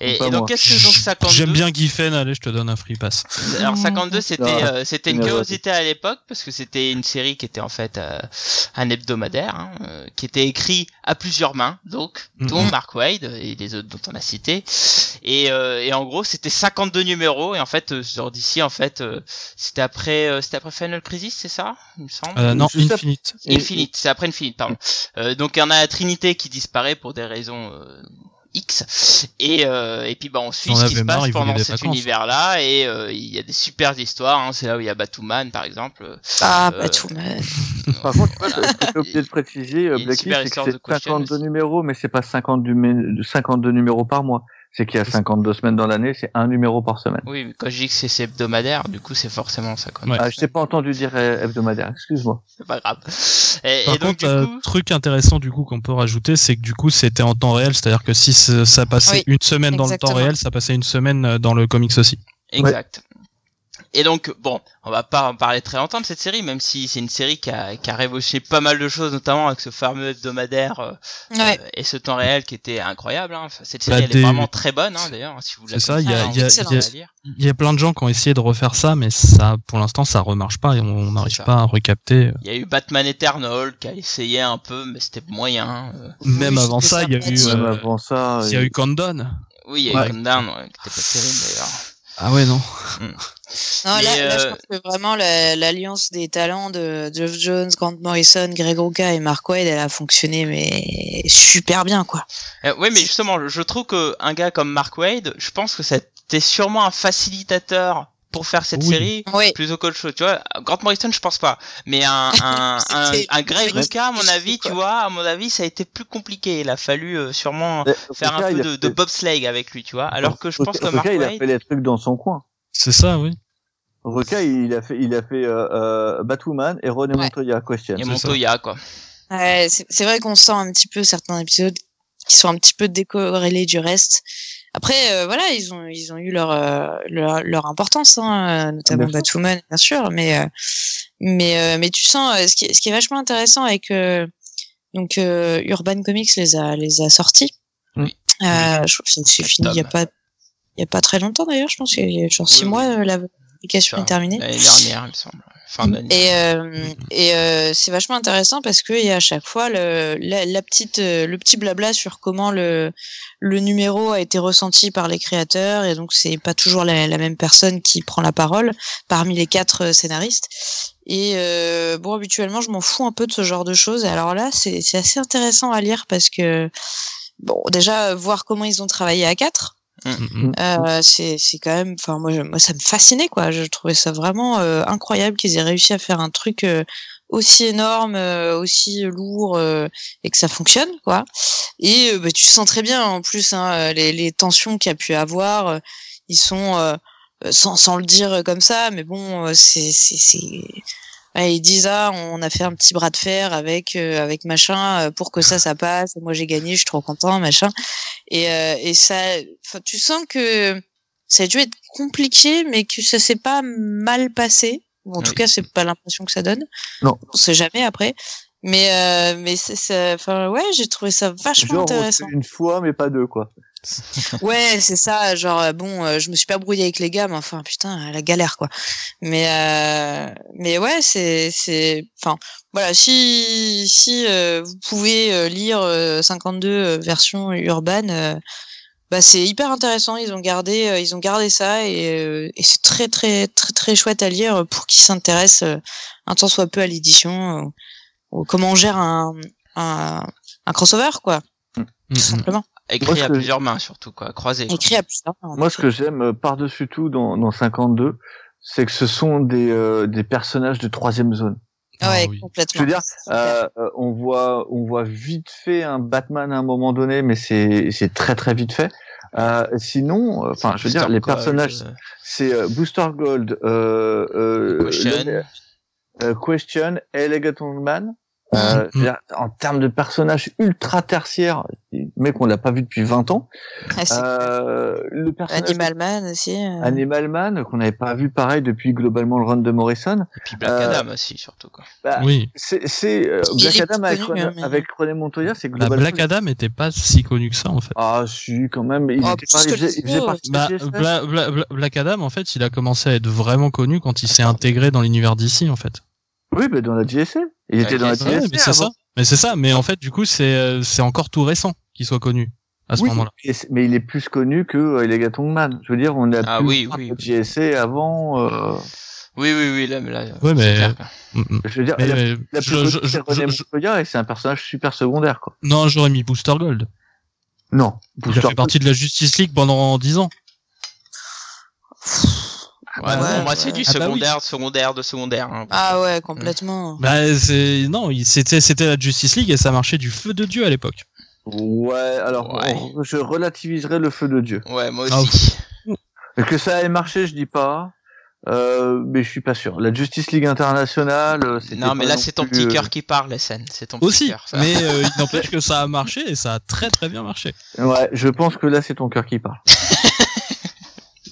Et, donc, qu'est-ce que donc 52 J'aime bien Giffen, allez, je te donne un free pass. Alors 52, c'était euh, c'était une curiosité à l'époque parce que c'était une série qui était en fait euh, un hebdomadaire, hein, euh, qui était écrit à plusieurs mains, donc Mhm. dont Mark Wade et les autres dont on a cité. Et, euh, et en gros, c'était 52 numéros et en fait euh, sur DC en fait euh, c'était après euh, c'était après Final Crisis, c'est ça Il me semble? Euh, non, Juste Infinite. Infinite, c'est après Infinite, pardon. Euh, donc il y en a la Trinité qui disparaît pour des raisons euh, X, et euh, et puis bah on suit ce qui se marre, passe pendant cet univers-là, et euh, il y a des super histoires. Hein, c'est là où il y a Batwoman par exemple. Ah, Euh, mais- Par contre, Voilà. j'ai oublié de préciser, euh, Blacklist, c'est histoire que de c'est Question 52 aussi. numéros, mais c'est pas 50 du mé- 52 numéros par mois. C'est qu'il y a 52 semaines dans l'année, c'est un numéro par semaine. Oui, mais quand je dis que c'est hebdomadaire, du coup c'est forcément ça. Quoi. Ouais. Ah, je t'ai pas entendu dire euh, hebdomadaire, excuse-moi. C'est pas grave. Et, Par et donc contre, du euh, truc intéressant du coup qu'on peut rajouter, c'est que du coup c'était en temps réel, c'est-à-dire que si ça passait Oui, une semaine dans le temps réel, ça passait une semaine euh, dans le comics aussi. exact. Et donc, bon, on va pas en parler très longtemps de cette série, même si c'est une série qui a, qui a révolutionné pas mal de choses, notamment avec ce fameux hebdomadaire euh, Ouais. Euh, et ce temps réel qui était incroyable. Hein. Enfin, cette Bah, série, elle des- est vraiment très bonne, hein, d'ailleurs, si vous C'est ça, il y a- il y a- y a- a plein de gens qui ont essayé de refaire ça, mais ça, pour l'instant, ça remarche pas et on n'arrive pas à recapter. Il y a eu Batman Eternal qui a essayé un peu, mais c'était moyen. euh. Même Oui, avant ça, il y a eu, euh, avant ça, il y a euh, eu Condon. Oui, il y a Ouais. eu Countdown, ouais, qui était pas terrible d'ailleurs. Ah ouais non. Non, Mais, là, là, je euh, pense que vraiment la- l'alliance des talents de Geoff Jones, Grant Morrison, Greg Rucka et Mark Wade, elle a fonctionné mais super bien quoi. Euh, ouais, mais justement, je- je trouve que un gars comme Mark Wade, je pense que c'était sûrement un facilitateur pour faire cette Oui. série Oui. plutôt qu'autre chose. Tu vois, Grant Morrison, je pense pas, mais un un, un, à mon avis, tu vois, à mon avis, ça a été plus compliqué. Il a fallu euh, sûrement faire un peu de, fait- de bobsleigh avec lui, tu vois. Alors que je pense que Mark il a fait les trucs dans son coin. C'est ça, oui. Ruka, il a fait, il a fait euh, euh, Batwoman et René Ouais. Montoya Question. et c'est Montoya, quoi. Ouais, c'est vrai qu'on sent un petit peu certains épisodes qui sont un petit peu décorrélés du reste. Après, euh, voilà, ils ont ils ont eu leur euh, leur, leur importance, hein, notamment Bien Batwoman, bien sûr, mais euh, mais mais tu sens ce qui est, ce qui est vachement intéressant avec donc euh, Urban Comics les a les a sortis. Oui. Euh, je c'est fini il y a pas il y a pas très longtemps d'ailleurs, je pense qu'il y a genre six Oui, mois. L'application Ça, est terminée. L'année dernière, il me semble. Fin d'année. Et, euh, et euh, c'est vachement intéressant parce qu'il y a à chaque fois le, la, la petite, euh, le petit blabla sur comment le, le numéro a été ressenti par les créateurs et donc c'est pas toujours la, la même personne qui prend la parole parmi les quatre scénaristes. Et euh, bon, habituellement, je m'en fous un peu de ce genre de choses. Et alors là, c'est assez intéressant à lire parce que bon, déjà voir comment ils ont travaillé à quatre. Mm, mm. Euh, c'est c'est quand même enfin moi je- moi ça me fascinait quoi. Je trouvais ça vraiment euh, incroyable qu'ils aient réussi à faire un truc euh, aussi énorme euh, aussi lourd euh, et que ça fonctionne quoi. Et euh, bah, tu sens très bien en plus hein, les, les tensions qu'il y a pu avoir euh, ils sont sans sans le dire comme ça mais bon c'est ils disent ah on a fait un petit bras de fer avec euh, avec machin euh, pour que ça ça passe. Moi j'ai gagné je suis trop content machin. Et euh, et ça enfin tu sens que ça a dû être compliqué mais que ça s'est pas mal passé. En tout cas c'est pas l'impression que ça donne. Non. on sait jamais après. Mais euh, mais c'est enfin ouais j'ai trouvé ça vachement Genre, intéressant. une fois, mais pas deux, quoi. Ouais, c'est ça. Genre, euh, bon, euh, je me suis pas brouillé avec les gars, mais enfin, putain, la galère, quoi. Mais, euh, mais ouais, c'est, c'est, enfin, voilà. Si, si euh, vous pouvez lire euh, 52 euh, versions urbaines, euh, bah c'est hyper intéressant. Ils ont gardé, ils ont gardé ça et, euh, et c'est très, très, très, très chouette à lire pour qui s'intéresse un tant soit peu à l'édition ou comment on gère un, un, un crossover, quoi, Mm, tout simplement. Écrit Moi, à plusieurs mains, surtout, quoi. Croisé. Écrit à plusieurs. en Moi, ce que j'aime euh, par-dessus tout dans, dans 52, c'est que ce sont des, euh, des personnages de troisième zone. Ah ouais, oui. complètement. Je veux dire. Euh, euh, on voit, on voit vite fait un Batman à un moment donné, mais c'est, c'est très très vite fait. Euh, sinon, euh, enfin, je veux dire, les Gold, personnages, c'est euh, Booster Gold, euh, euh, Question. euh, Question, Elegant Man. Euh, en termes de personnages ultra tertiaires, mec, on l'a pas vu depuis 20 ans. Ah, Euh, le personnage Animal Man aussi. euh. Animal Man, qu'on n'avait pas vu pareil depuis globalement le run de Morrison. Et puis Black Euh, Adam aussi, surtout, quoi. Bah, Oui. C'est, euh, Black Adam avec, connu, René, mais- avec René Montoya, c'est Bah, globalement. Black Adam était pas si connu que ça en fait. Ah, si, quand même. Il, Oh, était plus pas- il que faisait, il faisait le partie de Bah, Bla- Bla- Black Adam, en fait, il a commencé à être vraiment connu quand il s'est intégré dans l'univers d'ici, en fait. Oui, mais dans la JSA. Il était dans la Ouais, Ouais, mais c'est ça. Mais c'est ça. Mais en fait, du coup, c'est euh, c'est encore tout récent qu'il soit connu à ce Oui, moment-là. mais il est plus connu que euh, Elegant Man. Je veux dire, on a Ah plus oui, oui. JSA avant. Euh, Oui, oui, oui, là, là Ouais, mais- clair, quoi. Mm, mm. je veux dire, Mais, la, euh, la je- plus connue, je- c'est je- René je- et c'est un personnage super secondaire, quoi. Non, j'aurais mis Booster Gold. Non. Il a Booster fait partie de la Justice League pendant 10 ans. Ouais, ouais, pour moi, ouais. c'est du Ah bah oui. secondaire, de secondaire, de secondaire. hein. Ah ouais, complètement. Bah, c'est non, c'était c'était la Justice League et ça marchait du feu de dieu à l'époque. Ouais, alors Ouais. on- je relativiserai le feu de Dieu. Ouais, moi Ah, aussi. Que ça ait marché, je dis pas. Euh, mais je suis pas sûr. La Justice League internationale, euh, c'était non, mais là, non c'est ton plus, petit euh, cœur qui parle, la scène. C'est ton petit Aussi, cœur. ça. mais euh, il n'empêche que ça a marché et ça a très très bien marché. Ouais, je pense que là, c'est ton cœur qui parle.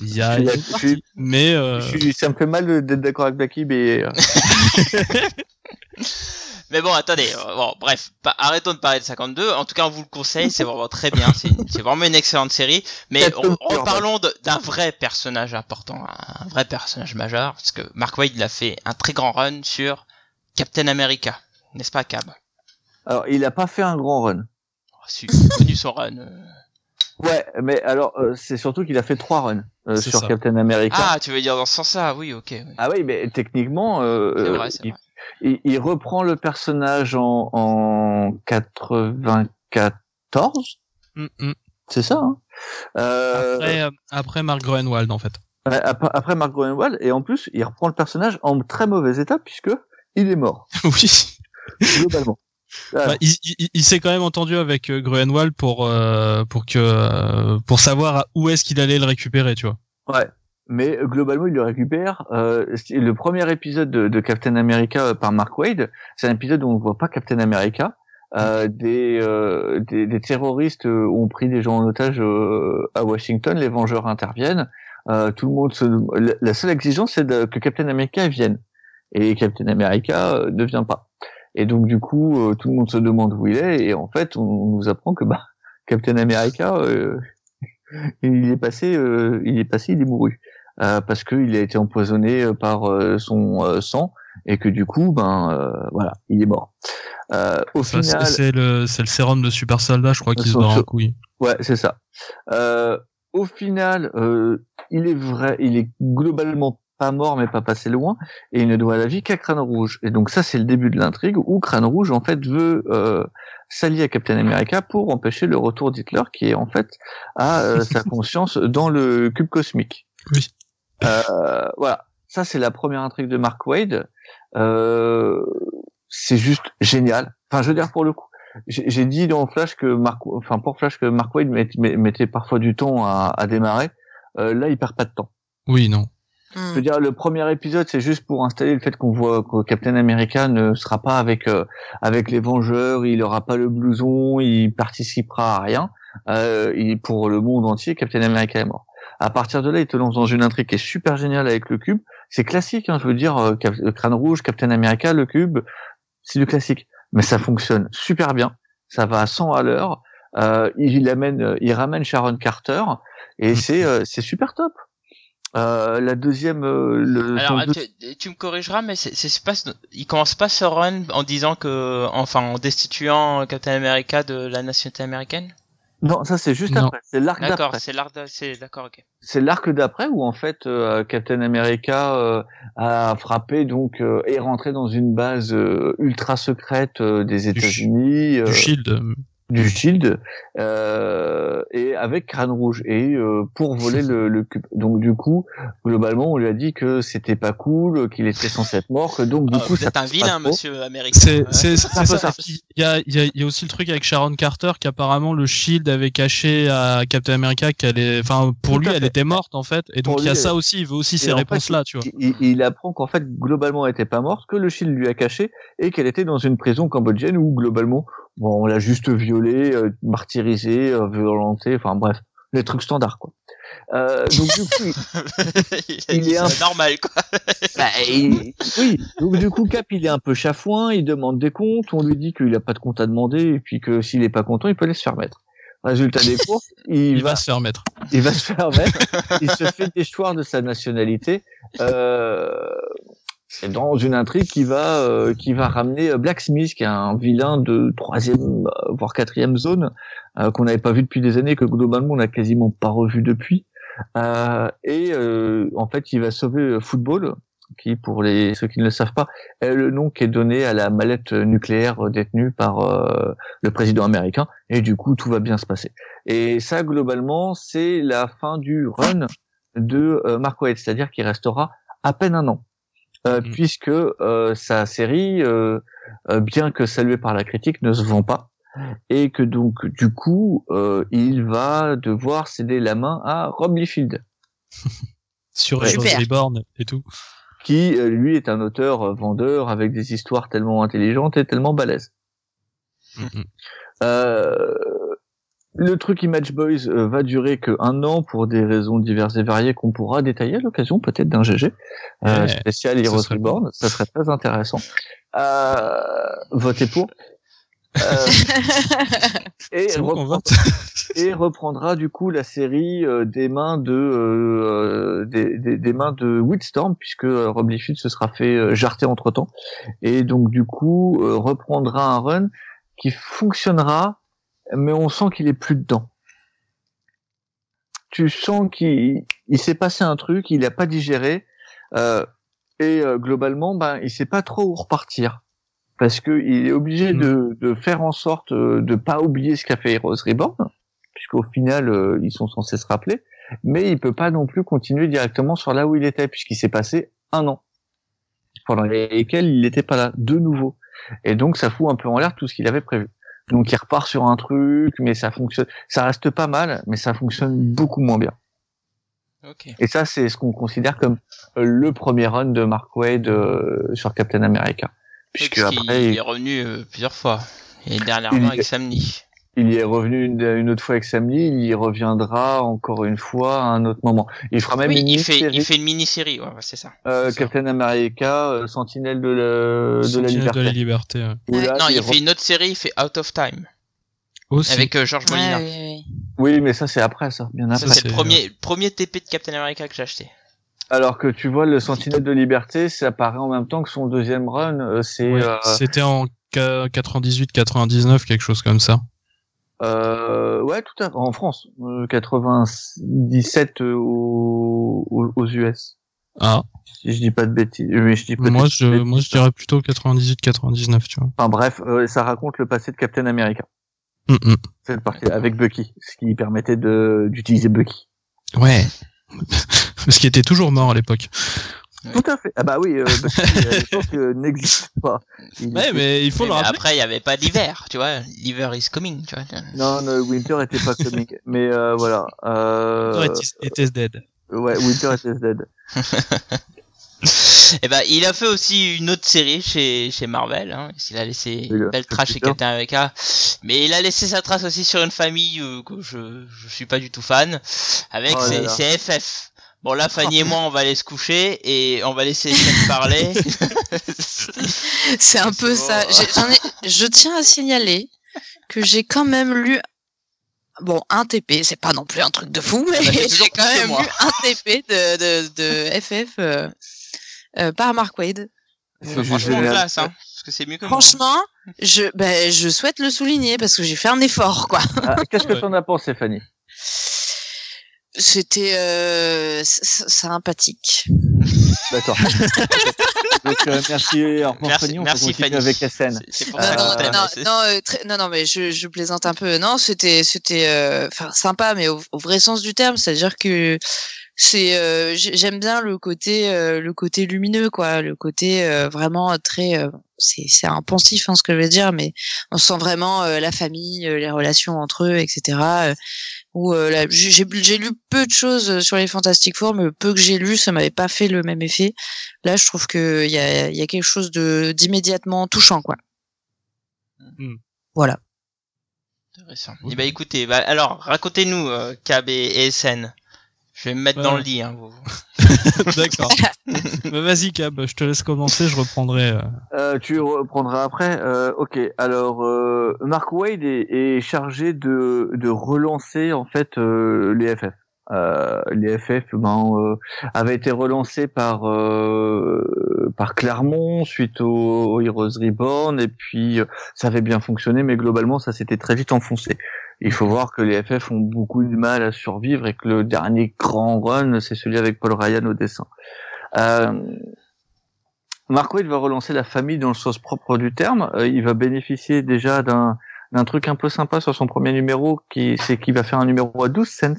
Il y a, Je suis- je suis- mais euh, Je suis- ça me fait mal d'être d'accord avec Blacky, mais euh, Mais bon, attendez. euh, Bon, bref, arrêtons de parler de 52. En tout cas, on vous le conseille. C'est vraiment très bien. C'est vraiment une excellente série. Mais Quatre en- tomes en purs, parlons de- d'un vrai personnage important, un vrai personnage majeur, parce que Mark Waid il a fait un très grand run sur Captain America, n'est-ce pas, Cab? Alors il a pas fait un grand run. Oh, si, connu son run. euh. Ouais, mais alors euh, c'est surtout qu'il a fait trois runs euh, sur ça. Captain America. Ah, tu veux dire dans ce sens-là Oui, ok. oui. Ah oui, mais techniquement, euh, euh, vrai, il, vrai. il- il reprend le personnage en, en 94, mm, mm. c'est ça. Hein euh, après, euh, après Mark Groenwald en fait. après, après Mark Groenwald, et en plus, il reprend le personnage en très mauvais état puisque il est mort oui. globalement. Bah, il il, il s'est quand même entendu avec euh, Groenwald pour euh, pour que euh, pour savoir où est-ce qu'il allait le récupérer, tu vois. Ouais. Mais euh, globalement, il le récupère. Euh, le premier épisode de, de Captain America euh, par Mark Wade, c'est un épisode où on ne voit pas Captain America. Euh, des, euh, des, des terroristes euh, ont pris des gens en otage à Washington. Les Vengeurs interviennent. Euh, tout le monde se. La, seule exigence, c'est que Captain America vienne. Et Captain America ne vient pas. Et donc du coup, euh, tout le monde se demande où il est. Et en fait, on nous apprend que bah Captain America, euh, il est passé, euh, il est passé, il est mouru euh, parce qu'il a été empoisonné par euh, son euh, sang et que du coup, ben euh, voilà, il est mort. Euh, au Ça, final, c'est- le, c'est le sérum de super soldat, je crois, qui se barre en couille. Ouais, c'est ça. Euh, au final, euh, il est vrai, il est globalement pas mort, mais pas passé loin, et il ne doit la vie qu'à Crâne Rouge. Et donc ça, c'est le début de l'intrigue où Crâne Rouge en fait veut euh, s'allier à Captain America pour empêcher le retour d'Hitler, qui est en fait à euh, sa conscience dans le cube cosmique. Oui. Euh, voilà, ça c'est la première intrigue de Mark Wade. C'est juste génial. Enfin, je veux dire pour le coup j'ai dit dans Flash que Mark, enfin pour Flash que Mark Wade met- met- mettait parfois du temps à, à démarrer. Euh, là, il perd pas de temps. Oui, non. Je Hmm. veux dire, le premier épisode, c'est juste pour installer le fait qu'on voit que Captain America ne sera pas avec euh, avec les Vengeurs, il aura pas le blouson, il participera à rien. Euh, il, pour le monde entier, Captain America est mort. À partir de là, il te lance dans une intrigue qui est super géniale avec le cube. C'est classique, hein, je veux dire, euh, Cap- euh, Crâne Rouge, Captain America, le cube, c'est du classique. Mais ça fonctionne super bien. Ça va à 100 à l'heure. Euh, il, il amène, il ramène Sharon Carter et c'est euh, c'est super top. Euh, la deuxième, euh, le, Alors, deux- tu, tu me corrigeras, mais c'est c'est pas, il commence pas ce run en disant que, enfin, en destituant Captain America de la nationalité américaine? non, ça c'est juste Non. après. C'est l'arc D'accord, d'après. c'est de- c'est d'accord, ok. C'est l'arc d'après où en fait euh, Captain America euh, a frappé donc euh, est rentré dans une base euh, ultra secrète euh, des États-Unis, euh, Du Shield. Du Shield, euh, et avec Crâne Rouge et euh, pour voler le, le cube. Donc du coup, globalement, on lui a dit que c'était pas cool, qu'il était censé être mort, que donc du Ah, coup êtes un vilain, monsieur américain. C'est c'est- c'est ça. Il y a, il y, a, il y a aussi le truc avec Sharon Carter qu'apparemment le Shield avait caché à Captain America qu'elle est, enfin pour Tout lui elle était morte en fait. Et donc il y a ça aussi. Il veut aussi ces réponses là, tu vois. Il, il- il apprend qu'en fait globalement elle était pas morte, que le Shield lui a caché et qu'elle était dans une prison cambodgienne où globalement bon on l'a juste violée, euh, martyrisée, euh, violentée, enfin bref les trucs standards quoi. Euh, donc du coup il, est un- normal, quoi. Bah, il- oui, donc du coup Cap il est un peu chafouin, il demande des comptes, on lui dit qu'il a pas de compte à demander et puis que s'il est pas content il peut aller se faire mettre. Résultat des courses, il, Il va, va se faire mettre. il va se faire mettre, il se fait déchoir de sa nationalité euh, dans une intrigue qui va euh, qui va ramener euh, Blacksmith qui est un vilain de troisième euh, voire quatrième zone euh, qu'on n'avait pas vu depuis des années que globalement on n'a quasiment pas revu depuis. Euh, et euh, en fait il va sauver Football qui pour les ceux qui ne le savent pas est le nom qui est donné à la mallette nucléaire détenue par le président américain. Et du coup tout va bien se passer. Et ça globalement c'est la fin du run de Mark Waid c'est-à-dire qu'il restera à peine un an euh, Mhm. puisque euh, sa série, euh, euh, bien que saluée par la critique, ne se vend pas, et que donc du coup, euh, il va devoir céder la main à Rob Liefeld, Sur Super. Reborn et tout. qui lui est un auteur vendeur avec des histoires tellement intelligentes et tellement balèzes. Mhm. Euh, le truc Image Boys euh, va durer que un an pour des raisons diverses et variées qu'on pourra détailler à l'occasion peut-être d'un GG euh, Ouais, spécial Heroes serait Reborn. Ça serait très intéressant. Euh, votez pour. Euh, et, C'est bon qu'on reprend- vote. et reprendra du coup la série euh, des mains de euh, des, des, des mains de Wheatstorm puisque euh, Rob Liefeld se sera fait euh, jarter entre temps et donc du coup euh, reprendra un run qui fonctionnera mais on sent qu'il est plus dedans. Tu sens qu'il il s'est passé un truc il a pas digéré euh, et euh, globalement ben il sait pas trop où repartir. Parce que il est obligé Mm. de, de faire en sorte euh, de pas oublier ce qu'a fait Heroes Reborn puisqu'au final euh, ils sont censés se rappeler mais il peut pas non plus continuer directement sur là où il était puisqu'il s'est passé un an pendant lesquels il n'était pas là de nouveau. Et donc ça fout un peu en l'air tout ce qu'il avait prévu donc il repart sur un truc mais ça fonctionne ça reste pas mal mais ça fonctionne beaucoup moins bien Ok. et ça, c'est ce qu'on considère comme euh, le premier run de Mark Wade euh, sur Captain America. Puisque après, il il, est revenu euh, plusieurs fois. Et dernièrement Il- avec Samni. Il y est revenu une, une autre fois avec Sam Neill, il y reviendra encore une fois à un autre moment. Il fera même Oui, une il fait, mini-série, il fait une mini-série, ouais, c'est ça. euh, ça. Captain America, euh, Sentinelle de la, de la liberté. de la liberté. ouais. Où là, non, il fait une autre série, il fait Out of Time. Aussi. avec euh, George Molina. Ouais, oui, oui. Oui, mais ça c'est après ça, bien après. c'est le premier, premier TP de Captain America que j'ai acheté. Alors que tu vois le Sentinelle de Liberté, ça apparaît en même temps que son deuxième run. euh, euh, C'était en 98-99, quelque chose comme ça. Euh, ouais tout à fait en France, euh, 97 euh, aux, aux, aux US. Ah, Si je dis pas de bêtises, mais je dis moi je, bêtises. moi je dirais plutôt 98-99, tu vois. Enfin bref, euh, ça raconte le passé de Captain America. Mm, mm. Cette partie avec Bucky, ce qui permettait de d'utiliser Bucky. Ouais. Ce qui était toujours mort à l'époque. Tout à fait. Ah bah oui, euh, à l'époque euh, n'existe pas. Il Ouais, était- mais il faut le mais rappeler. après, il y avait pas d'hiver, tu vois. L'hiver is coming, tu vois. Non, non, Winter était pas comique. mais euh, voilà. Euh... It is- it is dead. Ouais, Winter était dead. Et ben, il a fait aussi une autre série chez, chez Marvel. Hein. Il a laissé une le- belle le trace chez. Captain America. Mais il a laissé sa trace aussi sur une famille euh, que je, je suis pas du tout fan. Avec Oh là ses, là. ses FF. Bon là, Fanny et moi, on va aller se coucher et on va laisser Seth parler. C'est un peu ça. bon. J'ai- j'en ai- je tiens à signaler que j'ai quand même lu bon un TP, c'est pas non plus un truc de fou, mais bah, toujours j'ai quand même lu un TP de, de, de FF euh, euh, par Mark Wade. Franchement, classe, hein. Parce que c'est mieux que moi. Franchement, je ben, je souhaite le souligner parce que j'ai fait un effort quoi. Ah, Qu'est-ce que Ouais. t'en as pensé, Fanny? C'était euh, sympathique. D'accord. Donc, euh, merci, Merci-. On merci, Fanny. avec C'est pour Euh, non, non, non, c'est- non, euh, très- non, non, mais je, je plaisante un peu. Non, c'était, c'était, euh, sympa, mais au, au vrai sens du terme, c'est-à-dire que c'est, euh, j'ai- j'aime bien le côté, euh, le côté lumineux, quoi, le côté euh, vraiment très, euh, c'est, c'est un pensif, hein, ce que je veux dire, mais on sent vraiment euh, la famille, euh, les relations entre eux, etc. euh, où euh, j'ai, j'ai j'ai lu peu de choses sur les Fantastic Four, mais le peu que j'ai lu, ça m'avait pas fait le même effet. Là, je trouve que il y a, y a quelque chose de d'immédiatement touchant, quoi. Hmm. Voilà. Intéressant. Eh ben écoutez, bah, alors racontez-nous euh, Cab et, et SN. Je vais me mettre dans le lit. Hein, vous. D'accord. Bah, Vas-y, Cab, je te laisse commencer, je reprendrai. euh. Euh, tu reprendras après. Euh, ok. Alors, euh, Mark Wade est, est chargé de, de relancer en fait euh, les FF. Euh, les FF ben, euh, avaient été relancés par euh, par Claremont suite au, au Heroes Reborn et puis euh, ça avait bien fonctionné, mais globalement ça s'était très vite enfoncé. Il faut voir que les FF ont beaucoup de mal à survivre et que le dernier grand run c'est celui avec Paul Ryan au dessin. Euh, Mark Waid va relancer la famille dans le sens propre du terme. Euh, il va bénéficier déjà d'un d'un truc un peu sympa sur son premier numéro, qui c'est qu'il va faire un numéro à 12 cents,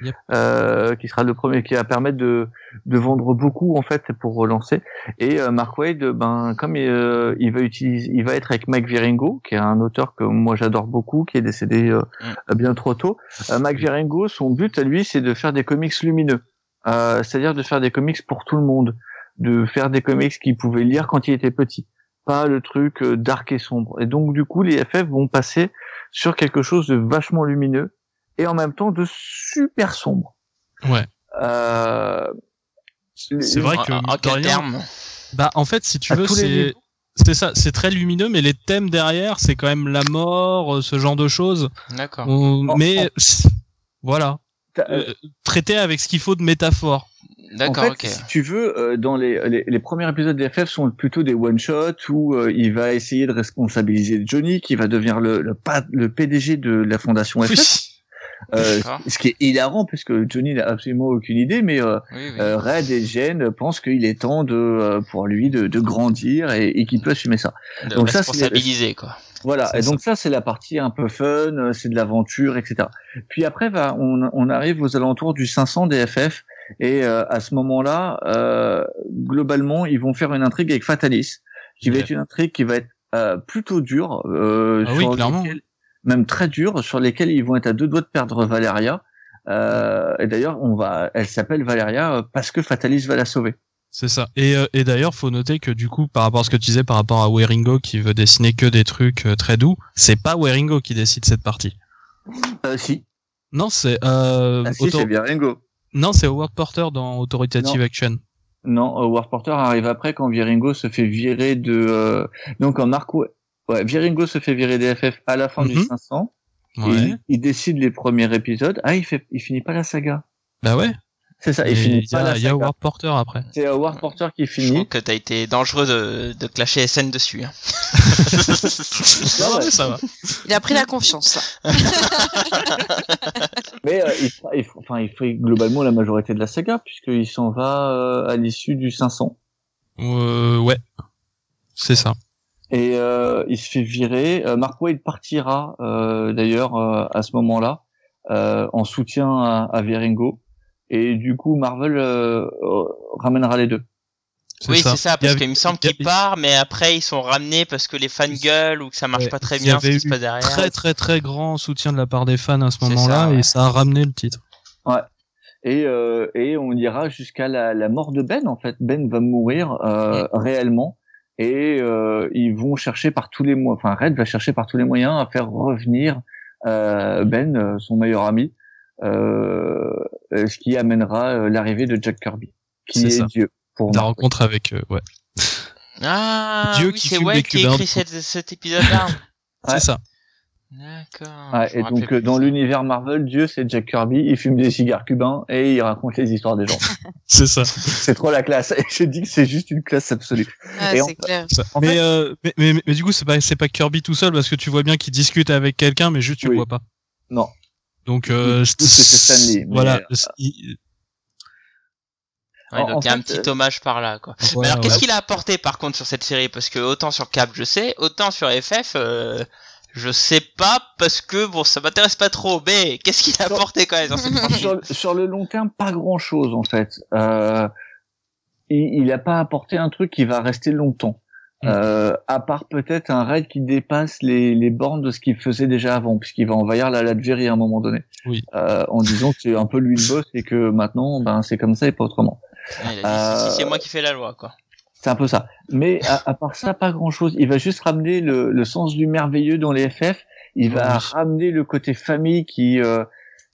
Yep. euh, qui sera le premier, qui va permettre de de vendre beaucoup en fait pour relancer. Et euh, Mark Waid, ben comme il, euh, il va utiliser, il va être avec Mike Virengo, qui est un auteur que moi j'adore beaucoup, qui est décédé euh, bien trop tôt. Euh, Mike Virengo, son but à lui, c'est de faire des comics lumineux, euh, c'est-à-dire de faire des comics pour tout le monde de faire des comics qu'il pouvait lire quand il était petit, pas le truc euh, dark et sombre. Et donc du coup, les FF vont passer sur quelque chose de vachement lumineux et en même temps de super sombre. Ouais. Euh, C'est vrai que, en, en quel rien, terme Bah, en fait, si tu veux, c'est. C'est ça, c'est très lumineux, mais les thèmes derrière, c'est quand même la mort, euh, ce genre de choses. D'accord. On- En- Mais voilà, t'as- euh, Euh, traité avec ce qu'il faut de métaphore. en D'accord, fait, ok. si tu veux, euh, dans les, les, les premiers épisodes des FF sont plutôt des one-shots où euh, il va essayer de responsabiliser Johnny, qui va devenir le, le, PDG de la fondation FF. Oui. Euh, ce qui est hilarant puisque Johnny n'a absolument aucune idée, mais euh, Oui, oui. euh, Red et Jen pensent qu'il est temps de euh, pour lui de, de grandir et, et qu'il peut assumer ça. de donc ça, responsabiliser, quoi. Voilà. Et donc ça, c'est la partie un peu fun, euh, c'est de l'aventure, etc. Puis après, va, on, on arrive aux alentours du 500 des FF et euh, à ce moment-là, euh, globalement, ils vont faire une intrigue avec Fatalis, qui va être une intrigue qui va être euh, plutôt dure, euh, Ah oui, sur clairement. Même très dure, sur lesquelles ils vont être à deux doigts de perdre Valeria. Euh, et d'ailleurs, on va, elle s'appelle Valeria euh, parce que Fatalis va la sauver. C'est ça. Et, euh, et d'ailleurs, faut noter que du coup, par rapport à ce que tu disais par rapport à Waringo qui veut dessiner que des trucs euh, très doux, c'est pas Waringo qui décide cette partie. Euh, si, Non, c'est euh, ah, si Auto- c'est bien non, c'est Howard Porter dans Authoritative Non. Action. Non, War Porter arrive après quand Viringo se fait virer de. Donc en Marco, ouais, Viringo se fait virer des FF à la fin du Mhm. 500 Et il, il décide les premiers épisodes. Ah, il fait, il finit pas la saga. Bah ouais. C'est ça. Et Il finit y pas la a, il y a saga. Howard Porter après. C'est Howard Porter qui Je trouve finit. que t'as été dangereux de, de clasher SN dessus. hein. Non, ouais. ça va. Il a pris la confiance. là. Mais euh, il, il- enfin, il fait globalement la majorité de la saga puisqu'il s'en va euh, à l'issue du 500. Euh, ouais. C'est ça. Et euh, il se fait virer. Euh, Mark Wade partira euh, d'ailleurs euh, à ce moment-là euh, en soutien à, à Virengo. Et du coup, Marvel euh, euh, ramènera les deux. Oui, c'est ça, parce qu'il me semble qu'il part, mais après ils sont ramenés parce que les fans gueulent ou que ça marche Ouais, pas très il y bien ce qui se eu passe derrière. Très très très grand soutien de la part des fans à ce moment-là ouais. et ça a ramené le titre. Et, euh, et on ira jusqu'à la, la mort de Ben. En fait, Ben va mourir euh, réellement. Et euh, ils vont chercher par tous les moyens. Enfin, Red va chercher par tous les moyens à faire revenir euh, Ben, euh, son meilleur ami, euh, ce qui amènera euh, l'arrivée de Jack Kirby, qui est, ça. Dieu pour La rencontre avec euh, ouais. Ah, Dieu oui, qui c'est Wade qui a Cubains, écrit cet, cet épisode-là. Ouais. C'est ça. D'accord. Ouais, je et donc euh, dans l'univers Marvel, Dieu c'est Jack Kirby, il fume des cigares cubains et il raconte les histoires des gens. C'est ça. c'est trop la classe. Et je dis que c'est juste une classe absolue. Et clair. En mais, fait- euh, mais, mais, mais du coup, c'est pas, c'est pas Kirby tout seul parce que tu vois bien qu'il discute avec quelqu'un, mais juste tu Oui. le vois pas. Non. Donc, euh, c'est Stanley, Voilà. euh, Il- Ouais, donc en il y a un petit hommage par là, quoi. Mais alors, qu'est-ce ouais. qu'il a apporté par contre sur cette série? Parce que autant sur Cap, je sais, autant sur FF, euh, je sais pas parce que bon, ça m'intéresse pas trop. Mais qu'est-ce qu'il a Sur- apporté quand même dans cette sur, sur le long terme, pas grand chose en fait. Euh, il n'a pas apporté un truc qui va rester longtemps. Mm. Euh, à part peut-être un raid qui dépasse les, les bornes de ce qu'il faisait déjà avant, puisqu'il va envahir la Latvérie à un moment donné. Oui. Euh, en disant que c'est un peu lui le boss et que maintenant, ben c'est comme ça et pas autrement. Ouais, c'est moi qui fais la loi, quoi. C'est un peu ça. Mais à, à part ça, pas grand chose. Il va juste ramener le, le sens du merveilleux dans les FF. Il va ramener le côté famille qui euh,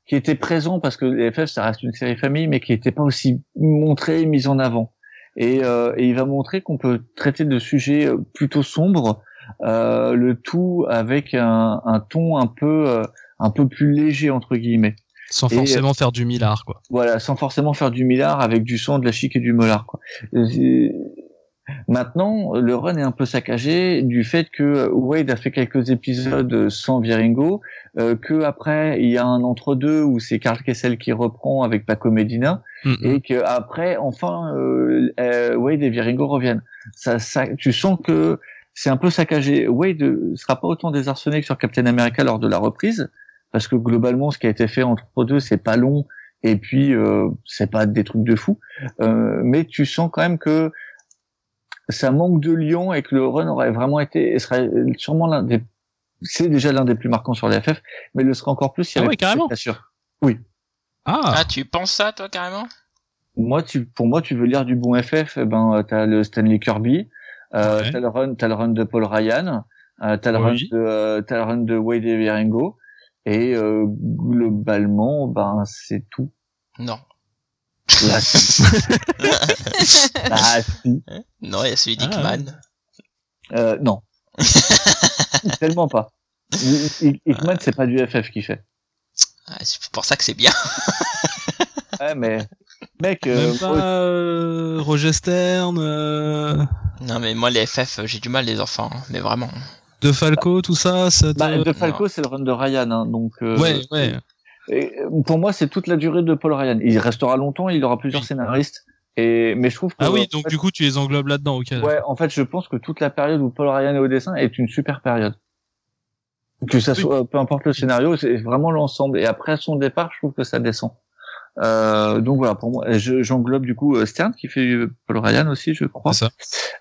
qui était présent parce que les FF ça reste une série famille, mais qui n'était pas aussi montré et mis en avant. Et, euh, et il va montrer qu'on peut traiter de sujets euh, plutôt sombres, euh, le tout avec un, un ton un peu euh, un peu plus léger entre guillemets. sans et- forcément faire du millard, quoi. Voilà, sans forcément faire du millard avec du sang, de la chic et du molar. Quoi. Euh, Maintenant, le run est un peu saccagé du fait que Wade a fait quelques épisodes sans Viringo, euh, que après il y a un entre-deux où c'est Carl Kessel qui reprend avec Paco Medina, Mm, mm. et que après, enfin, euh, euh, Wade et Viringo reviennent. Ça, ça, tu sens que c'est un peu saccagé. Wade euh, sera pas autant désarçonné que sur Captain America lors de la reprise, parce que globalement, ce qui a été fait entre deux, c'est pas long, et puis euh, c'est pas des trucs de fou. Euh, mais tu sens quand même que ça manque de lion et que le run aurait vraiment été, et serait sûrement l'un des, c'est déjà l'un des plus marquants sur les FF, mais le serait encore plus s'il y Ah avait ouais, carrément. Bien sûr. Ah, Ah, tu penses ça, toi, carrément? Moi, tu, pour moi, tu veux lire du bon FF, eh ben, euh, t'as le Stanley Kirby, euh, Ouais. t'as le run, t'as le run de Paul Ryan, euh, t'as le Oui. run de, euh, t'as le run de Wade et Virengo, et euh, globalement, ben, c'est tout. Non. Ah. Non, il y a celui Ah, d'Hickman. Euh, non. Tellement pas. Hickman, c'est pas du FF qu'il fait. Ah, c'est pour ça que c'est bien. Ouais, mais, mec, euh, pas euh, Roger Stern, euh, Non, mais moi, les FF, j'ai du mal, les enfants, hein, mais vraiment. De Falco, tout ça, ça te- bah, De Falco, c'est le run de Ryan, hein, donc. euh, Ouais, ouais. Et euh, pour moi, c'est toute la durée de Paul Ryan. Il restera longtemps, il aura plusieurs scénaristes. Et mais je trouve que Ah oui, donc fait, du coup, tu les englobes là-dedans, ok. ouais, en fait, je pense que toute la période où Paul Ryan est au dessin est une super période. Que ça Oui. soit, peu importe le scénario, c'est vraiment l'ensemble. Et après son départ, je trouve que ça descend. Euh, donc voilà, pour moi, je- j'englobe du coup euh, Stern qui fait euh, Paul Ryan aussi, je crois. Ça.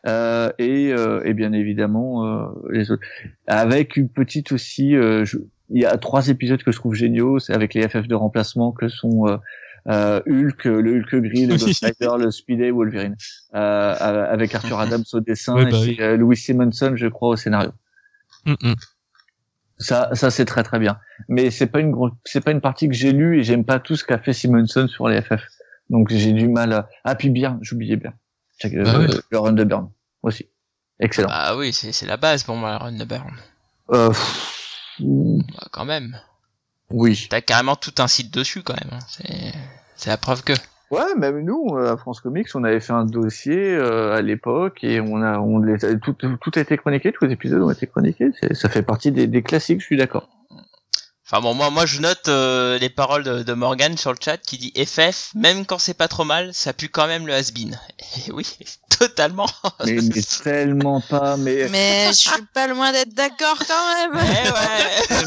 Euh, et, euh, et bien évidemment euh, les autres. Avec une petite aussi, euh, je- il y a trois épisodes que je trouve géniaux, c'est avec les FF de remplacement que sont euh, euh, Hulk, le Hulk gris, le Oui. Ghost Rider, le Speed et Wolverine, euh, avec Arthur Adams au dessin Ouais, et bah oui. euh, Louis Simonson, je crois, au scénario. Mm, mm. Ça, ça c'est très très bien. Mais c'est pas une grosse, c'est pas une partie que j'ai lue et j'aime pas tout ce qu'a fait Simonson sur les FF. Donc j'ai du mal à. Ah puis bien, j'oubliais bien. Check, euh, Bah ouais. Le run de Burn aussi. Excellent. Ah oui, c'est c'est la base pour moi, la run de Burn. Euh, pff, Bah, quand même. Oui. T'as carrément tout un site dessus quand même. hein. C'est, la preuve que. Ouais, même nous, euh, à France Comics, on avait fait un dossier euh, à l'époque et on a, on les a- tout, tout a été chroniqué, tous les épisodes ont été chroniqués. Ça fait partie des, des classiques, je suis d'accord. Enfin bon, moi, moi je note euh, les paroles de, de Morgan sur le chat qui dit FF, même quand c'est pas trop mal, ça pue quand même le has-been. Et oui, totalement. Mais, mais tellement pas, mais. Mais je suis pas loin d'être d'accord quand Eh même. ouais.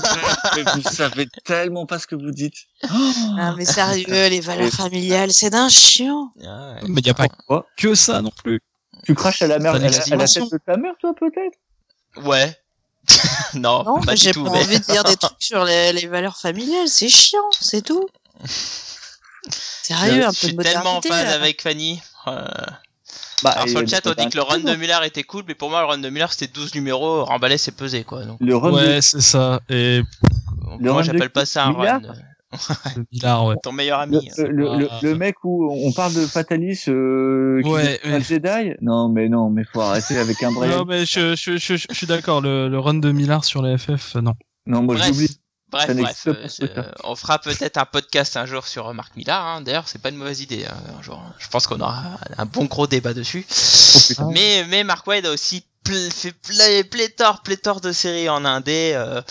Mais vous savez tellement pas ce que vous dites. Ah, mais sérieux, les valeurs familiales, c'est d'un chiant. Ah ouais. Mais y a pas Quoi que ça non plus. Tu craches à la mère, T'as à à la tête de ta mère, toi, peut-être? Ouais. non, Non, pas j'ai pas mais- envie de dire des trucs sur les, les valeurs familiales, c'est chiant, c'est tout. Sérieux, un Je peu suis de tellement en phase avec Fanny. Euh, bah, alors sur le chat, on dit que le run de Le Muller était cool, mais pour moi, le run de Muller c'était 12 numéros, remballé c'est pesé quoi. Donc, run de- Ouais, c'est ça. Et donc, Le moi j'appelle pas ça un run. Millard, ouais. Ton meilleur le, ami. le, le, le- Ah. le mec où on parle de Fatalis euh, qui Ouais, est un ouais. Jedi? Non, mais non, mais faut arrêter avec un Non, Brian. mais je, je, je, je suis d'accord. Le, le run de Millard sur les FF, euh, non. Non, moi l'oublie. Bref, bref, euh, truc-là. on fera peut-être un podcast un jour sur euh, Marc Millar. Hein. D'ailleurs, c'est pas une mauvaise idée. hein, un jour. Je pense qu'on aura un bon gros débat dessus. Oh. Mais, mais Mark Wade a aussi pl- fait pl- pléthore, pléthore de séries en indé. euh,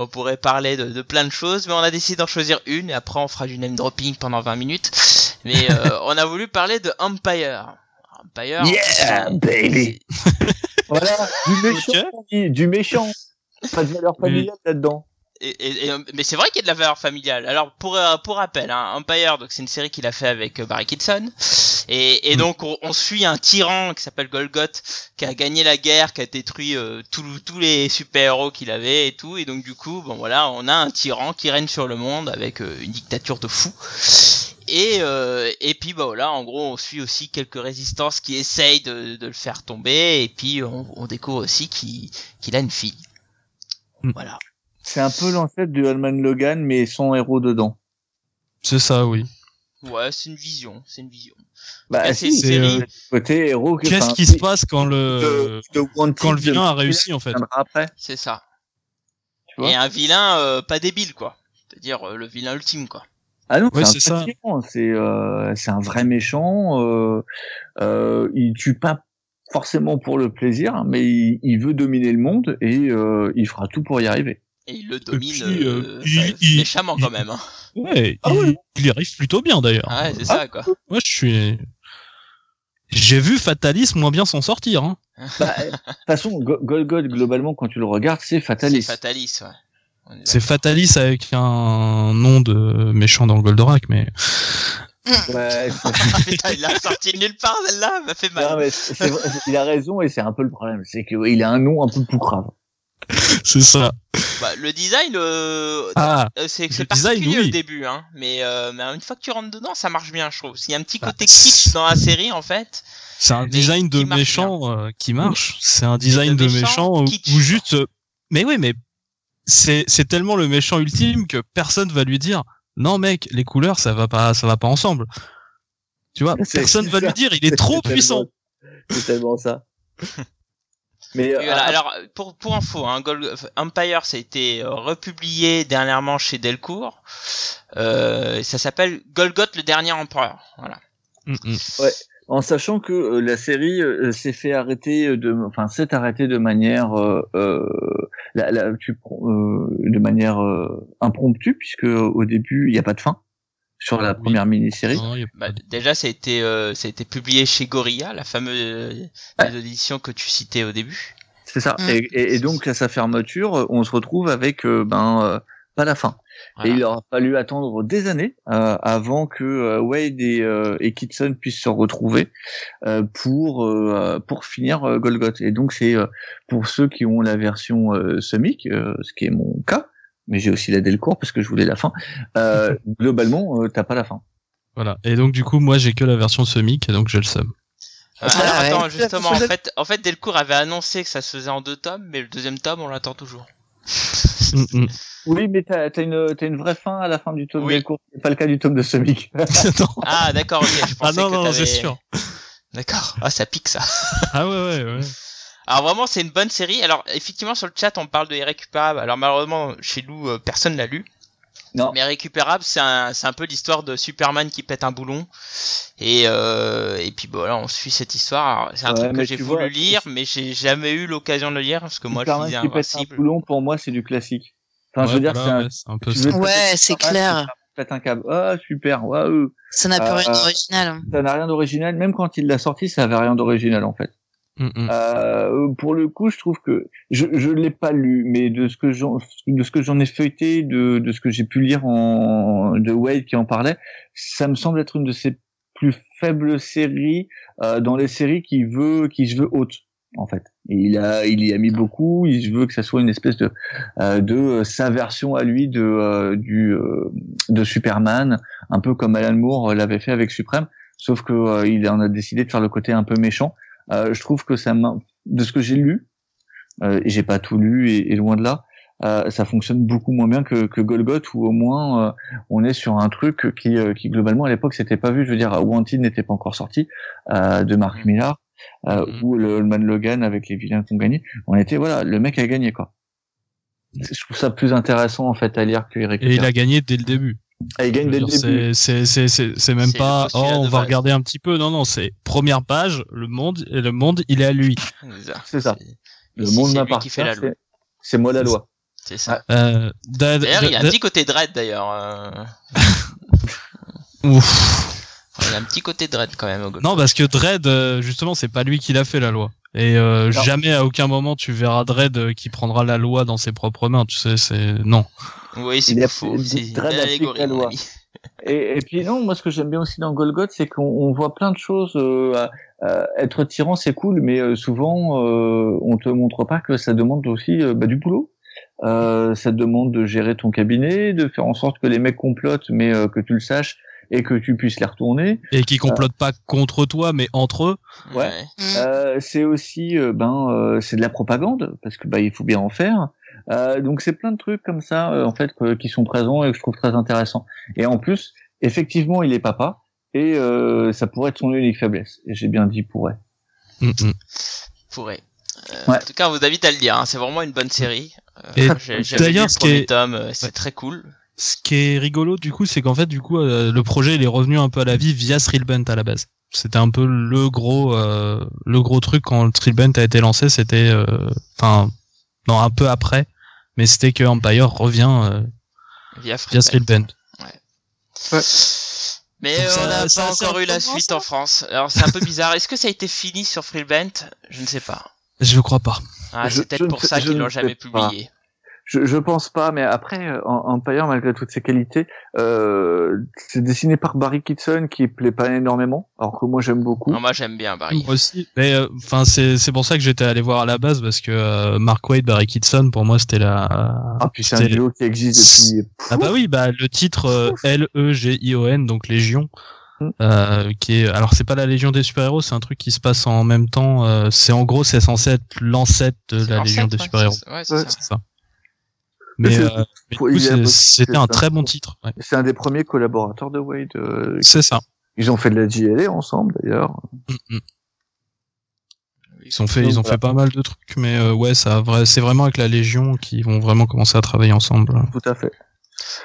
on pourrait parler de, de plein de choses, mais on a décidé d'en choisir une et après on fera du name dropping pendant 20 minutes. Mais euh, on a voulu parler de Empire. Empire. Yeah, baby. Voilà, du méchant, du méchant. Pas de valeur familiale là-dedans. Et, et- et- mais c'est vrai qu'il y a de la valeur familiale. Alors pour euh, pour rappel, hein, Empire, donc c'est une série qu'il a fait avec euh, Barry Kitson, et, et Mm. donc on, on suit un tyran qui s'appelle Golgoth, qui a gagné la guerre, qui a détruit euh, tous les super héros qu'il avait et tout, et donc du coup, bon voilà, on a un tyran qui règne sur le monde avec euh, une dictature de fous. Et, euh, et puis bah voilà, en gros, on suit aussi quelques résistances qui essayent de, de le faire tomber, et puis on, on découvre aussi qu'il qu'il a une fille. Mm. Voilà. C'est un peu l'ancêtre de Holman Logan, mais sans héros dedans. C'est ça, oui. Ouais, c'est une vision, c'est une vision. Bah, c'est si, euh, côté héros. que- Qu'est-ce enfin, qui se passe quand le, de- de Wanted quand le de vilain a réussi, en fait? Après, C'est ça. tu vois. Et un vilain euh, pas débile, quoi. C'est-à-dire euh, le vilain ultime, quoi. Ah non, Ouais, c'est un ça. c'est euh, c'est un vrai méchant. Euh, euh, il tue pas forcément pour le plaisir, mais il, il veut dominer le monde et euh, il fera tout pour y arriver. Et il le domine puis, euh, euh, il- il- méchamment il- quand même. Hein. Ouais, Ah il, ouais. il y arrive plutôt bien d'ailleurs. Ah ouais, c'est Ah. ça, quoi. Moi, je suis. J'ai vu Fatalis moins bien s'en sortir. Hein. Bah, De toute façon, Go- Golgoth, globalement, quand tu le regardes, c'est C'est Fatalis. Fatalis, ouais. On est C'est Fatalis avec un nom de méchant dans Goldorak, mais Ouais, c'est-. Putain, il l'a sorti nulle part, celle-là, m'a fait non, mal. mais c'est- c'est il a raison et c'est un peu le problème, c'est qu'il a un nom un peu plus grave. c'est ça. Bah, le design, euh, Ah, euh, c'est design, particulier oui. au début, hein. Mais, euh, mais une fois que tu rentres dedans, ça marche bien, je trouve. Il y a un petit Bah, côté kitsch dans la série, en fait. c'est un design de méchant euh, qui marche. C'est un design de de méchant où juste. euh, Mais oui, mais c'est c'est tellement le méchant ultime que personne va lui dire non mec, les couleurs ça va pas ça va pas ensemble. Tu vois, personne va ça. lui dire il est trop tellement- puissant. C'est tellement ça. Mais euh, voilà, alors pour pour info, hein, Gold- Empire ça a été euh, republié dernièrement chez Delcourt. Euh, ça s'appelle Golgoth le dernier empereur. Voilà. Mm, mm. en sachant que euh, la série euh, s'est fait arrêter de, enfin s'est arrêtée de manière, euh, euh, la, la- tu, euh, de manière euh, impromptue puisque euh, au début il n'y a pas de fin sur la Oui. première mini-série. Non, y a Bah, déjà ça a été euh, ça a été publié chez Gorilla, la fameuse euh, Ouais. édition que tu citais au début. C'est ça. Mm. Et, et- et donc à sa fermeture, on se retrouve avec euh, ben euh, pas la fin. Voilà. Et il aura fallu attendre des années euh, avant que euh, Wade et, euh, et Kitson puissent se retrouver euh, pour euh, pour finir euh, Golgoth. Et donc c'est euh, pour ceux qui ont la version euh, euh, ce qui est mon cas, mais j'ai aussi la Delcourt parce que je voulais la fin. Euh, globalement, euh, t'as pas la fin. Voilà. Et donc du coup moi j'ai que la version semic donc j'ai le seum. Euh, Ah, alors, ouais. attends, justement, en fait, en fait, Delcourt avait annoncé que ça se faisait en deux tomes, mais le deuxième tome, on l'attend toujours. Mm, mm. Oui, mais t'as as une t'as une vraie fin à la fin du tome Oui. Delcourt. C'est pas le cas du tome de Semic. Non. Ah, d'accord, ok. Je Ah non que non c'est sûr. D'accord. Ah, ça pique ça. Ah ouais ouais ouais. Alors vraiment, c'est une bonne série. Alors effectivement, sur le chat, on parle de Irrécupérable. Alors malheureusement, chez nous, euh, personne l'a lu. Non. Mais récupérable, c'est un, c'est un peu l'histoire de Superman qui pète un boulon. Et, euh, et puis voilà, on suit cette histoire. Alors, C'est un Ouais, truc que j'ai voulu vois, lire, mais j'ai jamais eu l'occasion de le lire parce que moi je Superman lisais qui pète un boulon, pour moi, c'est du classique. Enfin, je veux dire, voilà, c'est un, un peu tu ça. Ouais, c'est Superman, clair. Superman pète un câble. Ah, super, waouh. Ça n'a plus Euh, rien euh, d'original. Ça n'a rien d'original. Même quand il l'a sorti, ça avait rien d'original, en fait. Mm, mm. Euh, pour le coup, je trouve que je je l'ai pas lu, mais de ce que j'en de ce que j'en ai feuilleté, de de ce que j'ai pu lire en de Wade qui en parlait, ça me semble être une de ses plus faibles séries euh, dans les séries qui veut qui se veut haute en fait. Il a il y a mis beaucoup, il veut que ça soit une espèce de euh, de euh, sa version à lui de euh, du euh, de Superman, un peu comme Alan Moore l'avait fait avec Suprême, sauf que il en a décidé de faire le côté un peu méchant. Euh, je trouve que ça m'a- de ce que j'ai lu, euh, et j'ai pas tout lu et, et loin de là, euh, ça fonctionne beaucoup moins bien que, que Golgoth où au moins euh, on est sur un truc qui, euh, qui globalement à l'époque s'était pas vu. Je veux dire, Wanted n'était pas encore sorti euh, de Mark Millar euh, Mhm. ou le, le Man Logan avec les vilains qui ont gagné. On était voilà, le mec a gagné quoi. Je trouve ça plus intéressant en fait à lire que Eric. Et il a gagné dès le début. Ah, il gagne dès le début. C'est même pas oh on va base. regarder un petit peu non non c'est première page le monde et le monde il est à lui C'est ça. Le Ici, monde m'appartient. qui fait la loi. c'est- moi la loi. C'est ça. euh, D'ailleurs, il y a un petit côté dread d'ailleurs. euh, Ouf. Il y a un petit côté dread quand même au non parce que Dredd euh, justement c'est pas lui qui l'a fait la loi et euh, jamais à aucun moment tu verras Dredd qui prendra la loi dans ses propres mains tu sais c'est non Oui, c'est faux. C'est applique allégorie, loi. Et, et puis non, moi ce que j'aime bien aussi dans Golgoth, c'est qu'on on voit plein de choses. euh, euh, être tyran, c'est cool, mais euh, souvent euh, on te montre pas que ça demande aussi euh, bah, du boulot. Euh, ça te demande de gérer ton cabinet, de faire en sorte que les mecs complotent, mais euh, que tu le saches et que tu puisses les retourner. et qui complotent pas contre toi mais entre eux Ouais. Mm. Euh, c'est aussi euh, ben euh, c'est de la propagande parce que bah il faut bien en faire. Euh, donc c'est plein de trucs comme ça euh, en fait que- qui sont présents et que je trouve très intéressants. Et en plus, effectivement, il est papa et euh, ça pourrait être son unique faiblesse. Et j'ai bien dit pourrait. Mm, mm. Pourrait. Euh, Ouais. En tout cas, on vous invite à le lire. hein. C'est vraiment une bonne série. Euh, d'ailleurs, ce qui est- tome. C'est Ouais. très cool. Ce qui est rigolo du coup, c'est qu'en fait du coup euh, le projet il est revenu un peu à la vie via Thrillbent à la base. C'était un peu le gros euh, le gros truc quand le Thrillbent a été lancé, c'était euh, enfin non un peu après, mais c'était que Empire revient euh, Via via. Mais Donc euh, ça- on n'a pas ça encore eu la suite en France. Alors c'est un peu bizarre. Est-ce que ça a été fini sur Freelbent Je ne sais pas. Je crois pas. Ah, c'est peut-être ne pour ça qu'ils ne l'ont jamais publié. Je, je pense pas, mais après, euh, en- Empire, malgré toutes ses qualités, euh, c'est dessiné par Barry Kitson qui plaît pas énormément, alors que moi j'aime beaucoup. Non, moi j'aime bien Barry. Moi aussi. Mais euh, enfin c'est c'est pour ça que j'étais allé voir à la base parce que euh, Mark Waid Barry Kitson pour moi c'était la Ah, puis c'est un duo qui existe depuis. Ah bah oui, bah le titre euh, L E G I O N donc Légion Mm. euh, qui est alors c'est pas la Légion des super-héros, c'est un truc qui se passe en même temps, euh, c'est en gros c'est censé être l'ancêtre de la Légion des ouais, super-héros. c'est- Ouais, c'est ça. Mais euh, c'était un très bon titre. ouais. C'est un des premiers collaborateurs de Wade. euh, C'est ça. ils ont fait de la JLA ensemble d'ailleurs. Mm, mm. Ils ont fait, Donc, ils ont voilà. fait pas mal de trucs, mais euh, ouais, ça c'est vraiment avec la Légion qu'ils vont vraiment commencer à travailler ensemble. Tout à fait.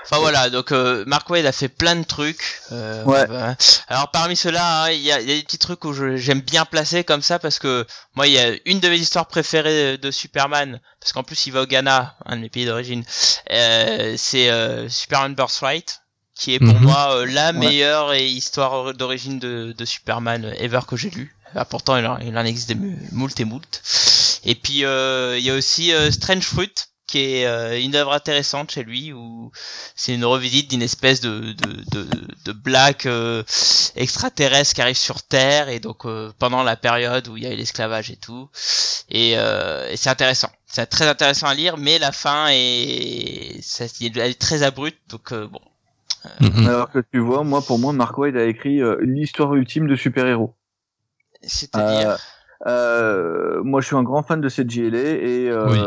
Enfin voilà, donc euh, Mark Wade a fait plein de trucs. euh, Ouais. bah, alors parmi ceux-là, hein, il y, y a des petits trucs où j'aime bien placer comme ça parce que moi il y a une de mes histoires préférées de Superman parce qu'en plus il va au Ghana, un de mes pays d'origine. Euh, c'est euh, Superman Birthright qui est pour Mhm. moi euh, la Ouais. meilleure et histoire d'origine de, de Superman ever que j'ai lu. Ah, pourtant il en, il en existe des moult et moult. Et puis euh, il y a aussi euh, Strange Fruit qui est euh, une œuvre intéressante chez lui où c'est une revisite d'une espèce de de de, de black euh, extraterrestre qui arrive sur Terre et donc euh, pendant la période où il y a eu l'esclavage et tout et, euh, et c'est intéressant c'est très intéressant à lire mais la fin est ça, elle est très abrupte donc euh, bon Mm, mm. Alors que tu vois, moi pour moi, Mark Wade a écrit euh, l'histoire ultime de super-héros. c'est-à-dire Euh, euh, moi, je suis un grand fan de cette JLA et euh, Oui.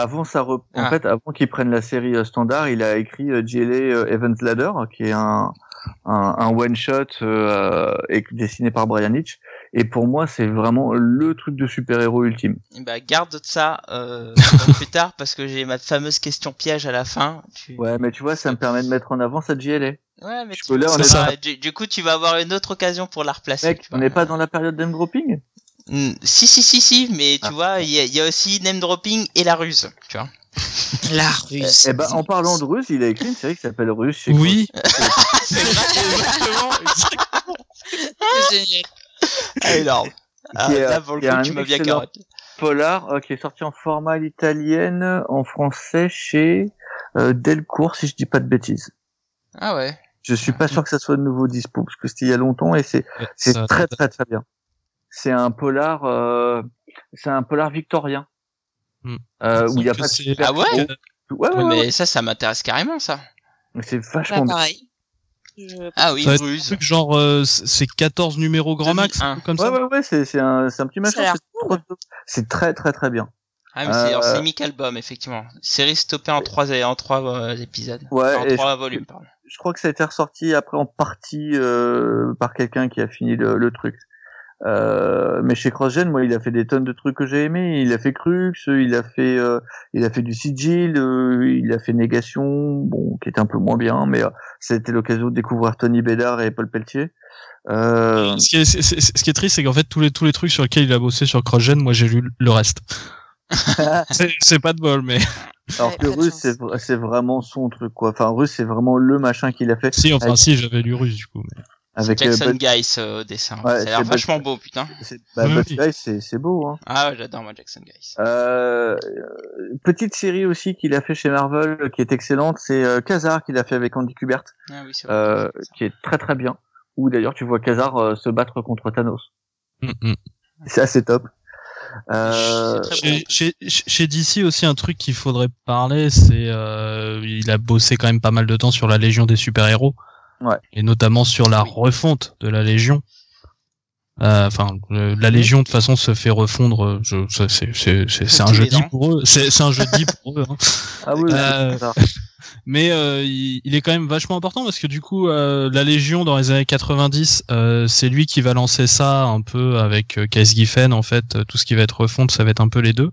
Avant ça, rep- en Ah. fait, avant qu'il prenne la série euh, standard, il a écrit euh, JLA euh, Event Ladder, qui est un un, un one shot euh, dessiné par Brian Hitch. Et pour moi, c'est vraiment le truc de super-héros ultime. Bah garde ça euh, plus tard parce que j'ai ma fameuse question piège à la fin. Tu... Ouais, mais tu vois, ça me permet de mettre en avant cette JLA. Ouais, mais tu- là, on est du, du coup, tu vas avoir une autre occasion pour la replacer. Mec, tu on n'est pas dans la période name Si, si, si, si, mais tu Ah. vois, il y, a- il y a aussi name dropping et la ruse, tu vois. La ruse. Eh ben, en parlant de Russe, il a écrit une série qui s'appelle Russe chez Oui, C'est exactement. C'est génial. Ah, énorme. Ah, est- là, pour le coup, tu m'as bien excellent carotte. Polar, euh, qui est sorti en format à l'italienne, en français chez euh, Delcourt, si je dis pas de bêtises. Ah ouais. Je suis pas sûr que ça soit de nouveau dispo, parce que c'était il y a longtemps, et c'est c'est très très très bien. C'est un polar, euh, c'est un polar victorien, Hmm. euh, où il y a pas de c'est- super Ah ouais. Ouais, ouais, Ouais, ouais, mais ça, ça m'intéresse carrément, ça. ouais. C'est Bah, vachement bien. pareil. Je- Ah oui, Ça va un truc genre euh, c'est 14 numéros grand max, 2001. un truc comme Ouais, ça. ouais, ouais, c'est c'est un, c'est un petit l'air c'est C'est très très très bien. Ah, mais c'est Euh, en Semic Album, effectivement. Série stoppée en trois, en trois euh, épisodes. Ouais, en trois volumes, pardon. je crois que ça a été ressorti après en partie euh, par quelqu'un qui a fini le, le truc. Euh, mais chez CrossGen, moi, il a fait des tonnes de trucs que j'ai aimés. Il a fait Crux, il a fait, euh, il a fait du Sigil, euh, il a fait Négation, bon, qui était un peu moins bien, mais euh, c'était l'occasion de découvrir Tony Bédard et Paul Pelletier. Euh, Ce qui est, ce qui est triste, c'est qu'en fait tous les tous les trucs sur lesquels il a bossé sur CrossGen, moi j'ai lu le reste. c'est pas de bol, mais alors que Russe, c'est vra- c'est vraiment son truc, quoi. Enfin, Russe, c'est vraiment le machin qu'il a fait si, enfin Avec- si, j'avais lu russe du coup. mais- avec euh, Jackson Bud- Guys euh, au dessin. Ouais, ça a l'air c'est vachement Bud- beau, putain. c'est- bah, c'est c'est beau, hein. Ah ouais, j'adore moi Jackson Guys. Euh, petite série aussi qu'il a fait chez Marvel euh, qui est excellente, c'est euh, Kazar qu'il a fait avec Andy Kubert, Ah oui, c'est vrai. euh, qui est très très bien. Où d'ailleurs tu vois Kazar euh, se battre contre Thanos. Mm, mm. C'est assez top. Euh, Chez, chez, chez DC aussi un truc qu'il faudrait parler, c'est euh, il a bossé quand même pas mal de temps sur la Légion des super-héros, Ouais. et notamment sur la refonte de la Légion. Euh, Enfin, le- la Légion de toute façon se fait refondre. euh, c'est c'est c'est c'est un jeudi pour eux. C'est c'est un jeudi pour eux. hein. ah oui, oui, Euh, c'est ça. Mais euh, il, il est quand même vachement important parce que du coup, euh, la Légion dans les années 90, euh, c'est lui qui va lancer ça un peu avec euh, Case Giffen en fait. euh, Tout ce qui va être refonte, ça va être un peu les deux.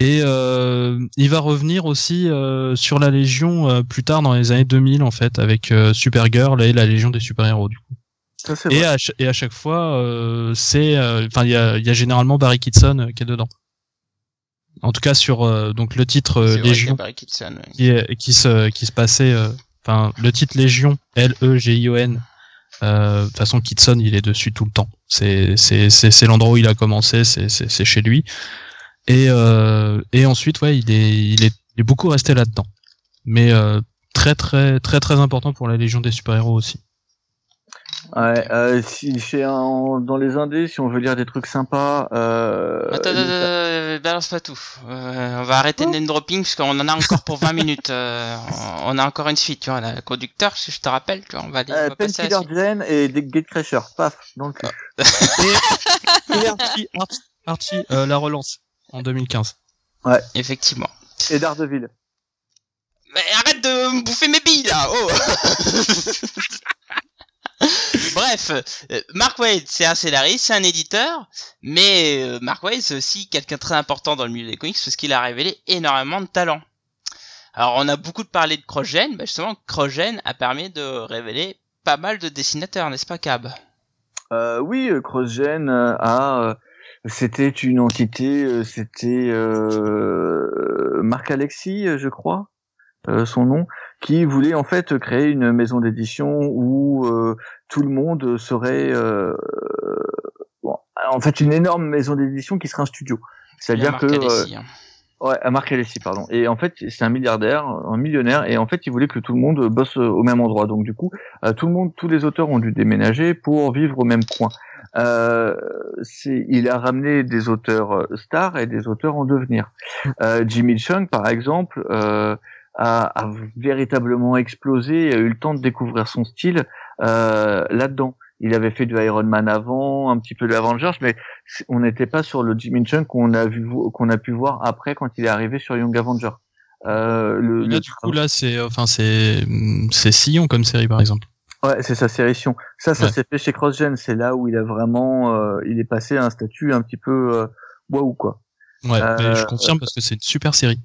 Et euh, il va revenir aussi euh, sur la Légion euh, plus tard dans les années 2000 en fait avec euh, Supergirl et la Légion des super-héros du coup. Ça, Et vrai. à, et à chaque fois, euh, c'est, euh, enfin, il y a, il y a généralement Barry Kitson qui est dedans. En tout cas sur euh, donc le titre euh, vrai Légion Barry Kitson, ouais. qui, est- qui se qui se passait, euh, enfin le titre Légion L E G I O N. euh, De toute façon, Kitson, il est dessus tout le temps. C'est c'est c'est c'est l'endroit où il a commencé, c'est c'est c'est chez lui. Et euh, et ensuite, ouais, il est il est il est beaucoup resté là-dedans. Mais euh, très très très très important pour la Légion des super-héros aussi. Ouais, euh, si, chez un- dans les indés, si on veut lire des trucs sympas, euh, Attends, attends, attends, balance pas tout. Euh, on va arrêter le name dropping parce qu'on en a encore pour 20 minutes. Euh, on a encore une suite, tu vois. Le conducteur, si je te rappelle, tu vois. On va aller, euh, et des Gatecrasher, paf, dans le cul. Et Archie, Archie, Archie, euh, la relance en 2015. Effectivement. Et Daredevil. Mais arrête de me bouffer mes billes là Oh Bref, euh, Mark Waid, c'est un scénariste, c'est un éditeur, mais euh, Mark Waid, c'est aussi quelqu'un de très important dans le milieu des comics parce qu'il a révélé énormément de talent. Alors, on a beaucoup parlé de CrossGen, bah justement, CrossGen a permis de révéler pas mal de dessinateurs, n'est-ce pas, Cab? Euh, oui, CrossGen euh, a, euh, c'était une entité, euh, c'était euh, Marc Alexis, euh, je crois, son nom, qui voulait en fait créer une maison d'édition où tout le monde serait, en fait, une énorme maison d'édition qui serait un studio. C'est-à-dire que Alessi, hein. Ouais, à Marc Alessi, pardon. Et en fait, c'est un milliardaire, un millionnaire, et en fait, il voulait que tout le monde bosse au même endroit. Donc, du coup, tout le monde, tous les auteurs ont dû déménager pour vivre au même coin. Euh, il a ramené des auteurs euh, stars et des auteurs en devenir. Euh, Jimmy Chung, par exemple, euh, a, a véritablement explosé, et a eu le temps de découvrir son style euh, là-dedans. Il avait fait du Iron Man avant, un petit peu de Avengers, mais on n'était pas sur le Jimmy Chung qu'on a vu qu'on a pu voir après quand il est arrivé sur Young Avenger. Euh, le, Là, le- du coup, là, c'est, enfin, c'est, c'est Sillon comme série, par exemple. Ouais, c'est sa série Sion. Ça, ça Ouais. s'est fait chez CrossGen. C'est là où il a vraiment, euh, il est passé à un statut un petit peu euh, waouh quoi. Ouais, Euh, mais je confirme parce que c'est une super série.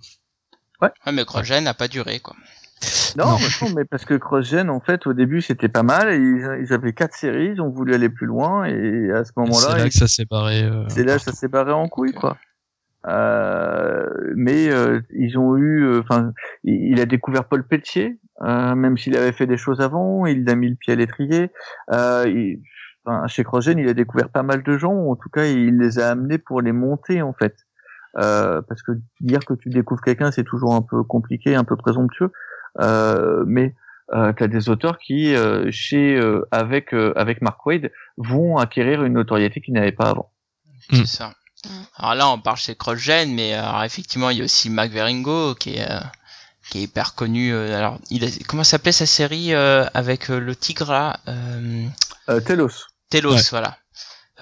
Ouais, mais Crogen n'a pas duré, quoi. Non, Non. mais non, mais parce que CrossGen, en fait, au début, c'était pas mal. Et ils, ils avaient quatre séries, ils ont voulu aller plus loin, et à ce C'est moment-là, là ils- que ça s'est barré. euh, c'est là que ça s'est barré en couille, quoi. Euh, mais euh, ils ont eu, euh, enfin, il, il a découvert Paul Pelletier, euh, même s'il avait fait des choses avant, il a mis le pied à l'étrier. Euh, il- chez CrossGen, il a découvert pas mal de gens. En tout cas, il les a amenés pour les monter, en fait. Euh, parce que dire que tu découvres quelqu'un, c'est toujours un peu compliqué, un peu présomptueux. Euh, mais euh, tu as des auteurs qui, euh, chez euh, avec euh, avec Mark Wade, vont acquérir une notoriété qu'ils n'avaient pas avant. Mm. C'est ça. Alors là, on parle chez CrossGen, mais euh, alors, effectivement, il y a aussi Mac Veringo qui est, euh, qui est hyper connu. euh, alors, il a, comment s'appelait sa série euh, avec euh, le tigre là euh, Euh, Telos. Telos, Ouais. voilà.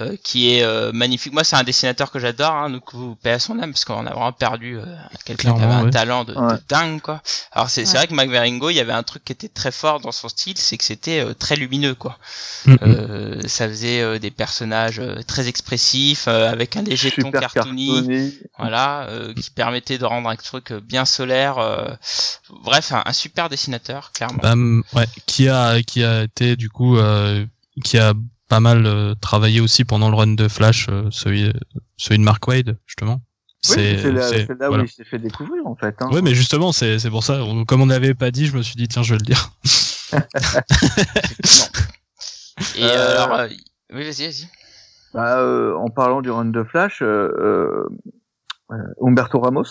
Euh, qui est euh, magnifique. Moi, c'est un dessinateur que j'adore, hein, donc vous paix à son âme, parce qu'on a vraiment perdu euh, quelqu'un qui avait un ouais. talent de, dingue, quoi. Alors c'est Ouais. vrai que Mac Veringo, il y avait un truc qui était très fort dans son style, c'est que c'était euh, très lumineux, quoi. mm, mm. Euh, ça faisait euh, des personnages euh, très expressifs, euh, avec un léger ton cartoony, cartonné. voilà, euh, qui permettait de rendre un truc euh, bien solaire. euh, bref, un, un super dessinateur, clairement. Ouais, qui a qui a été du coup euh, qui a pas mal euh, travaillé aussi pendant le run de Flash, euh, celui celui de Mark Wade justement. Oui, c'est là, voilà. où il s'est fait découvrir en fait. Hein. Ouais, mais justement, c'est c'est pour ça. on- Comme on n'avait pas dit, je me suis dit tiens, je vais le dire. Et Euh, alors, euh, oui, vas-y, vas-y. Bah, euh, en parlant du run de Flash, euh, euh, euh, Humberto Ramos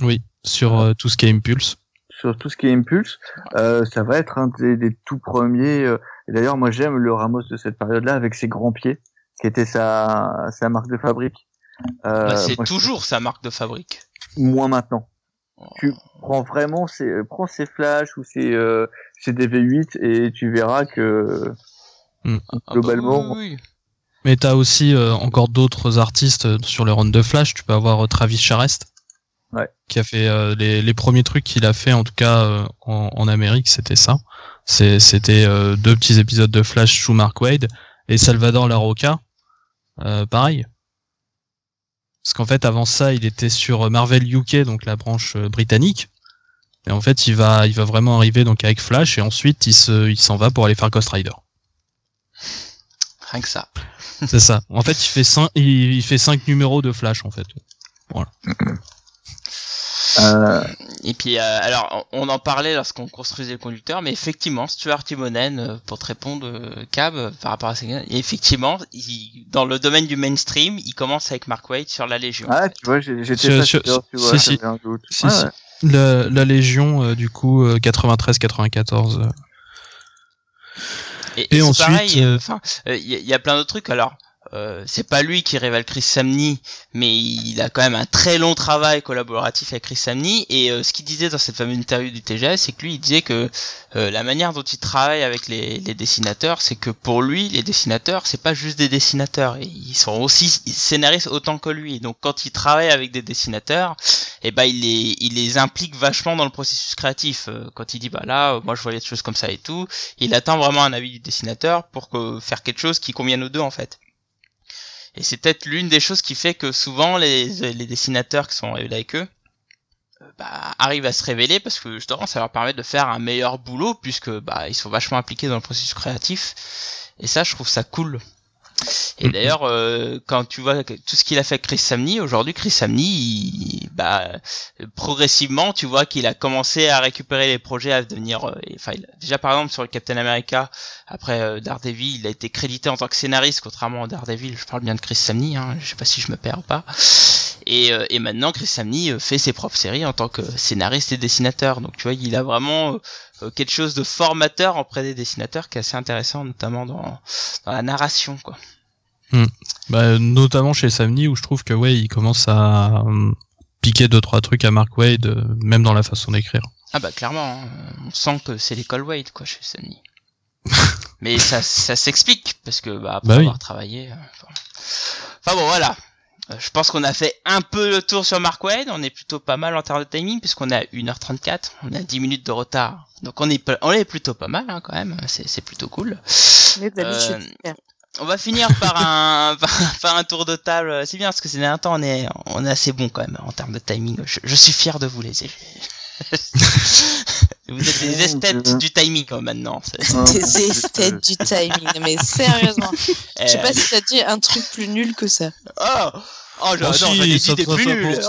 Oui, sur euh, tout ce qui est Impulse. sur tout ce qui est Impulse, euh, ça va être un des, des tout premiers. Et d'ailleurs, moi j'aime le Ramos de cette période-là avec ses grands pieds, qui était sa sa marque de fabrique. Euh, Bah, c'est je- toujours sa marque de fabrique. moins maintenant. Tu prends vraiment ses, prends ses flashs ou ses, euh, ses DV8 et tu verras que Hmm. Ah bah globalement, oui, oui, Mais t'as aussi euh, encore d'autres artistes euh, sur le run de Flash. Tu peux avoir euh, Travis Charest, Ouais. qui a fait euh, les, les premiers trucs qu'il a fait, en tout cas euh, en, en Amérique, c'était ça. C'était euh, deux petits épisodes de Flash sous Mark Wade et Salvador Larroca, euh, pareil. Parce qu'en fait, avant ça, il était sur Marvel UK, donc la branche euh, britannique. Et en fait, il va, il va vraiment arriver donc avec Flash et ensuite il se, il s'en va pour aller faire Ghost Rider. rien que ça. C'est ça. En fait, il fait cinq, il, il fait cinq numéros de Flash en fait. euh, Et puis, euh, alors, on en parlait lorsqu'on construisait le conducteur, mais effectivement, Stuart Timonen, euh, pour te répondre, euh, Cab, par rapport à ça, et effectivement, il- dans le domaine du mainstream, il commence avec Mark Waid sur la Légion. ah, tu vois, j'étais Sur- pas sur- sûr, tu vois, si, si. j'avais un doute. Si, Ouais, si. ouais. La, la Légion, euh, du coup, 93-94. euh. Et, Et et ensuite, pareil, euh, enfin, il y, a- y a plein d'autres trucs. Alors, euh, c'est pas lui qui révèle Chris Samney, mais il a quand même un très long travail collaboratif avec Chris Samney. Et euh, ce qu'il disait dans cette fameuse interview du TGS, c'est que lui, il disait que euh, la manière dont il travaille avec les, les dessinateurs, c'est que pour lui, les dessinateurs, c'est pas juste des dessinateurs, ils sont aussi scénaristes autant que lui. Donc, quand il travaille avec des dessinateurs, et ben il les, il les implique vachement dans le processus créatif. Euh, Quand il dit bah là, euh, moi je vois les choses comme ça et tout, il attend vraiment un avis du dessinateur pour que, faire quelque chose qui convienne aux deux en fait. Et c'est peut-être l'une des choses qui fait que souvent les, dessinateurs qui sont avec eux euh, bah, arrivent à se révéler parce que justement ça leur permet de faire un meilleur boulot puisque bah ils sont vachement impliqués dans le processus créatif. Et ça je trouve ça cool. Et d'ailleurs, euh, quand tu vois tout ce qu'il a fait Chris Samney, aujourd'hui Chris Samney, bah, progressivement, tu vois qu'il a commencé à récupérer les projets à devenir. euh, Enfin, déjà par exemple sur le Captain America, après euh, Daredevil, il a été crédité en tant que scénariste, contrairement à Daredevil. Je parle bien de Chris Samney, hein, je sais pas si je me perds ou pas. Et, euh, et maintenant, Chris Samney euh, fait ses propres séries en tant que scénariste et dessinateur. Donc tu vois, il a vraiment euh, euh, quelque chose de formateur auprès des dessinateurs qui est assez intéressant, notamment dans, dans la narration, quoi. Bah, notamment chez Samney où je trouve que ouais, il commence à euh, piquer deux trois trucs à Mark Wade, euh, même dans la façon d'écrire. Ah bah clairement, hein, on sent que c'est l'école Wade quoi chez Sony. Mais ça, ça s'explique parce que bah après Bah oui. avoir travaillé. euh, Enfin... enfin bon voilà. Euh, Je pense qu'on a fait un peu le tour sur Mark Wade. On est plutôt pas mal en termes de timing puisqu'on est à 1h34. On a 10 minutes de retard. Donc on est, on est plutôt pas mal hein, quand même. C'est c'est plutôt cool. Euh, On va finir par un, par, un tour de table. C'est bien parce que ces derniers temps on est, on est assez bon quand même en termes de timing. Je, je suis fier de vous les Vous êtes des esthètes du timing hein, maintenant. C'est- Des esthètes du timing. Mais sérieusement. Je sais Euh, pas si t'as dit un truc plus nul que ça. Oh, oh Oh, si, j'en ai ça dit des plus nuls.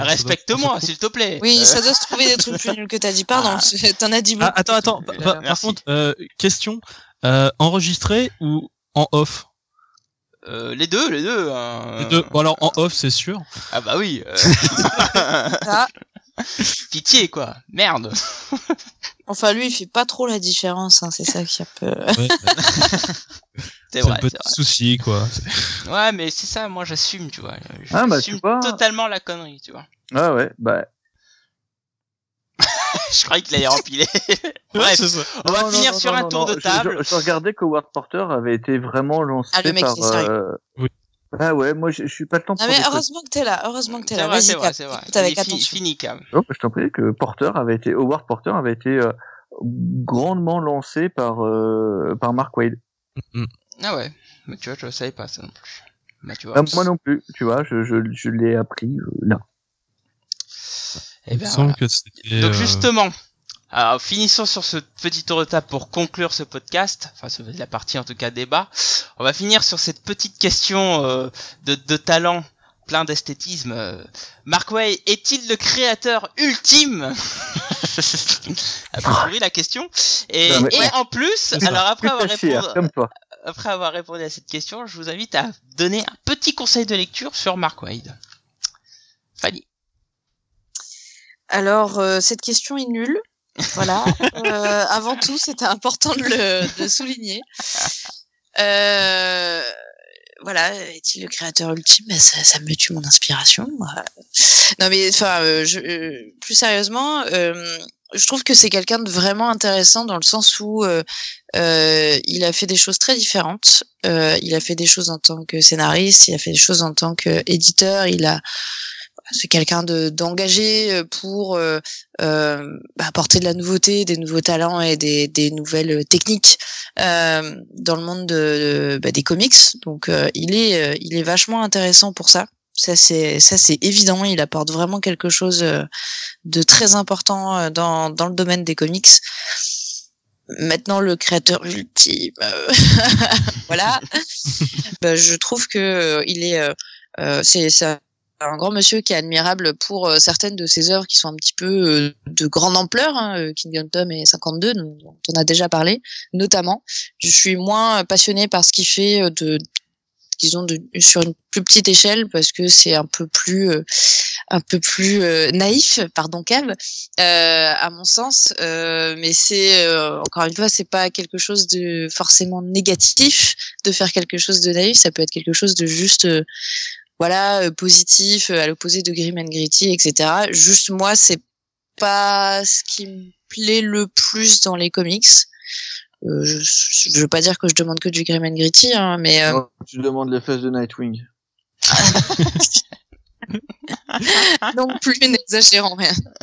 Respecte-moi, s'il te plaît. Oui, Euh, ça doit se trouver des trucs plus nuls que t'as dit. Pardon, Ah. t'en as dit beaucoup. Ah, attends, attends. Par, par- par Merci. contre, euh, question. Euh, enregistré ou en off? Euh, les deux, les deux. hein. Les deux. Bon, alors en off, c'est sûr. Ah bah oui. euh, Ah, Pitié quoi. Merde. enfin, lui, il fait pas trop la différence. Hein, c'est ça qui est un peu. Ouais, C'est vrai, un petit c'est souci, quoi. vrai. Ouais, mais c'est ça, moi j'assume, tu vois. Ah, bah, J'assume tu vois. totalement la connerie, tu vois. Ah ouais, bah. Je croyais qu'il allait empiler. Ouais, Bref, ça. on va Non, finir non, sur non, un non, tour non. de table. Je, je regardais que Howard Porter avait été vraiment lancé Ah, le mec, par. il est sérieux. euh, Oui. Ah ouais, moi je, je suis pas le temps Ah, mais heureusement que t'es là. Heureusement que t'es C'est là. c'est vrai, c'est vrai. Avec fi-. Fini, Cam. Oh, je t'en prie que Porter avait été Howard Porter avait été euh, grandement lancé par euh, par Mark Wade. Mm. Ah ouais. Mais tu vois, je savais pas ça non plus. Bah, tu vois. Ah, moi non plus, tu vois, je, je, je l'ai appris euh, là. Eh semble que c'était. Donc euh, justement, alors finissons sur ce petit tour de table pour conclure ce podcast, enfin ce- la partie en tout cas débat. On va finir sur cette petite question euh, de, de talent plein d'esthétisme. Euh, Mark Way est-il le créateur ultime? Peu pourri la question. Et, Non, mais- et Ouais. en plus, alors après avoir, répondu, comme toi. après avoir répondu à cette question, je vous invite à donner un petit conseil de lecture sur Mark Wade. Fanny. Alors, euh, cette question est nulle. Voilà. Euh, avant tout, c'était important de le souligner. Euh, voilà, est-il le créateur ultime? Ben, ça, me tue mon inspiration. Non, mais enfin, euh, plus sérieusement, je trouve que c'est quelqu'un de vraiment intéressant dans le sens où il a fait des choses très différentes. Il a fait des choses en tant que scénariste, il a fait des choses en tant qu'éditeur. Il a c'est quelqu'un de d'engagé euh, pour euh, euh, apporter de la nouveauté, des nouveaux talents et des, des nouvelles techniques euh, dans le monde de, de- bah, des comics. Donc euh, il est euh, il est vachement intéressant pour ça. Ça c'est ça c'est évident. Il apporte vraiment quelque chose de très important dans dans le domaine des comics. Maintenant le créateur ultime, voilà. Bah, je trouve que euh, il est euh, c'est c'est un grand monsieur qui est admirable pour euh, certaines de ses œuvres qui sont un petit peu euh, de grande ampleur, hein, euh, Kingdom Tom et 52, dont on a déjà parlé, notamment. Je suis moins passionnée par ce qu'il fait de, disons, sur une plus petite échelle parce que c'est un peu plus, un peu plus naïf, pardon Cave, euh, à mon sens. Mais c'est encore une fois, c'est pas quelque chose de forcément négatif de faire quelque chose de naïf. Ça peut être quelque chose de juste voilà euh, positif euh, à l'opposé de Grim and Gritty etc juste moi c'est pas ce qui me plaît le plus dans les comics euh, je, je veux pas dire que je demande que du Grim and Gritty hein, mais euh, tu demandes les fesses de Nightwing. non plus n'exagérons rien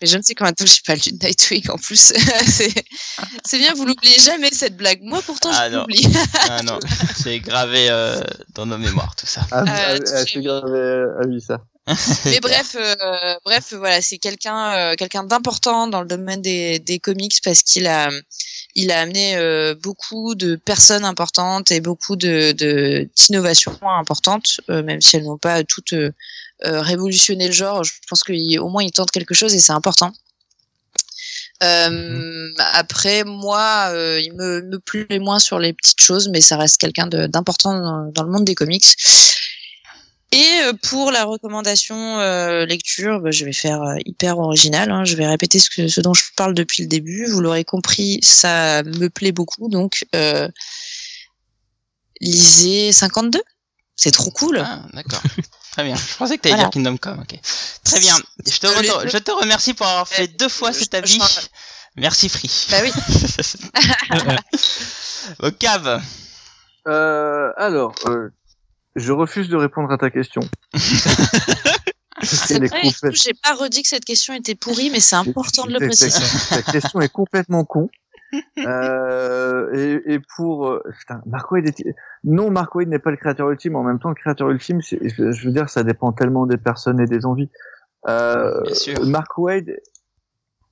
mais je ne sais combien de temps j'ai pas lu Nightwing en plus c'est bien vous l'oubliez jamais cette blague moi pourtant Ah, je non. l'oublie Ah non, c'est gravé euh, dans nos mémoires tout ça. Ah, Euh, ah, ah, c'est à vie ça. Mais bref, euh, bref, voilà, c'est quelqu'un, euh, quelqu'un d'important dans le domaine des, des comics parce qu'il a, il a amené euh, beaucoup de personnes importantes et beaucoup de, d'innovations importantes, euh, même si elles n'ont pas toutes euh, révolutionné le genre. Je pense qu'au moins il tente quelque chose et c'est important. Après, moi, il me, me plaît moins sur les petites choses, mais ça reste quelqu'un d'important dans le monde des comics. Et euh, pour la recommandation euh, lecture, bah, je vais faire euh, hyper original. hein. Je vais répéter ce, que, ce dont je parle depuis le début. Vous l'aurez compris, ça me plaît beaucoup. Donc, euh, lisez 52. C'est trop cool. Ah, d'accord. Très bien. Je pensais que t'allais Voilà. dire Kingdom Come. Ok. Très bien. Je te, Euh, les re- deux- je te remercie pour avoir fait deux fois cet avis. Merci Free. Bah oui. Au cave. Euh, alors, euh, je refuse de répondre à ta question. C'est vrai, j'ai pas redit que cette question était pourrie, mais c'est important de le préciser. Ta question est complètement con. euh, et, et, pour euh, putain, Mark Wade est... non Mark Wade n'est pas le créateur ultime. En même temps le créateur ultime je veux dire ça dépend tellement des personnes et des envies. Euh, Mark Wade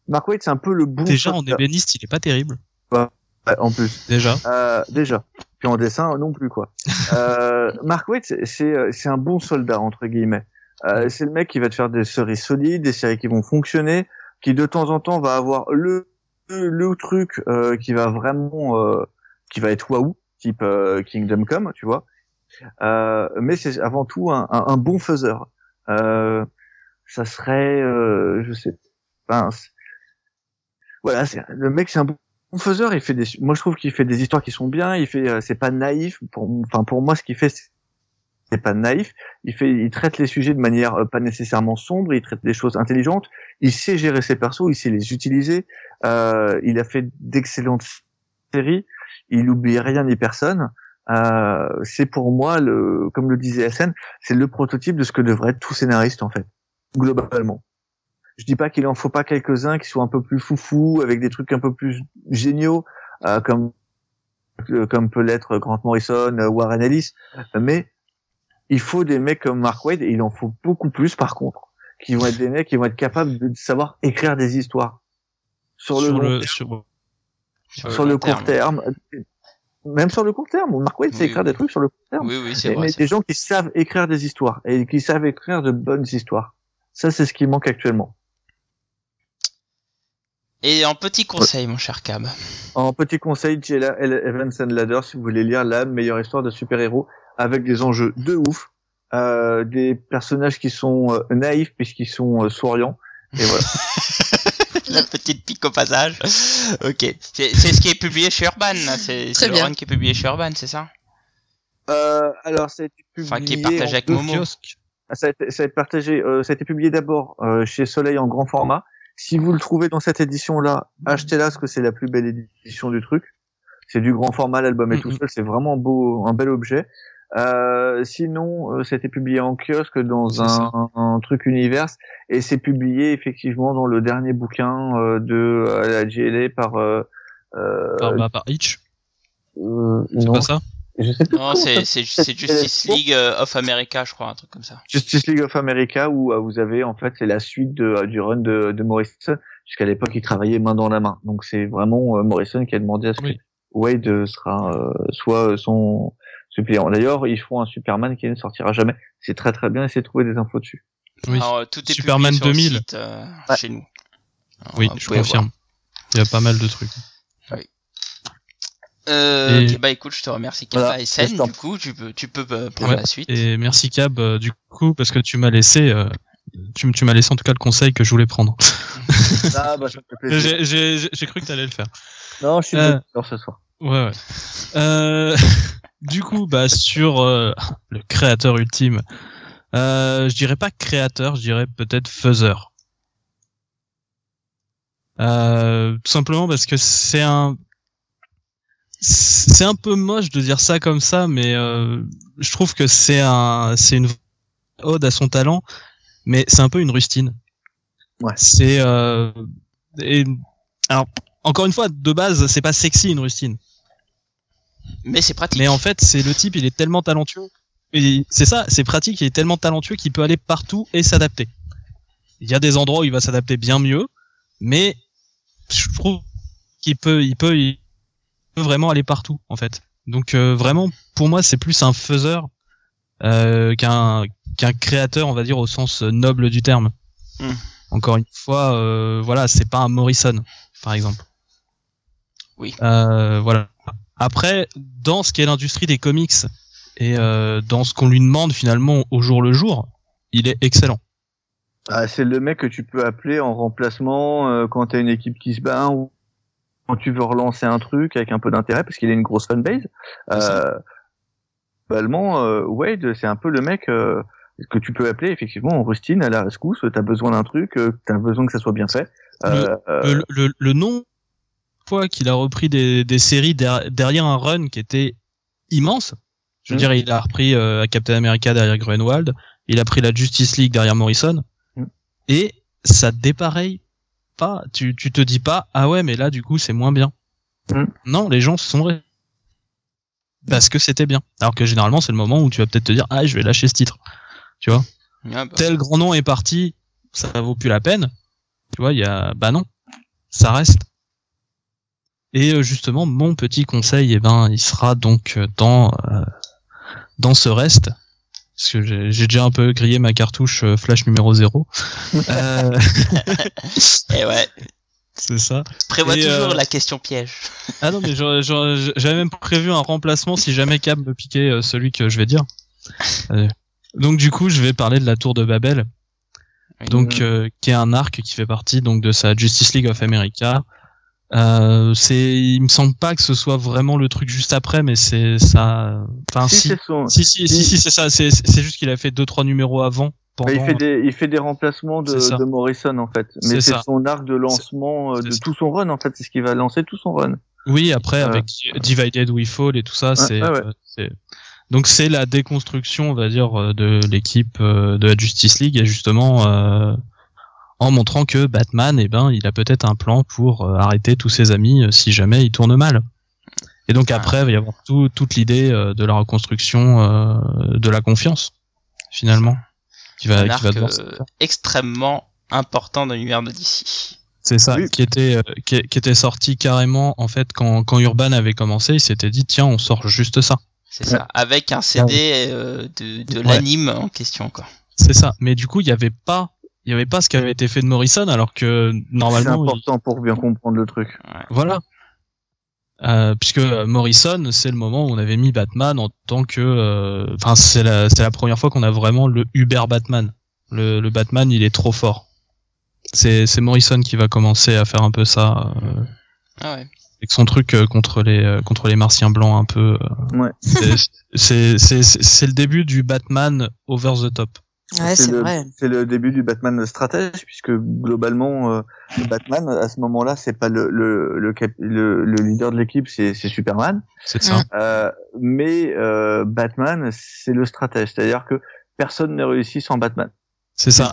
Mark Wade c'est un peu le bon déjà en ébéniste il est pas terrible. Bah, en plus. Déjà. Euh, déjà puis en dessin non plus quoi. Euh, Mark Wade c'est c'est un bon soldat entre guillemets. Euh, c'est le mec qui va te faire des séries solides des séries qui vont fonctionner qui de temps en temps va avoir le le, truc euh, qui va vraiment euh, qui va être waouh type euh, Kingdom Come tu vois. Mais c'est avant tout un, un, bon faiseur. Ça serait je sais pas voilà c'est le mec c'est un bon faiseur il fait des moi je trouve qu'il fait des histoires qui sont bien il fait c'est pas naïf pour enfin pour moi ce qu'il fait c'est pas naïf. Il fait, il traite les sujets de manière pas nécessairement sombre. Il traite des choses intelligentes. Il sait gérer ses persos. Il sait les utiliser. Euh, il a fait d'excellentes séries. Il n'oublie rien ni personne. Euh, c'est pour moi, le, comme le disait SN, c'est le prototype de ce que devrait être tout scénariste en fait, globalement. Je dis pas qu'il en faut pas quelques-uns qui soient un peu plus foufou, avec des trucs un peu plus géniaux, euh, comme comme peut l'être Grant Morrison, Warren Ellis, mais il faut des mecs comme Mark Wade et il en faut beaucoup plus par contre, qui vont être des mecs qui vont être capables de savoir écrire des histoires sur le, sur, sur, le court terme. Même sur le court terme, Mark Wade sait écrire des trucs sur le court terme. Oui, oui, c'est vrai. des gens qui savent écrire des histoires et qui savent écrire de bonnes histoires. Ça, c'est ce qui manque actuellement. Et en petit conseil, mon cher Cab. En petit conseil, Jella Evans and Ladder, si vous voulez lire la meilleure histoire de super-héros avec des enjeux de ouf, euh, des personnages qui sont euh, naïfs puisqu'ils sont euh, souriants, et voilà. la petite pique au passage. Ok. C'est ce qui est publié chez Urban. C'est le run qui est publié chez Urban, c'est ça euh, Alors, ça a été publié. Enfin, qui est partagé avec Momo. Ah, ça a été, ça a été partagé. Euh, ça a été publié d'abord euh, chez Soleil en grand format. Si vous le trouvez dans cette édition-là, achetez-la parce que c'est la plus belle édition du truc. C'est du grand format, l'album est tout seul. C'est vraiment beau, un bel objet. Euh, sinon, euh, c'était publié en kiosque dans un, un, truc univers et c'est publié effectivement dans le dernier bouquin euh, de la GLA par euh, par, bah, par Hitch. c'est pas ça? Je sais plus non, c'est, c'est, Justice League of America, je crois, un truc comme ça. Justice League of America, où vous avez, en fait, c'est la suite de, du run de, de Morrison, puisqu'à l'époque, il travaillait main dans la main. Donc, c'est vraiment Morrison qui a demandé à ce que Wade sera soit son D'ailleurs, ils font un Superman qui ne sortira jamais. C'est très très bien, essayez de trouver des infos dessus. Oui. Alors, tout est Superman 2000 site, euh, chez nous. oui, je confirme. Il y a pas mal de trucs. Oui. Euh, bah écoute, je te remercie Cab voilà. SN, du coup, tu peux, tu peux euh, prendre la suite. Et merci Cab, euh, du coup, parce que tu m'as laissé, euh, tu, tu m'as laissé en tout cas le conseil que je voulais prendre. ah bah, J'ai cru que tu allais le faire. Non, je suis euh, ce soir. Ouais, ouais. Euh, du coup, bah, sur euh, le créateur ultime, euh, je dirais pas créateur, je dirais peut-être faiseur. Euh, tout simplement parce que c'est un c'est un peu moche de dire ça comme ça, mais euh, je trouve que c'est un c'est une ode à son talent, mais c'est un peu une rustine. Ouais. C'est euh, et, alors encore une fois de base c'est pas sexy une rustine mais c'est pratique. Mais en fait, c'est le type, il est tellement talentueux. Et c'est ça, c'est pratique, il est tellement talentueux qu'il peut aller partout et s'adapter. Il y a des endroits où il va s'adapter bien mieux, mais je trouve qu'il peut, il peut, il peut vraiment aller partout, en fait. Donc euh, vraiment, pour moi, c'est plus un faiseur euh, qu'un qu'un créateur, on va dire au sens noble du terme. Hmm. Encore une fois, euh, voilà, c'est pas un Morrison, par exemple. Oui. Euh, voilà. Après, dans ce qu'est l'industrie des comics et euh, dans ce qu'on lui demande finalement au jour le jour, il est excellent. Ah, c'est le mec que tu peux appeler en remplacement euh, quand t'as une équipe qui se bat ou quand tu veux relancer un truc avec un peu d'intérêt parce qu'il a une grosse fanbase. Euh, globalement, euh, Wade, c'est un peu le mec euh, que tu peux appeler effectivement en rustine à la rescousse. T'as besoin d'un truc, euh, t'as besoin que ça soit bien fait. Le, le, le, le, nom fois qu'il a repris des, des séries derrière un run qui était immense, Je veux Mm. dire, il a repris euh, Captain America derrière Greenwald, il a pris la Justice League derrière Morrison, Mm. et ça dépareille pas. Tu, tu te dis pas, ah ouais, mais là, du coup, c'est moins bien. Mm. Non, les gens se sont vrais. Parce que c'était bien. Alors que généralement, c'est le moment où tu vas peut-être te dire, ah, je vais lâcher ce titre. Tu vois? Ah, bah, tel grand nom est parti, ça vaut plus la peine. Tu vois, il y a, bah non, ça reste. Et euh, justement, mon petit conseil, eh ben, il sera donc euh, dans euh, dans ce reste, parce que j'ai j'ai déjà un peu grillé ma cartouche euh, Flash numéro 0. Euh, Et ouais. c'est ça. Prévois Et, toujours euh, la question piège. Ah non, mais j'avais même prévu un remplacement si jamais Cab me piquait euh, celui que je vais dire. Euh, donc du coup, je vais parler de la Tour de Babel. Donc euh, qui est un arc qui fait partie donc de sa Justice League of America. Euh, c'est, il me semble pas que ce soit vraiment le truc juste après, mais c'est ça. Enfin Si, si, son- si, si, si, si, c'est ça. C'est, c'est juste qu'il a fait deux trois numéros avant. Bah, Pendant... il fait des il fait des remplacements de, de Morrison en fait mais C'est son arc de lancement euh, de tout son run en fait c'est ce qui va lancer tout son run Oui, après Euh, avec Divided We Fall et tout ça, c'est, ouais. donc c'est la déconstruction, on va dire, de l'équipe de la Justice League et justement euh, en montrant que Batman, eh ben, il a peut-être un plan pour euh, arrêter tous ses amis euh, si jamais il tourne mal. Et donc Ah. après, il va y avoir tout, toute l'idée euh, de la reconstruction euh, de la confiance, finalement, qui va, un qui va arc devoir euh, extrêmement important dans l'univers de DC. C'est ça, Oui. qui était euh, qui, qui était sorti carrément en fait quand quand Urban avait commencé, il s'était dit tiens on sort juste ça. C'est ça. Avec un CD euh, de, de Ouais. l'anime en question, quoi. C'est ça. Mais du coup il y avait pas il y avait pas ce qui avait été fait de Morrison alors que c'est normalement il- important pour bien comprendre le truc voilà. Euh, puisque Morrison, c'est le moment où on avait mis Batman en tant que, euh, enfin c'est la c'est la première fois qu'on a vraiment le Uber Batman. Le, le Batman, il est trop fort. C'est c'est Morrison qui va commencer à faire un peu ça. euh, Ah ouais. avec son truc euh, contre les euh, contre les martiens blancs un peu euh, Ouais. c'est- c'est c'est c'est c'est le début du Batman over the top Ouais, c'est le, vrai. c'est le début du Batman stratège puisque globalement euh, Batman à ce moment-là c'est pas le le le, cap- le, le leader de l'équipe c'est Superman. C'est ça. Euh, mais euh, Batman c'est le stratège. C'est-à-dire que personne ne réussit sans Batman. C'est ça.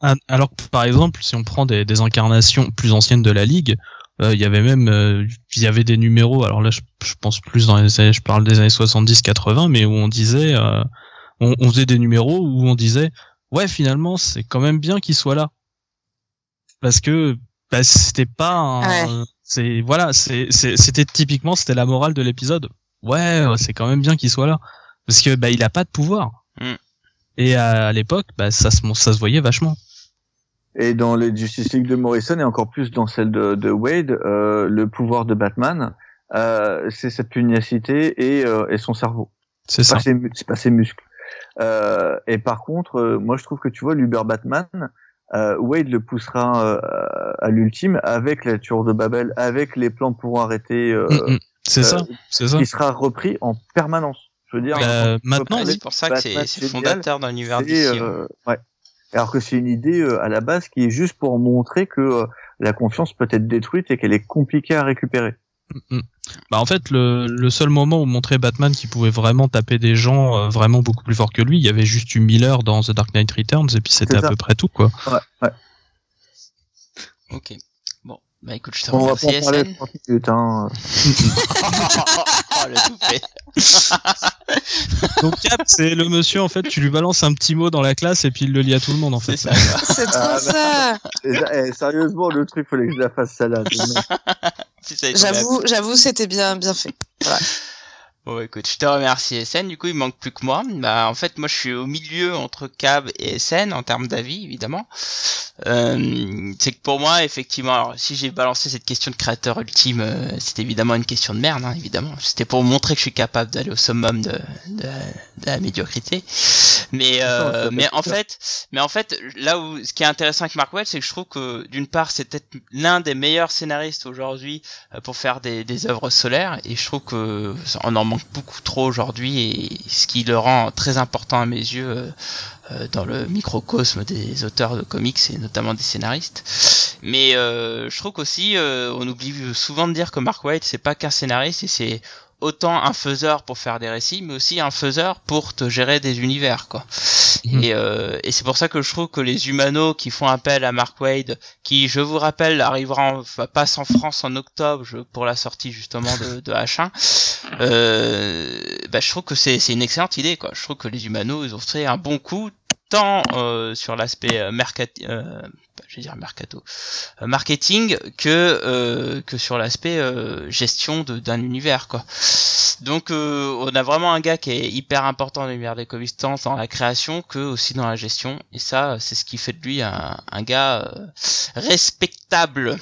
Un- alors que, par exemple si on prend des, des incarnations plus anciennes de la ligue euh, il y avait même euh, il y avait des numéros. Alors là je, je pense plus dans les années je parle des années 70 80 mais où on disait euh, on, on faisait des numéros où on disait ouais finalement c'est quand même bien qu'il soit là. Parce que bah, c'était pas un, c'est voilà c'est c'est- c'était typiquement c'était la morale de l'épisode. Ouais c'est quand même bien qu'il soit là. Parce que bah il a pas de pouvoir. Mm. et à, à l'époque bah ça se ça se voyait vachement. Et dans les Justice League de Morrison et encore plus dans celle de, de Wade, euh, le pouvoir de Batman, euh, c'est sa pugnacité et, euh, et son cerveau. c'est C'est ça pas ses, mu- c'est pas ses muscles. Euh, et par contre, euh, moi je trouve que tu vois l'Uber Batman, euh, Wade le poussera euh, à l'ultime avec la tour de Babel, avec les plans pour arrêter, euh, Mm, mm. c'est euh, ça c'est ça qui sera repris en permanence. Je veux dire, Bah, maintenant, c'est pour ça que c'est fondateur dans l'univers c'est, DC. hein. euh, ouais. Alors que c'est une idée euh, à la base qui est juste pour montrer que euh, la confiance peut être détruite et qu'elle est compliquée à récupérer. Bah en fait le, le seul moment où montrait Batman qui pouvait vraiment taper des gens euh, vraiment beaucoup plus fort que lui, il y avait juste eu Miller dans The Dark Knight Returns et puis c'était à peu près tout quoi. Ouais, ouais. Ok. Bon, bah écoute, je te Bon, on va pas remercie, en parler SN. 30 minutes. Hein. oh, le toupet. Donc Cap c'est le monsieur en fait, tu lui balances un petit mot dans la classe et puis il le lit à tout le monde en fait. C'est ça. quoi. C'est trop Ah, ça. Et, eh, sérieusement, le truc, fallait que je la fasse ça avait J'avoue, j'avoue, c'était bien, bien fait. Bon, écoute, je te remercie, SN. Du coup, il manque plus que moi. Bah, en fait, moi, je suis au milieu entre Cab et SN en termes d'avis, évidemment. Euh, c'est que pour moi, effectivement, alors, si j'ai balancé cette question de créateur ultime, euh, c'est évidemment une question de merde, hein, évidemment. C'était pour montrer que je suis capable d'aller au summum de, de, de la médiocrité. Mais, euh, mais en fait, mais en fait, là où ce qui est intéressant avec Mark Waid, c'est que je trouve que d'une part, c'est peut-être l'un des meilleurs scénaristes aujourd'hui euh, pour faire des, des œuvres solaires, et je trouve que on en manque beaucoup trop aujourd'hui, et ce qui le rend très important à mes yeux euh, euh, dans le microcosme des auteurs de comics et notamment des scénaristes. Mais euh, je trouve qu'aussi, on oublie souvent de dire que Mark Waid c'est pas qu'un scénariste, et c'est autant un faiseur pour faire des récits, mais aussi un faiseur pour te gérer des univers, quoi. Mhm. Et, euh, et c'est pour ça que je trouve que les humanos qui font appel à Mark Wade, qui, je vous rappelle, arrivera en, enfin, passe en France en octobre je- pour la sortie justement de, de H1, euh, bah, je trouve que c'est c'est une excellente idée, quoi. Je trouve que les humanos, ils ont fait un bon coup, tant euh, sur l'aspect euh, euh, dire mercato, marketing que que sur l'aspect gestion d'un univers, quoi. Donc on a vraiment un gars qui est hyper important dans l'univers des comics tant dans la création que aussi dans la gestion et ça c'est ce qui fait de lui un, un gars respectable.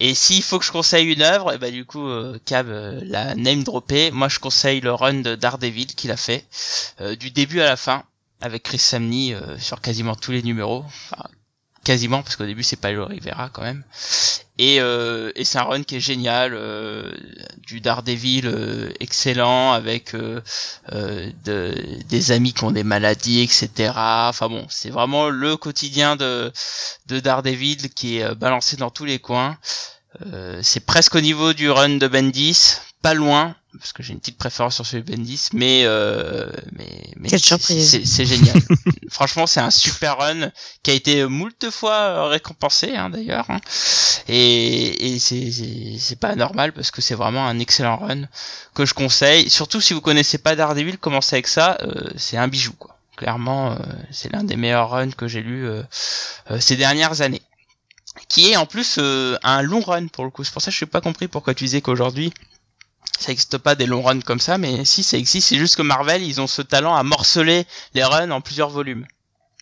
Et s'il faut que je conseille une œuvre, et bah du coup Cab l'a name droppé. Moi je conseille le run de Daredevil qu'il a fait du début à la fin avec Chris Samney euh, sur quasiment tous les numéros. Enfin, quasiment parce qu'au début c'est Paolo Rivera quand même. Et, euh, et c'est un run qui est génial, euh, du Daredevil euh, excellent avec euh, de, des amis qui ont des maladies, etc. Enfin bon, c'est vraiment le quotidien de, de Daredevil qui est balancé dans tous les coins. C'est presque au niveau du run de Bendis, pas loin, parce que j'ai une petite préférence sur celui de Bendis, mais euh, mais, mais c'est- surprise. c'est c'est génial. Franchement, c'est un super run qui a été moult fois récompensé hein, d'ailleurs, hein. et, et c'est c'est- c'est pas normal parce que c'est vraiment un excellent run que je conseille. Surtout si vous connaissez pas Daredevil, commencez avec ça, euh, c'est un bijou quoi. Clairement, euh, c'est l'un des meilleurs runs que j'ai lu euh, euh, ces dernières années qui est en plus euh, un long run pour le coup. C'est pour ça que je n'ai pas compris pourquoi tu disais qu'aujourd'hui ça n'existe pas des longs runs comme ça, mais si ça existe, c'est juste que Marvel ils ont ce talent à morceler les runs en plusieurs volumes.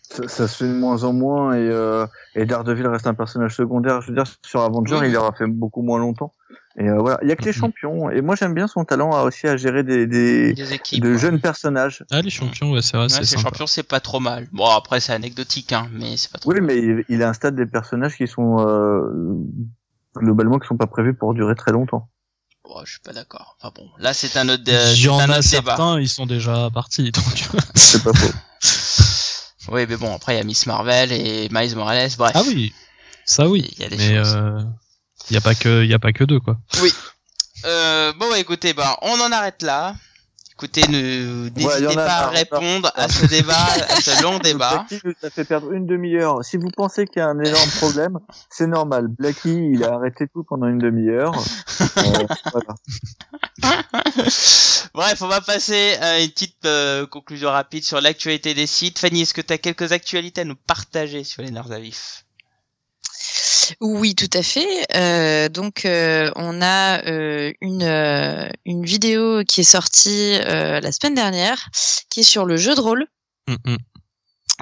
Ça, ça se fait de moins en moins et, euh, et Daredevil reste un personnage secondaire. Je veux dire, sur Avenger, Oui. il aura fait beaucoup moins longtemps. Et euh, voilà, il y a que les Mhm. champions. Et moi, j'aime bien son talent à aussi à gérer des, des Des équipes. de ouais. jeunes personnages. Ah, les champions, ouais, c'est vrai, Ouais, sympa. champions, c'est pas trop mal. Bon, après, c'est anecdotique, hein, mais c'est pas trop Oui, mais il, il installe des personnages qui sont euh, globalement qui sont pas prévus pour durer très longtemps. Bon, je suis pas d'accord. Enfin bon, là, c'est un autre, Il c'est y en a débat. certains, ils sont déjà partis, donc. C'est pas faux. Oui, mais bon, après, il y a Miss Marvel et Miles Morales, bref. ah oui, ça oui. Il y a des Mais choses. euh, il y a pas que, il y a pas que deux quoi. Euh, bon, bah, écoutez, bah, on en arrête là. Écoutez, n'hésitez Ouais, pas à répondre à ce débat, à ce long débat. Blackie nous a fait perdre une demi-heure. Si vous pensez qu'il y a un énorme problème, c'est normal. Blackie, il a arrêté tout pendant une demi-heure. Euh, voilà. Bref, on va passer à une petite euh, conclusion rapide sur l'actualité des sites. Fanny, est-ce que tu as quelques actualités à nous partager sur les nerfs à vif? Oui, tout à fait. Euh, donc, euh, on a euh, une, euh, une vidéo qui est sortie euh, la semaine dernière, qui est sur le jeu de rôle. Mm, mm.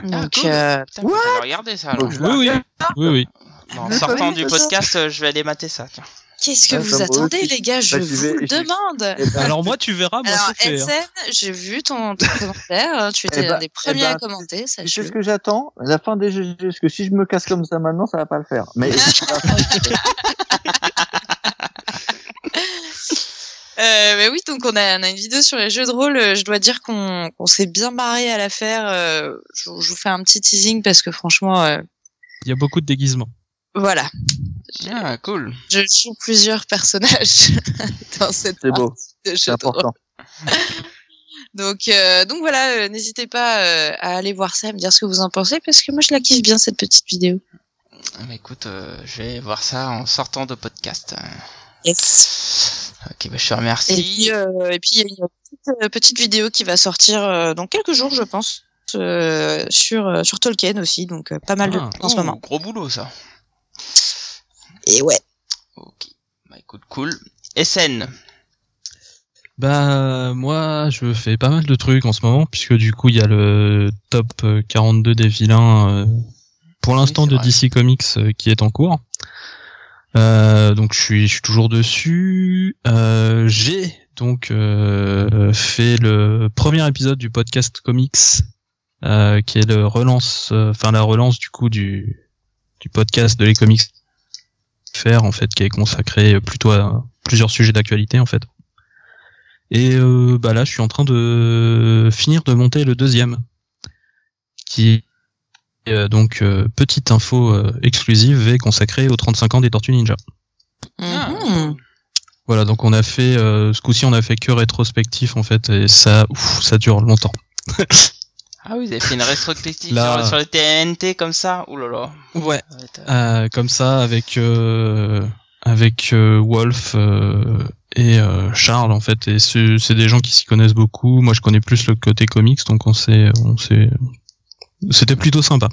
Donc, cool. euh, Putain, faut aller regarder ça. Alors. Donc, Oui, oui, oui, oui. Bon, en sortant du podcast, je vais aller mater ça. tiens. Qu'est-ce que Ah, vous attendez, aussi. les gars? Je Bah, vais- vous le demande. Eh ben, Alors moi, tu verras, moi Alors, fait. hein. Edsen, j'ai vu ton, ton commentaire. Tu étais Eh l'un ben- des eh premiers ben, à commenter. c'est ce que j'attends, la fin des GG, parce que si je me casse comme ça maintenant, ça va pas le faire. Mais Euh, mais oui, donc on a, on a une vidéo sur les jeux de rôle. Je dois dire qu'on qu'on s'est bien marré à la faire. Euh, je, je vous fais un petit teasing parce que franchement, euh, Il y a beaucoup de déguisements. Voilà, Ah, cool. je joue plusieurs personnages dans cette c'est beau, c'est jeu de rôle. important. Donc, euh, donc voilà, euh, n'hésitez pas euh, à aller voir ça, à me dire ce que vous en pensez parce que moi je la kiffe bien cette petite vidéo. Ah, bah, écoute, euh, je vais voir ça en sortant de podcast. Yes. Ok, bah, je te Et remercie. puis, euh, et puis il y a une petite, petite vidéo qui va sortir euh, dans quelques jours, je pense, euh, sur euh, sur Tolkien aussi, donc euh, pas mal de Ah. en ce Oh, moment. Gros boulot, ça. Et ouais. Ok. Bah, écoute, cool. SN. Bah moi, je fais pas mal de trucs en ce moment puisque du coup il y a le top euh, 42 des vilains euh, pour l'instant de vrai. DC Comics euh, qui est en cours. Euh, donc je suis, je suis toujours dessus. Euh, J'ai donc euh, fait le premier épisode du podcast Comics euh, qui est le relance, euh, enfin la relance du coup du du podcast de les comics faire en fait qui est consacré plutôt à plusieurs sujets d'actualité en fait. Et euh, bah là, je suis en train de finir de monter le deuxième, qui est euh, donc euh, petite info euh, exclusive et consacrée aux 35 ans des Tortues Ninja. Ah, Mhm. Voilà, donc on a fait euh, ce coup-ci on a fait que rétrospectif en fait et ça ouf, ça dure longtemps. Ah oui, vous avez fait une rétrospective Là- sur, le TNT comme ça? Ouh là là. Ouais. Euh, Euh, comme ça avec euh, avec euh, Wolf euh, et euh, Charles en fait et c'est des gens qui s'y connaissent beaucoup. Moi je connais plus le côté comics donc on s'est on s'est c'était plutôt sympa.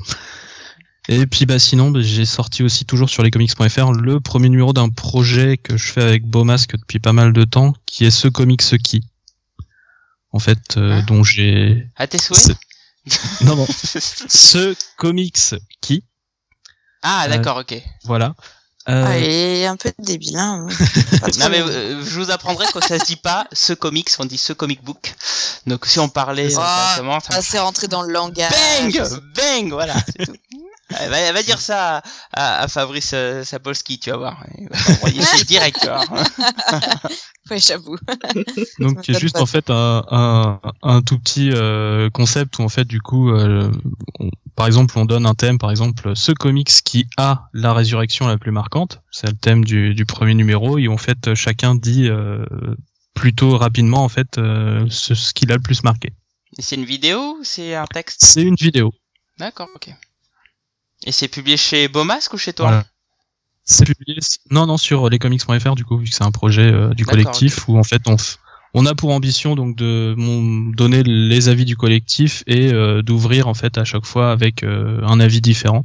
Et puis bah sinon bah, j'ai sorti aussi toujours sur lescomics.fr le premier numéro d'un projet que je fais avec Beaumasque depuis pas mal de temps qui est ce comics qui en fait euh, Hein dont j'ai À tes souhaits non non ce comics qui Ah d'accord, ok. voilà Euh, Ah, il est un peu débile, hein. Non mais euh, je vous apprendrai que ça se dit pas ce comics, on dit ce comic book. Donc si on parlait euh, directement, ça Ah, c'est rentré dans le langage. Bang Bang Voilà, c'est tout. Elle va, va dire ça à, Fabrice euh, Sapolsky, tu vas voir. Il va t'envoyer direct, tu vois. Ouais, j'avoue. Donc c'est juste en fait un, un, un tout petit euh, concept où en fait du coup euh, on- par exemple on donne un thème par exemple ce comics qui a la résurrection la plus marquante c'est le thème du, du premier numéro et en fait chacun dit euh, plutôt rapidement en fait euh, ce, ce qu'il a le plus marqué. C'est une vidéo ou c'est un texte? C'est une vidéo. D'accord, ok. Et c'est publié chez Beaumasque ou chez toi Voilà. C'est publié non non sur lescomics.fr du coup vu que c'est un projet euh, du collectif où en fait on f- on a pour ambition donc de donner les avis du collectif et euh, d'ouvrir en fait à chaque fois avec euh, un avis différent.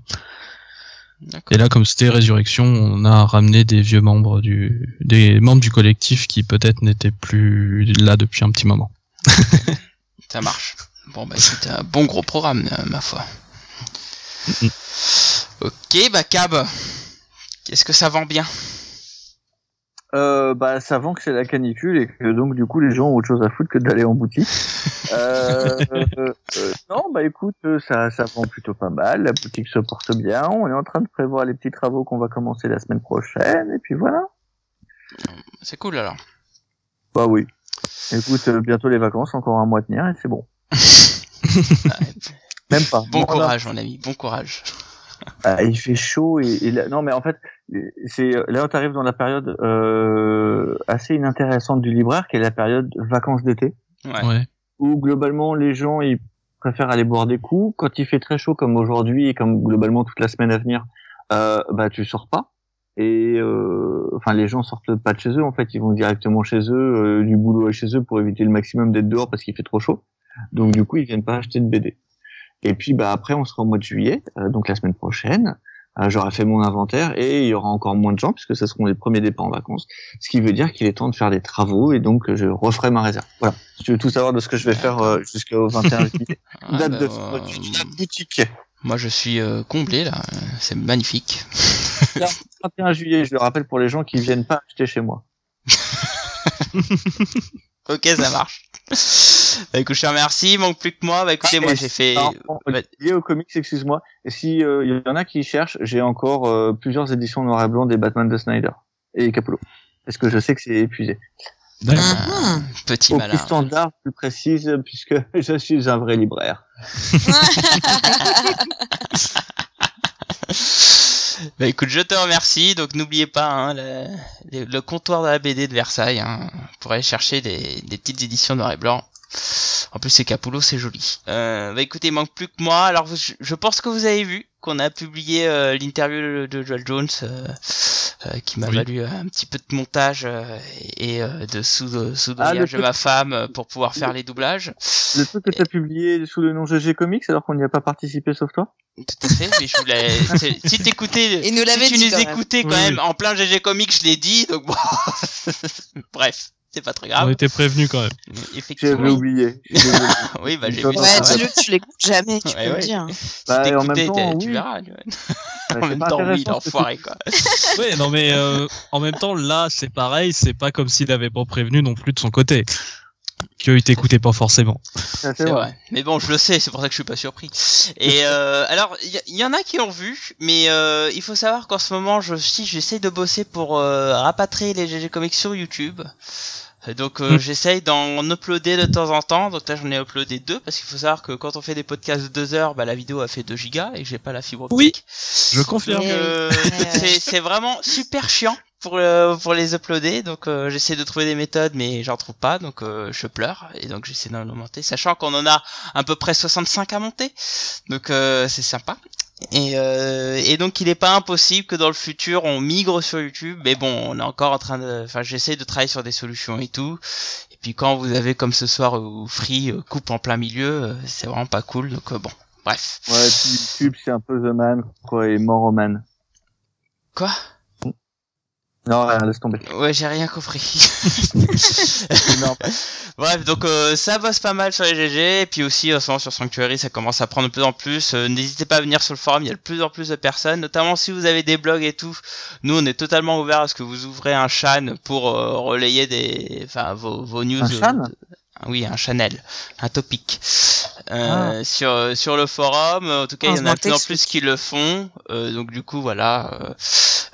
Et là comme c'était résurrection, on a ramené des vieux membres du des membres du collectif qui peut-être n'étaient plus là depuis un petit moment. Ça marche. Bon bah c'est un bon gros programme, euh, ma foi. Ok, bah Cab, qu'est-ce que ça vend bien? Euh, bah, ça vend que c'est la canicule et que donc du coup les gens ont autre chose à foutre que d'aller en boutique. Euh, euh, euh, non, bah écoute, ça, ça vend plutôt pas mal. La boutique se porte bien. On est en train de prévoir les petits travaux qu'on va commencer la semaine prochaine et puis voilà. C'est cool alors. Bah oui. Écoute, euh, bientôt les vacances, encore un mois à tenir et c'est bon. Même pas. Bon Non, courage, mon ami, bon courage. Ah, il fait chaud et, et là- non mais en fait c'est là on arrive dans la période euh, assez inintéressante du libraire qui est la période vacances d'été Ouais. Ouais. où globalement les gens ils préfèrent aller boire des coups quand il fait très chaud comme aujourd'hui et comme globalement toute la semaine à venir euh, bah tu sors pas et euh, enfin les gens sortent pas de chez eux en fait ils vont directement chez eux euh, du boulot à chez eux pour éviter le maximum d'être dehors parce qu'il fait trop chaud donc du coup ils viennent pas acheter de BD et puis bah après on sera au mois de juillet euh, donc la semaine prochaine. Euh, j'aurai fait mon inventaire et il y aura encore moins de gens puisque ce seront les premiers départs en vacances. Ce qui veut dire qu'il est temps de faire des travaux et donc euh, je referai ma réserve. Voilà. Si tu veux tout savoir de ce que je vais faire euh, jusqu'au 21 juillet Ah, date bah, de euh, la boutique. moi je suis euh, comblé là, Euh, c'est magnifique. 21 juillet je le rappelle pour les gens qui viennent pas acheter chez moi. Ok, ça marche. Bah écoute, je te remercie, il manque plus que moi. Bah écoutez, Ah, moi j'ai fait... Lié aux comics, excuse-moi. Et si euh, il y en a qui cherchent, j'ai encore euh, plusieurs éditions noir et blanc des Batman de Snyder et Capullo. Parce que je sais que c'est épuisé. Mhm. Petit Au malin. plus standard, plus précise, puisque je suis un vrai libraire. Bah écoute, je te remercie. Donc n'oubliez pas hein, le comptoir de la BD de Versailles hein, pour aller chercher des, des petites éditions noir et blanc. En plus, c'est Capullo, c'est joli. Euh, bah écoutez, il manque plus que moi. Alors, je, je pense que vous avez vu qu'on a publié euh, l'interview de Joel Jones, euh, euh, qui m'a Oui. valu euh, un petit peu de montage euh, et euh, de sous sous Ah, le de truc- ma femme pour pouvoir faire les doublages. Le truc que tu as publié sous le nom GG Comics alors qu'on n'y a pas participé sauf toi? Tout à fait. Mais je voulais. Si t'écoutais, nous si tu nous quand même. écoutais quand Oui, même en plein GG Comics, je l'ai dit. Donc bon. Bref, c'est pas très On grave. était prévenus quand même. Mais J'avais oublié. Oui, bah j'ai vu Ouais, ça. dis-le tu l'écoutes jamais, tu Ouais, peux ouais. le dire. Si Bah, et en même t'écoutais, temps, t'es- tu oui. verras. tu vois. Ouais, En même temps, oui, l'enfoiré quoi. Ouais, non mais euh, en même temps là c'est pareil, c'est pas comme s'il avait pas prévenu non plus de son côté. Qu'il t'écoutait pas forcément. C'est vrai. Mais bon, je le sais, c'est pour ça que je suis pas surpris. Et euh, alors, il y, y en a qui ont vu, mais euh, il faut savoir qu'en ce moment, je si j'essaye de bosser pour euh, rapatrier les GG Comics sur YouTube. Donc euh, Hmm. j'essaye d'en uploader de temps en temps. Donc là j'en ai uploadé deux parce qu'il faut savoir que quand on fait des podcasts de deux heures, bah la vidéo a fait 2 gigas et que j'ai pas la fibre Oui. optique. Je confirme. Oui. euh, c'est vraiment super chiant pour euh, pour les uploader. Donc euh, j'essaie de trouver des méthodes, mais j'en trouve pas. Donc euh, je pleure et donc j'essaie d'en monter, sachant qu'on en a à peu près 65 à monter. Donc c'est sympa. Et, et donc il n'est pas impossible que dans le futur on migre sur YouTube. Mais bon, on est encore en train de, enfin j'essaie de travailler sur des solutions et tout. Et puis quand vous avez comme ce soir ou Free coupe en plein milieu, c'est vraiment pas cool. Donc bon, bref. Ouais, YouTube c'est un peu The Man quoi et Man. Quoi? Non, rien, laisse tomber. Ouais, j'ai rien compris. Bref, donc euh, ça bosse pas mal sur les GG, et puis aussi en ce moment sur Sanctuary, ça commence à prendre de plus en plus. Euh, n'hésitez pas à venir sur le forum, il y a de plus en plus de personnes, notamment si vous avez des blogs et tout. Nous, on est totalement ouvert à ce que vous ouvrez un chan pour euh, relayer des, enfin, vos, vos news. Un oui, un channel, un topic. Euh, ah. sur sur le forum. En tout cas, il y en a de plus en plus qui le font. Euh, donc du coup, voilà, euh,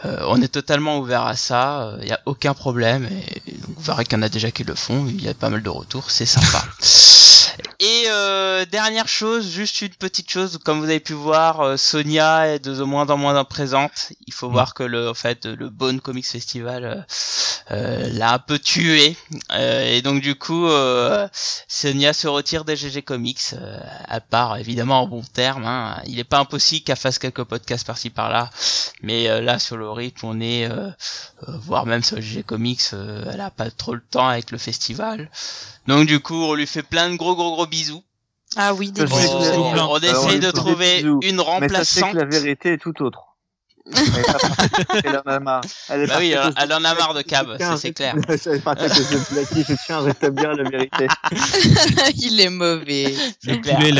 on est totalement ouvert à ça. Il n'y a aucun problème. Et, donc, vous verrez qu'il y en a déjà qui le font. Il y a pas mal de retours. C'est sympa. Et euh, dernière chose, juste une petite chose, comme vous avez pu voir, euh, Sonia est de moins en moins présente. Il faut mm. voir que le, en fait, le Bone Comics Festival euh, euh l'a un peu tué, et donc du coup, Sonia se retire des GG Comics, à part évidemment en bon terme. Hein. Il n'est pas impossible qu'elle fasse quelques podcasts par-ci par-là, mais là sur le rythme, on est, voire même sur GG Comics, elle a pas trop le temps avec le festival. Donc du coup, on lui fait plein de gros gros gros bisous. Ah oui, des bisous. On, on essaye de trouver une remplaçante. Mais que la vérité est tout autre. elle en a marre. Elle, bah oui, elle, en a marre de cab, c'est clair. je tiens à rétablir la vérité. Il est mauvais. Le poulet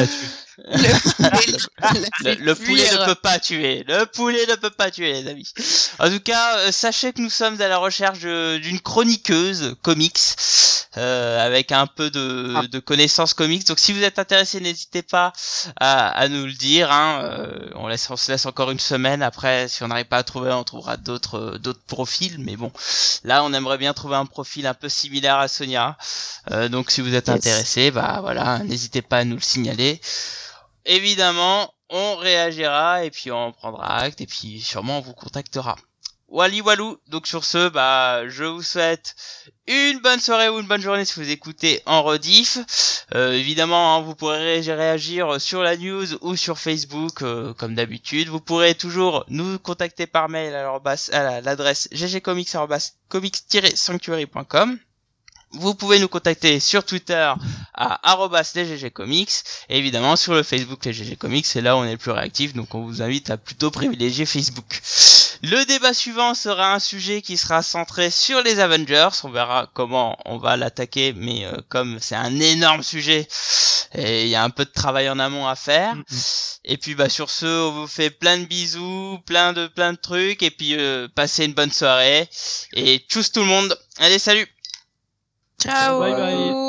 Le, poulet, ne peut pas tuer. Le poulet ne peut pas tuer, les amis. En tout cas, euh, sachez que nous sommes à la recherche d'une chroniqueuse comics euh, avec un peu de, ah. de, connaissances comics. Donc, si vous êtes intéressé, n'hésitez pas à, à, nous le dire. Hein. Euh, on, laisse, on se laisse encore une semaine. Après, si on n'arrive pas à trouver, on trouvera d'autres d'autres profils. Mais bon, là, on aimerait bien trouver un profil un peu similaire à Sonia. Euh, donc, si vous êtes intéressé, bah voilà, n'hésitez pas à nous le signaler évidemment, on réagira et puis on prendra acte et puis sûrement on vous contactera. Wally Walou, donc sur ce, bah, je vous souhaite une bonne soirée ou une bonne journée si vous écoutez en rediff. Euh, évidemment, hein, vous pourrez réagir sur la news ou sur Facebook euh, comme d'habitude. Vous pourrez toujours nous contacter par mail à l'adresse ggcomics-sanctuary.com. Vous pouvez nous contacter sur Twitter à @lesggcomics et évidemment sur le Facebook les GG Comics, c'est là où on est le plus réactif, donc on vous invite à plutôt privilégier Facebook. Le débat suivant sera un sujet qui sera centré sur les Avengers, on verra comment on va l'attaquer, mais euh, comme c'est un énorme sujet, et il y a un peu de travail en amont à faire. Et puis bah sur ce, on vous fait plein de bisous, plein de plein de trucs, et puis euh, passez une bonne soirée, et tchuss tout le monde, allez salut Ciao. Bye bye.